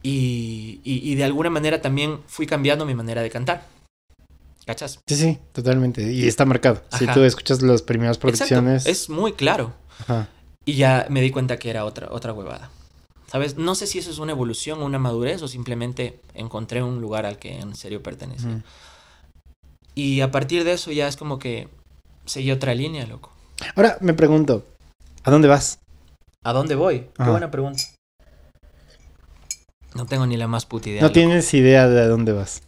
Y, y- y de alguna manera también fui cambiando mi manera de cantar. ¿Cachas? Sí, sí, totalmente. Y está marcado. Si tú escuchas las primeras producciones. Exacto, es muy claro. Ajá. Y ya me di cuenta que era otra, otra huevada. ¿Sabes? No sé si eso es una evolución, una madurez o simplemente encontré un lugar al que en serio pertenecía. Y a partir de eso ya es como que seguí otra línea, loco. Ahora me pregunto, ¿a dónde vas? ¿A dónde voy? Qué buena pregunta. No tengo ni la más puta idea. No loco. tienes idea de a dónde vas.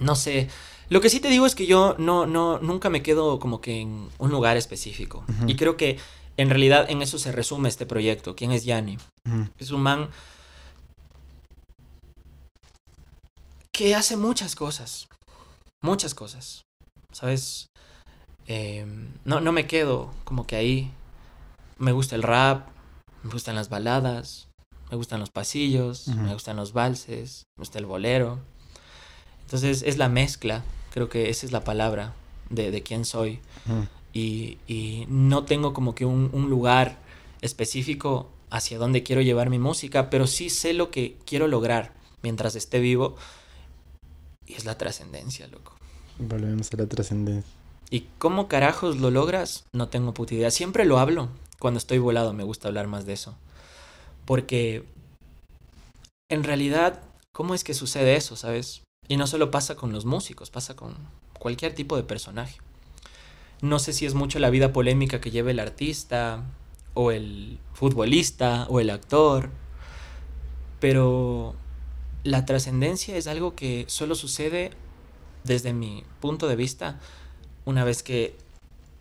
No sé. Lo que sí te digo es que yo no, no, nunca me quedo como que en un lugar específico. Y creo que en realidad en eso se resume este proyecto. ¿Quién es Yanni? Es un man que hace muchas cosas. Muchas cosas. ¿Sabes? Eh, no, no me quedo como que ahí. Me gusta el rap, me gustan las baladas, me gustan los pasillos, me gustan los valses, me gusta el bolero. Entonces es la mezcla, creo que esa es la palabra de, de quién soy y, y no tengo como que un, un lugar específico hacia donde quiero llevar mi música, pero sí sé lo que quiero lograr mientras esté vivo y es la trascendencia, loco. Volvemos a la trascendencia. ¿Y cómo carajos lo logras? No tengo puta idea. Siempre lo hablo. Cuando estoy volado me gusta hablar más de eso. Porque en realidad, ¿cómo es que sucede eso, sabes? Y no solo pasa con los músicos, pasa con cualquier tipo de personaje. No sé si es mucho la vida polémica que lleva el artista, o el futbolista, o el actor, pero la trascendencia es algo que solo sucede desde mi punto de vista una vez que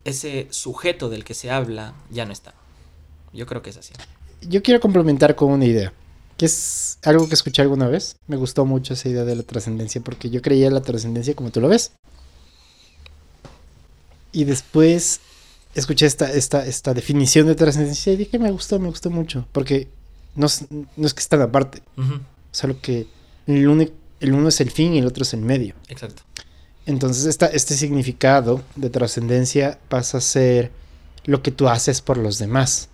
ese sujeto del que se habla ya no está. Yo creo que es así. Yo quiero complementar con una idea, que es algo que escuché alguna vez. Me gustó mucho esa idea de la trascendencia, porque yo creía en la trascendencia como tú lo ves. Y después escuché esta, esta, esta definición de trascendencia y dije, me gustó, me gustó mucho, porque no, es- no es que están aparte, Ujú, solo que el uno, el uno es el fin y el otro es el medio. Exacto. Entonces esta, este significado de trascendencia pasa a ser lo que tú haces por los demás.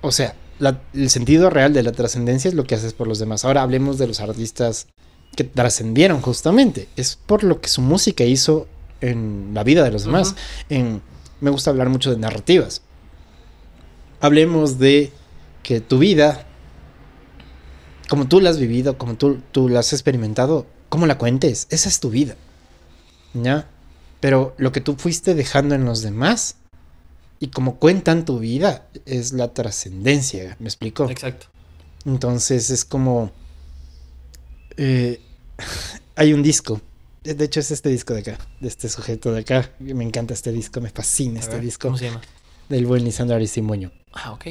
O sea, la- el sentido real de la trascendencia es lo que haces por los demás. Ahora hablemos de los artistas que trascendieron justamente. Es por lo que su música hizo en la vida de los demás. En, me gusta hablar mucho de narrativas. Hablemos de que tu vida, como tú la has vivido, como tú, tú la has experimentado, cómo la cuentes, esa es tu vida. ¿Ya? Pero lo que tú fuiste dejando en los demás y como cuentan tu vida es la trascendencia, ¿me explico? Exacto. Entonces es como... eh, <laughs> hay un disco. De hecho es este disco de acá, de este sujeto de acá. Me encanta este disco, me fascina A este ver, disco ¿Cómo se llama? del buen Lisandro Aristimuño. Ah, ok.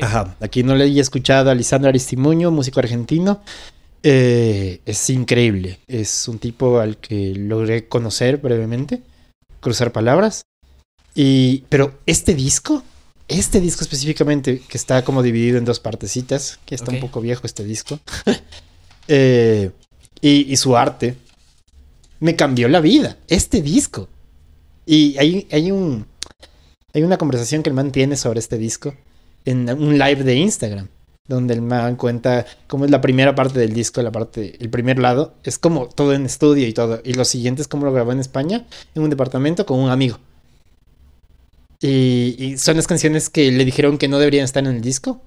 Ajá, aquí no le he escuchado a Lisandro Aristimuño, músico argentino. Eh, es increíble. Es un tipo al que logré conocer brevemente, cruzar palabras. Y, pero este disco este disco específicamente, que está como dividido en dos partecitas, que está un poco viejo este disco, <laughs> eh, y, y su arte, me cambió la vida, este disco. Y hay, hay un... Hay una conversación que el man tiene sobre este disco en un live de Instagram, donde el man cuenta cómo es la primera parte del disco, la parte, el primer lado, es como todo en estudio y todo, y lo siguiente es como lo grabó en España, en un departamento con un amigo. Y, y son las canciones que le dijeron que no deberían estar en el disco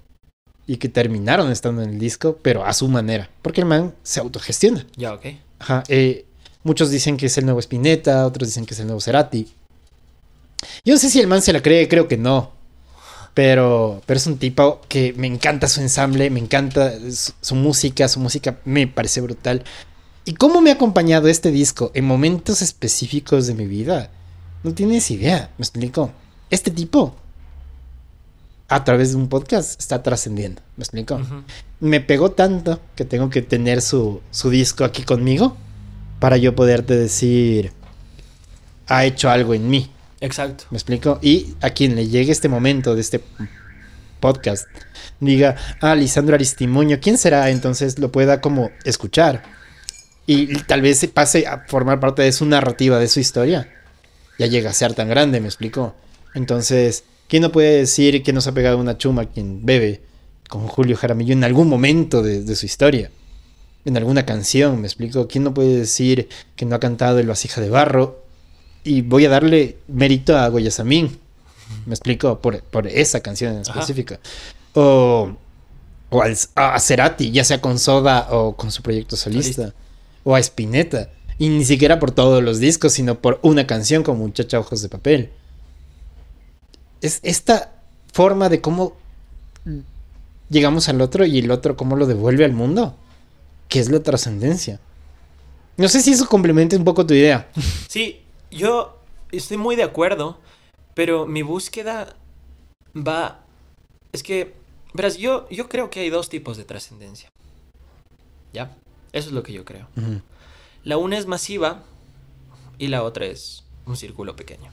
y que terminaron estando en el disco, pero a su manera, porque el man se autogestiona. Ya, ok. Ajá, eh, muchos dicen que es el nuevo Spinetta, otros dicen que es el nuevo Cerati. Yo no sé si el man se la cree, creo que no. Pero, pero es un tipo que me encanta su ensamble, me encanta su, su música, su música me parece brutal. ¿Y cómo me ha acompañado este disco en momentos específicos de mi vida? No tienes idea, me explico. Este tipo, a través de un podcast, está trascendiendo, me explico me pegó tanto que tengo que tener su, su disco aquí conmigo para yo poderte decir, ha hecho algo en mí. Exacto. ¿Me explico? Y a quien le llegue este momento de este podcast, diga, ah, Lisandro Aristimuño, ¿quién será? Entonces lo pueda como escuchar. Y tal vez se pase a formar parte de su narrativa, de su historia. Ya llega a ser tan grande, ¿me explico? Entonces, ¿quién no puede decir que nos ha pegado una chuma quien bebe con Julio Jaramillo en algún momento de, de su historia? En alguna canción, ¿me explico? ¿Quién no puede decir que no ha cantado El Vasija de Barro? Y voy a darle mérito a Guayasamín. ¿Me explico? Por, por esa canción en Ajá. específica. O, o al- a Cerati, ya sea con Soda o con su proyecto solista. Solista. O a Spinetta. Y ni siquiera por todos los discos, sino por una canción como Muchacha Ojos de Papel. Es esta forma de cómo llegamos al otro y el otro cómo lo devuelve al mundo, que es la trascendencia. No sé si eso complementa un poco tu idea. Sí, yo estoy muy de acuerdo, pero mi búsqueda va... Es que, verás, yo, yo creo que hay dos tipos de trascendencia. ¿Ya? Eso es lo que yo creo. La una es masiva y la otra es un círculo pequeño.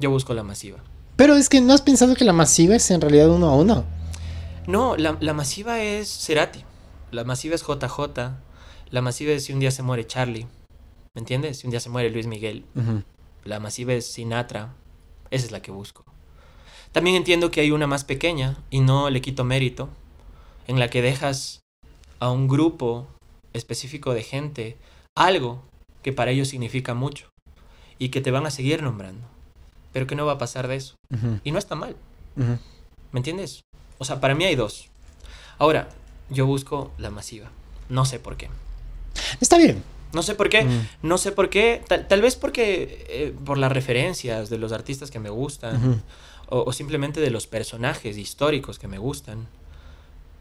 Yo busco la masiva. Pero es que no has pensado que la masiva es en realidad uno a uno. No, la, la masiva es Cerati. La masiva es JJ. La masiva es si un día se muere Charlie. ¿Me entiendes? Si un día se muere Luis Miguel. La masiva es Sinatra. Esa es la que busco. También entiendo que hay una más pequeña, y no le quito mérito, en la que dejas a un grupo específico de gente algo que para ellos significa mucho y que te van a seguir nombrando, pero que no va a pasar de eso. Y no está mal. ¿me entiendes? O sea, para mí hay dos. Ahora, yo busco la masiva. No sé por qué. Está bien. No sé por qué. Mm. No sé por qué. Tal, tal vez porque eh, por las referencias de los artistas que me gustan. O, o simplemente de los personajes históricos que me gustan.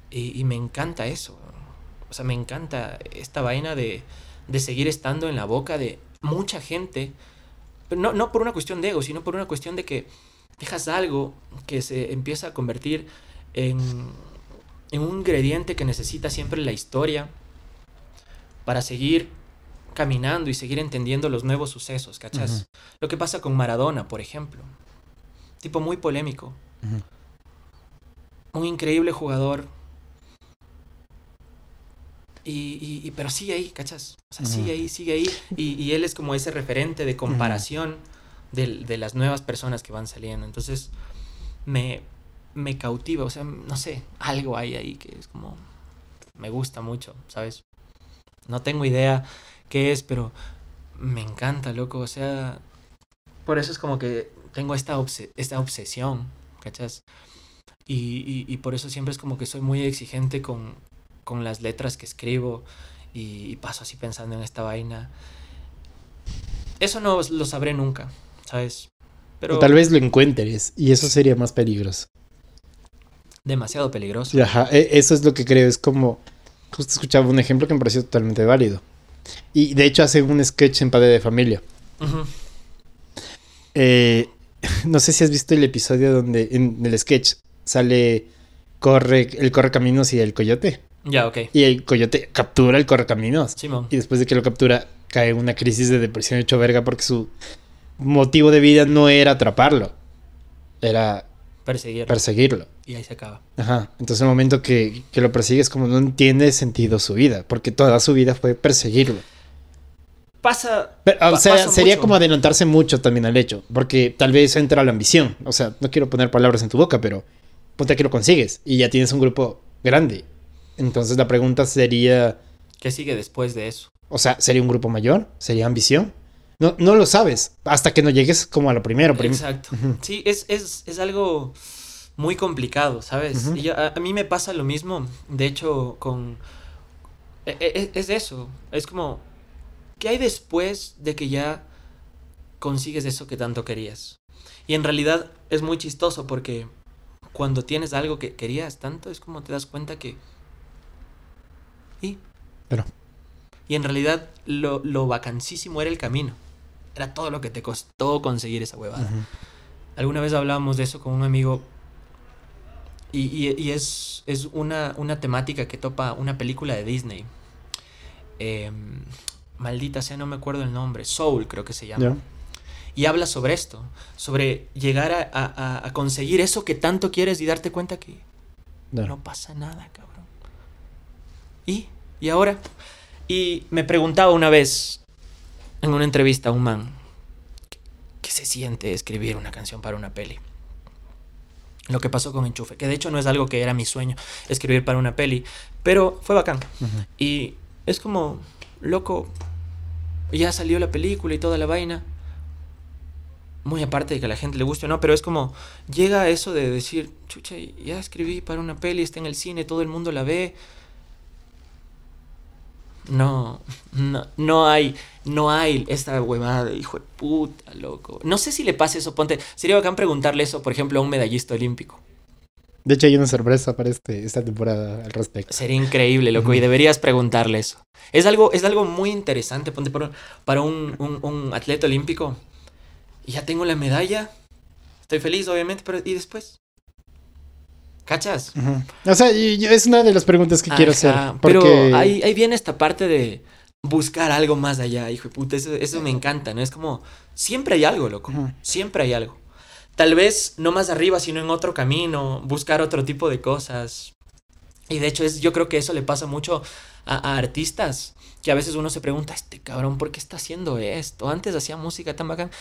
Y, y me encanta eso. O sea, me encanta esta vaina de, de seguir estando en la boca de mucha gente. Pero no, no por una cuestión de ego, sino por una cuestión de que dejas algo que se empieza a convertir en, en un ingrediente que necesita siempre la historia para seguir caminando y seguir entendiendo los nuevos sucesos, ¿cachas? Lo que pasa con Maradona, por ejemplo. Tipo muy polémico. Un increíble jugador. Y, y- y- pero sigue ahí, ¿cachas? O sea, sigue ahí, sigue ahí. Y, y él es como ese referente de comparación del- de, las nuevas personas que van saliendo. Entonces, me, me cautiva. O sea, no sé, algo hay ahí que es como. Me gusta mucho, ¿sabes? No tengo idea qué es, pero me encanta, loco. O sea, por eso es como que tengo esta, esta obsesión, ¿cachas? Y, y- y por eso siempre es como que soy muy exigente con, con las letras que escribo y, y paso así pensando en esta vaina. Eso no lo sabré nunca, ¿sabes? Pero O tal vez lo encuentres y eso sería más peligroso. demasiado peligroso. Ajá, e- eso es lo que creo. Es como. Justo escuchaba un ejemplo que me pareció totalmente válido. Y de hecho hace un sketch en Padre de Familia. Eh, <laughs> no sé si has visto el episodio donde en el sketch sale corre el correcaminos y el coyote. Ya, ok. Y el coyote captura el correcaminos. Simón. Y después de que lo captura, cae en una crisis de depresión hecho verga porque su motivo de vida no era atraparlo. Era Perseguirlo. perseguirlo. Y ahí se acaba. Ajá. Entonces el momento que, que lo persigues como no entiende sentido su vida, porque toda su vida fue perseguirlo. Pasa. Pero, o pa- sea, pasa sería mucho. como adelantarse mucho también al hecho, porque tal vez entra la ambición. O sea, no quiero poner palabras en tu boca, pero ponte que lo consigues y ya tienes un grupo grande. Entonces la pregunta sería, ¿Qué sigue después de eso? o sea, ¿sería un grupo mayor? ¿Sería ambición? No, no lo sabes hasta que no llegues como a lo primero. prim- Exacto. Sí, es, es, es algo muy complicado, ¿sabes? Y yo- a, a mí me pasa lo mismo, de hecho, con... e- e- Es, eso, es como, ¿qué hay después de que ya consigues eso que tanto querías? Y en realidad es muy chistoso porque cuando tienes algo que querías tanto, es como te das cuenta que... ¿Y? Pero- Y en realidad lo, lo vacancísimo era el camino. Era todo lo que te costó conseguir esa huevada. Alguna vez hablábamos de eso con un amigo y, y- y es, es una, una temática que topa una película de Disney. Em, maldita sea, no me acuerdo el nombre. Soul creo que se llama. Y habla sobre esto, sobre llegar a, a- conseguir eso que tanto quieres y darte cuenta que Ya. no pasa nada, cabrón. ¿Y? ¿Y ahora? Y me preguntaba una vez en una entrevista a un man, ¿qué se siente escribir una canción para una peli? Lo que pasó con Enchufe, que de hecho no es algo que era mi sueño, escribir para una peli, pero fue bacán. Y es como, loco, ya salió la película y toda la vaina. Muy aparte de que a la gente le guste o no, pero es como, llega eso de decir, chucha, ya escribí para una peli, está en el cine, todo el mundo la ve. No, no, no hay, no hay esta huevada de hijo de puta, loco. No sé si le pasa eso, ponte, sería bacán preguntarle eso, por ejemplo, a un medallista olímpico. De hecho, hay una sorpresa para este, esta temporada al respecto. Sería increíble, loco, y deberías preguntarle eso. Es algo, es algo muy interesante, ponte para un, para un, un- un atleta olímpico. Y ya tengo la medalla. Estoy feliz, obviamente, pero ¿y después? ¿Cachas? Ujú. O sea, y yo- es una de las preguntas que quiero hacer. Ajá, Porque... Pero ahí, ahí viene esta parte de buscar algo más allá, hijo de puta. Eso, eso me encanta, ¿no? Es como, siempre hay algo, loco. Siempre hay algo. Tal vez no más arriba, sino en otro camino, buscar otro tipo de cosas. Y de hecho, es, yo creo que eso le pasa mucho a, a artistas, que a veces uno se pregunta, este cabrón, ¿por qué está haciendo esto? Antes hacía música tan bacán.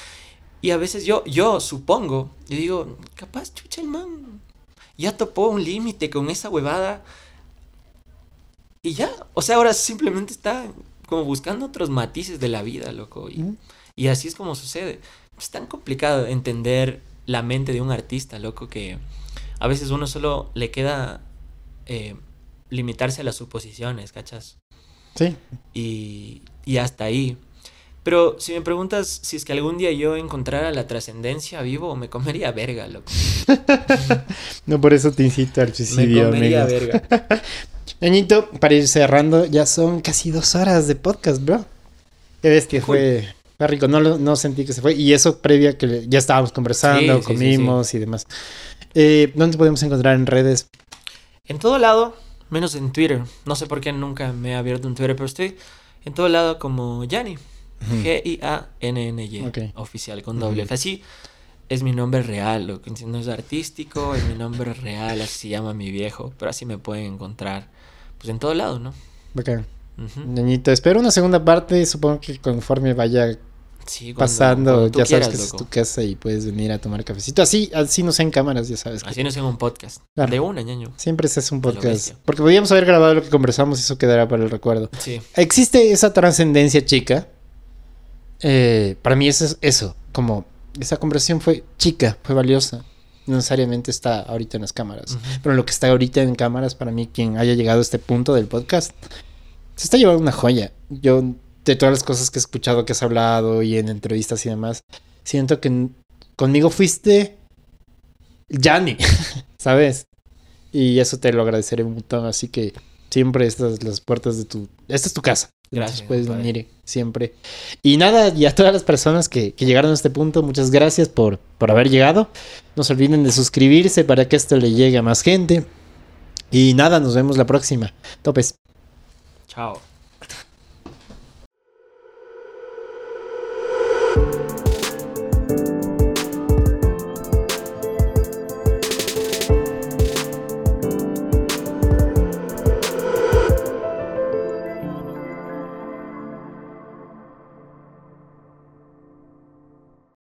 Y a veces yo, yo supongo, y digo, capaz, chucha, el man ya topó un límite con esa huevada. Y ya, o sea, ahora simplemente está como buscando otros matices de la vida, loco. Y, y así es como sucede. Es tan complicado entender la mente de un artista, loco, que a veces uno solo le queda eh, limitarse a las suposiciones, ¿cachas? Sí. Y, y hasta ahí. Pero si me preguntas si es que algún día yo encontrara la trascendencia vivo, me comería verga, loco. <laughs> No por eso te incito al Me suicidio, comería amigo. verga. <laughs> Ñañito, para ir cerrando, ya son casi dos horas de podcast, bro. Qué bestia, Cool. fue, fue rico. No, no sentí que se fue. Y eso previa que ya estábamos conversando, Sí, sí, sí, comimos y demás. Eh, ¿Dónde podemos encontrar en redes? En todo lado, menos en Twitter. No sé por qué nunca me he abierto un Twitter, pero estoy en todo lado como Yanni. G-I-A-N-N-Y. Ok. Oficial, con doble. Así es mi nombre real, lo que no es artístico, es mi nombre real, así se llama mi viejo. Pero así me pueden encontrar, pues en todo lado, ¿no? Bacán. Ujú. Ñañito, espero una segunda parte. Supongo que conforme vaya Sí, cuando- pasando, cuando ya quieras, sabes que es tu casa y puedes venir a tomar cafecito. Así, así no sé en cámaras, ya sabes. que Así no es en un podcast. Claro. De una, ñaño. Siempre se hace un podcast. Porque podríamos haber grabado lo que conversamos y eso quedará para el recuerdo. Sí. Existe esa trascendencia chica. Eh, para mí eso es eso. Como esa conversación fue chica, fue valiosa. No necesariamente está ahorita en las cámaras. Pero lo que está ahorita en cámaras, para mí, quien haya llegado a este punto del podcast, se está llevando una joya. Yo, de todas las cosas que he escuchado, que has hablado y en entrevistas y demás, siento que conmigo fuiste Yanni, <laughs> ¿sabes? Y eso te lo agradeceré un montón. Así que siempre estas las puertas de tu. Esta es tu casa. Gracias, puedes compadre. venir siempre. Y nada, y a todas las personas que, que llegaron a este punto, muchas gracias por, por haber llegado. No se olviden de suscribirse para que esto le llegue a más gente. Y nada, nos vemos la próxima. Topes. Chao.